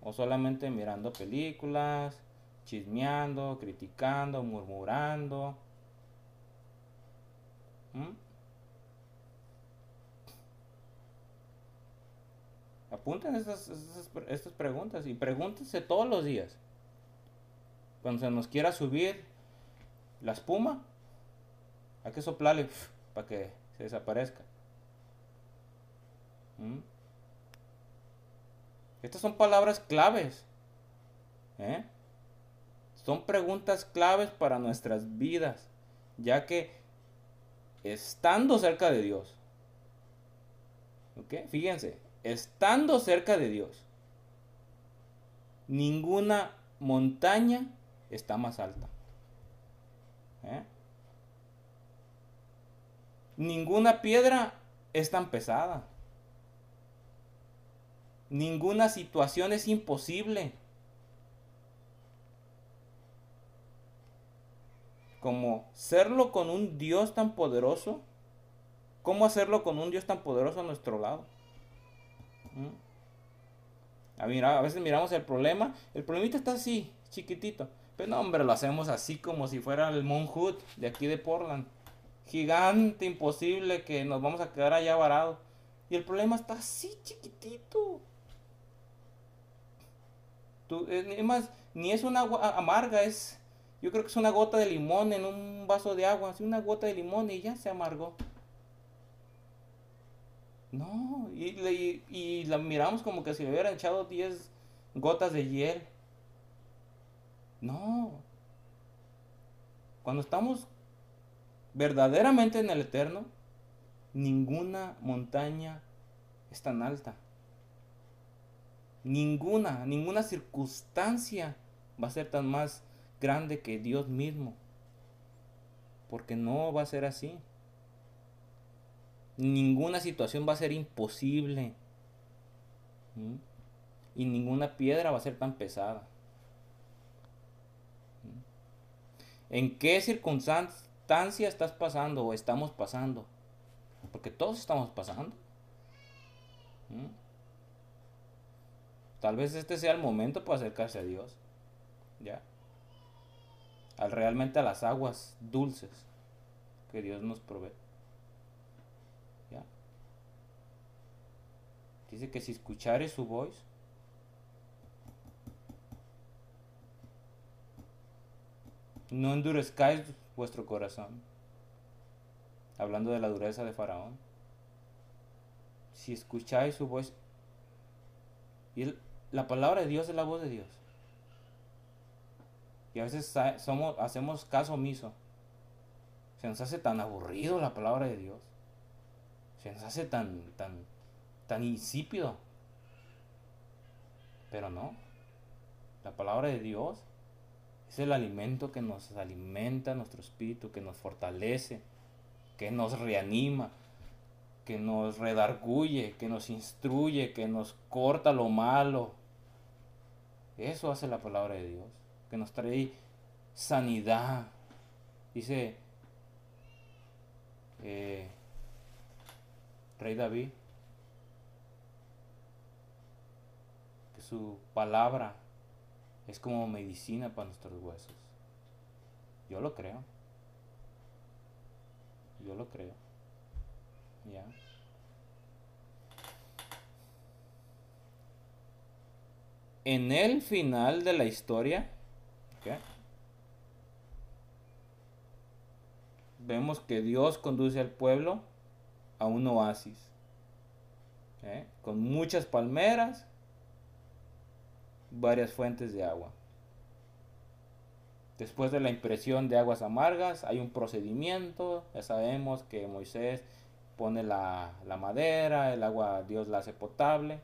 ¿O solamente mirando películas, chismeando, criticando, murmurando? ¿Mm? Apunten estas, estas, preguntas y pregúntense todos los días. Cuando se nos quiera subir la espuma, hay que soplarle para que se desaparezca. ¿Mm? Estas son palabras claves. ¿eh? Son preguntas claves para nuestras vidas, ya que estando cerca de Dios, ¿ok? Fíjense, estando cerca de Dios, ninguna montaña está más alta. ¿Eh? Ninguna piedra es tan pesada. Ninguna situación es imposible. Como serlo con un Dios tan poderoso. ¿Cómo hacerlo con un Dios tan poderoso a nuestro lado? A, a veces miramos el problema, el problemita está así, chiquitito. Pero no, hombre, lo hacemos así como si fuera el Mount Hood de aquí de Portland. Gigante, imposible que nos vamos a quedar allá varados. Y el problema está así chiquitito. Tú, es más, ni es una agua amarga, es Yo creo que es una gota de limón en un vaso de agua, así una gota de limón y ya se amargó. No, y, le- y la miramos como que si le hubieran echado 10 gotas de hiel. No. Cuando estamos verdaderamente en el eterno, ninguna montaña es tan alta. Ninguna, ninguna circunstancia va a ser tan más grande que Dios mismo. Porque no va a ser así. Ninguna situación va a ser imposible. Y ninguna piedra va a ser tan pesada. ¿Mm? ¿En qué circunstancia estás pasando o estamos pasando? Porque todos estamos pasando. ¿Mm? Tal vez este sea el momento para acercarse a Dios. ¿Ya? Al realmente a las aguas dulces que Dios nos provee. ¿Ya? Dice que si escuchares su voz, no endurezcáis vuestro corazón. Hablando de la dureza de Faraón. Si escucháis su voz, y la palabra de Dios es la voz de Dios. Y a veces somos, hacemos caso omiso. Se nos hace tan aburrido la palabra de Dios. Se nos hace tan, tan, tan insípido. Pero no. La palabra de Dios es el alimento que nos alimenta nuestro espíritu, que nos fortalece, que nos reanima, que nos redarguye, que nos instruye, que nos corta lo malo. Eso hace la palabra de Dios, que nos trae sanidad. Dice eh, Rey David que su palabra es como medicina para nuestros huesos. Yo lo creo. Yo lo creo. Ya. En el final de la historia, vemos que Dios conduce al pueblo a un oasis, con muchas palmeras, varias fuentes de agua. Después de la impresión de aguas amargas, hay un procedimiento. Ya sabemos que Moisés pone la, madera, el agua Dios la hace potable.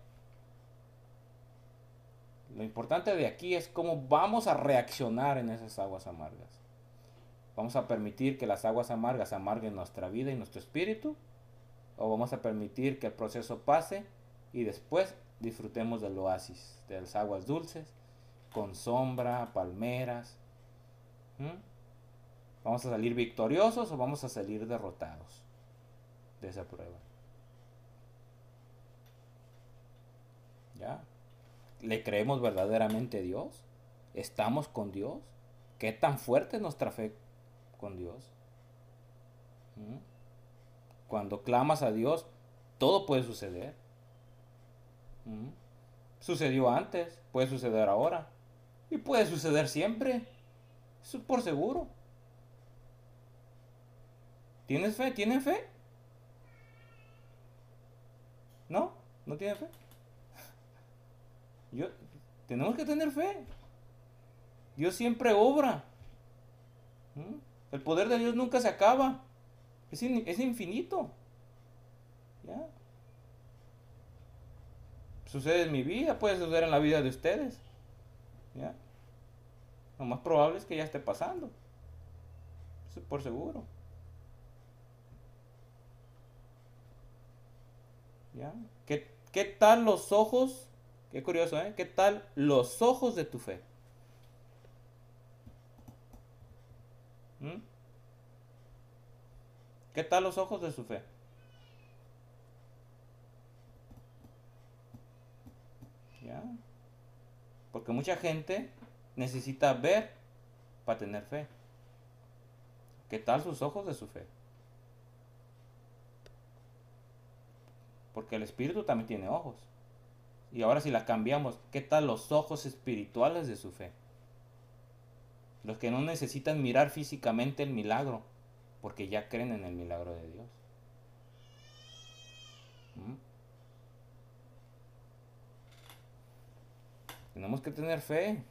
Lo importante de aquí es cómo vamos a reaccionar en esas aguas amargas. ¿Vamos a permitir que las aguas amargas amarguen nuestra vida y nuestro espíritu? ¿O vamos a permitir que el proceso pase y después disfrutemos del oasis, de las aguas dulces, con sombra, palmeras? ¿Vamos a salir victoriosos o vamos a salir derrotados de esa prueba? ¿Ya? ¿Le creemos verdaderamente a Dios? ¿Estamos con Dios? ¿Qué tan fuerte es nuestra fe con Dios? Cuando clamas a Dios, todo puede suceder. Sucedió antes, puede suceder ahora y puede suceder siempre. Eso es por seguro. ¿Tienes fe? ¿Tienen fe? ¿No? ¿No tienen fe? Yo, tenemos que tener fe. Dios siempre obra. El poder de Dios nunca se acaba. Es, es infinito. ¿Ya? Sucede en mi vida, puede suceder en la vida de ustedes. ¿Ya? Lo más probable es que ya esté pasando. Por seguro. ¿Ya? ¿Qué, qué tal los ojos? Qué curioso, ¿eh? ¿Qué tal los ojos de tu fe? ¿Mm? ¿Qué tal los ojos de su fe? Porque mucha gente necesita ver para tener fe. ¿Qué tal sus ojos de su fe? Porque el espíritu también tiene ojos. Y ahora si la cambiamos, ¿qué tal los ojos espirituales de su fe? Los que no necesitan mirar físicamente el milagro, porque ya creen en el milagro de Dios. ¿Mm? Tenemos que tener fe,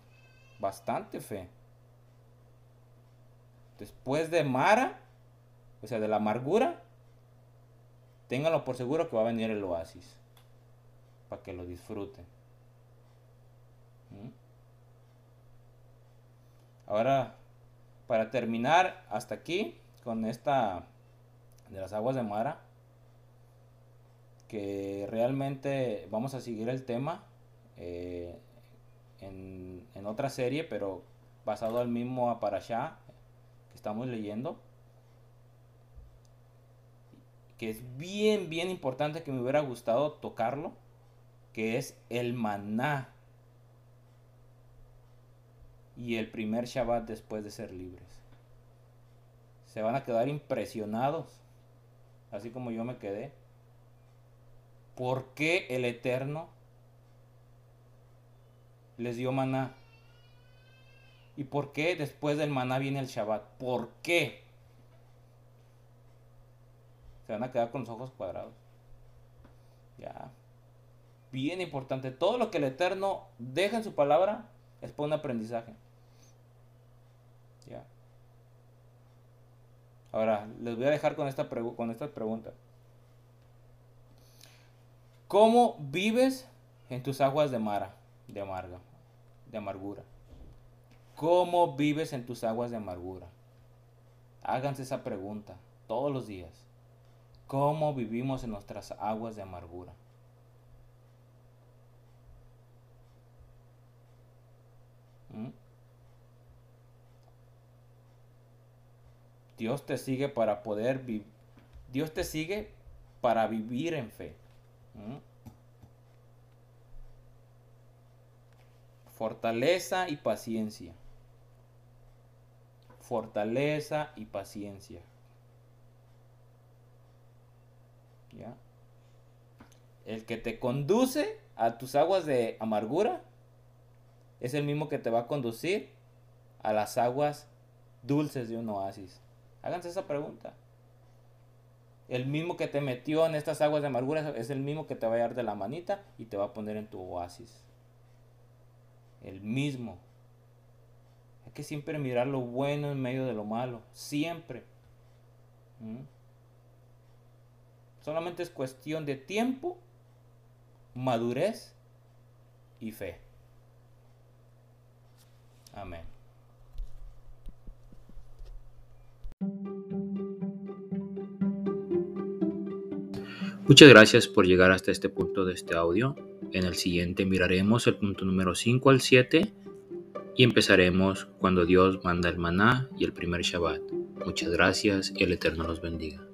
bastante fe. Después de Mara, o sea, de la amargura, ténganlo por seguro que va a venir el oasis, para que lo disfruten. ¿Mm? Ahora, para terminar hasta aquí con esta de las aguas de Mara, que realmente vamos a seguir el tema eh, en, otra serie, pero basado al mismo Aparashá que estamos leyendo. Que es bien, bien importante que me hubiera gustado tocarlo, que es el maná y el primer Shabbat después de ser libres. Se van a quedar impresionados, así como yo me quedé. ¿Por qué el Eterno les dio maná? ¿Y por qué después del maná viene el Shabbat? ¿Por qué? Se van a quedar con los ojos cuadrados. Ya. Bien importante. Todo lo que el Eterno deja en su palabra es por un aprendizaje. Ya. Ahora, les voy a dejar con esta, con esta pregunta. ¿Cómo vives en tus aguas de mara, de amarga, de amargura? ¿Cómo vives en tus aguas de amargura? Háganse esa pregunta todos los días. ¿Cómo vivimos en nuestras aguas de amargura? ¿Mm? Dios te sigue para poder vivir. Dios te sigue para vivir en fe. ¿Mm? Fortaleza y paciencia. Fortaleza y paciencia. ¿Ya? El que te conduce a tus aguas de amargura es el mismo que te va a conducir a las aguas dulces de un oasis. Háganse esa pregunta. El mismo que te metió en estas aguas de amargura es el mismo que te va a dar de la manita y te va a poner en tu oasis. El mismo. Hay que siempre mirar lo bueno en medio de lo malo. Siempre. ¿Mm? Solamente es cuestión de tiempo, madurez y fe. Amén.
Muchas gracias por llegar hasta este punto de este audio. En el siguiente miraremos el punto número 5 al 7 y empezaremos cuando Dios manda el maná y el primer Shabbat. Muchas gracias y el Eterno los bendiga.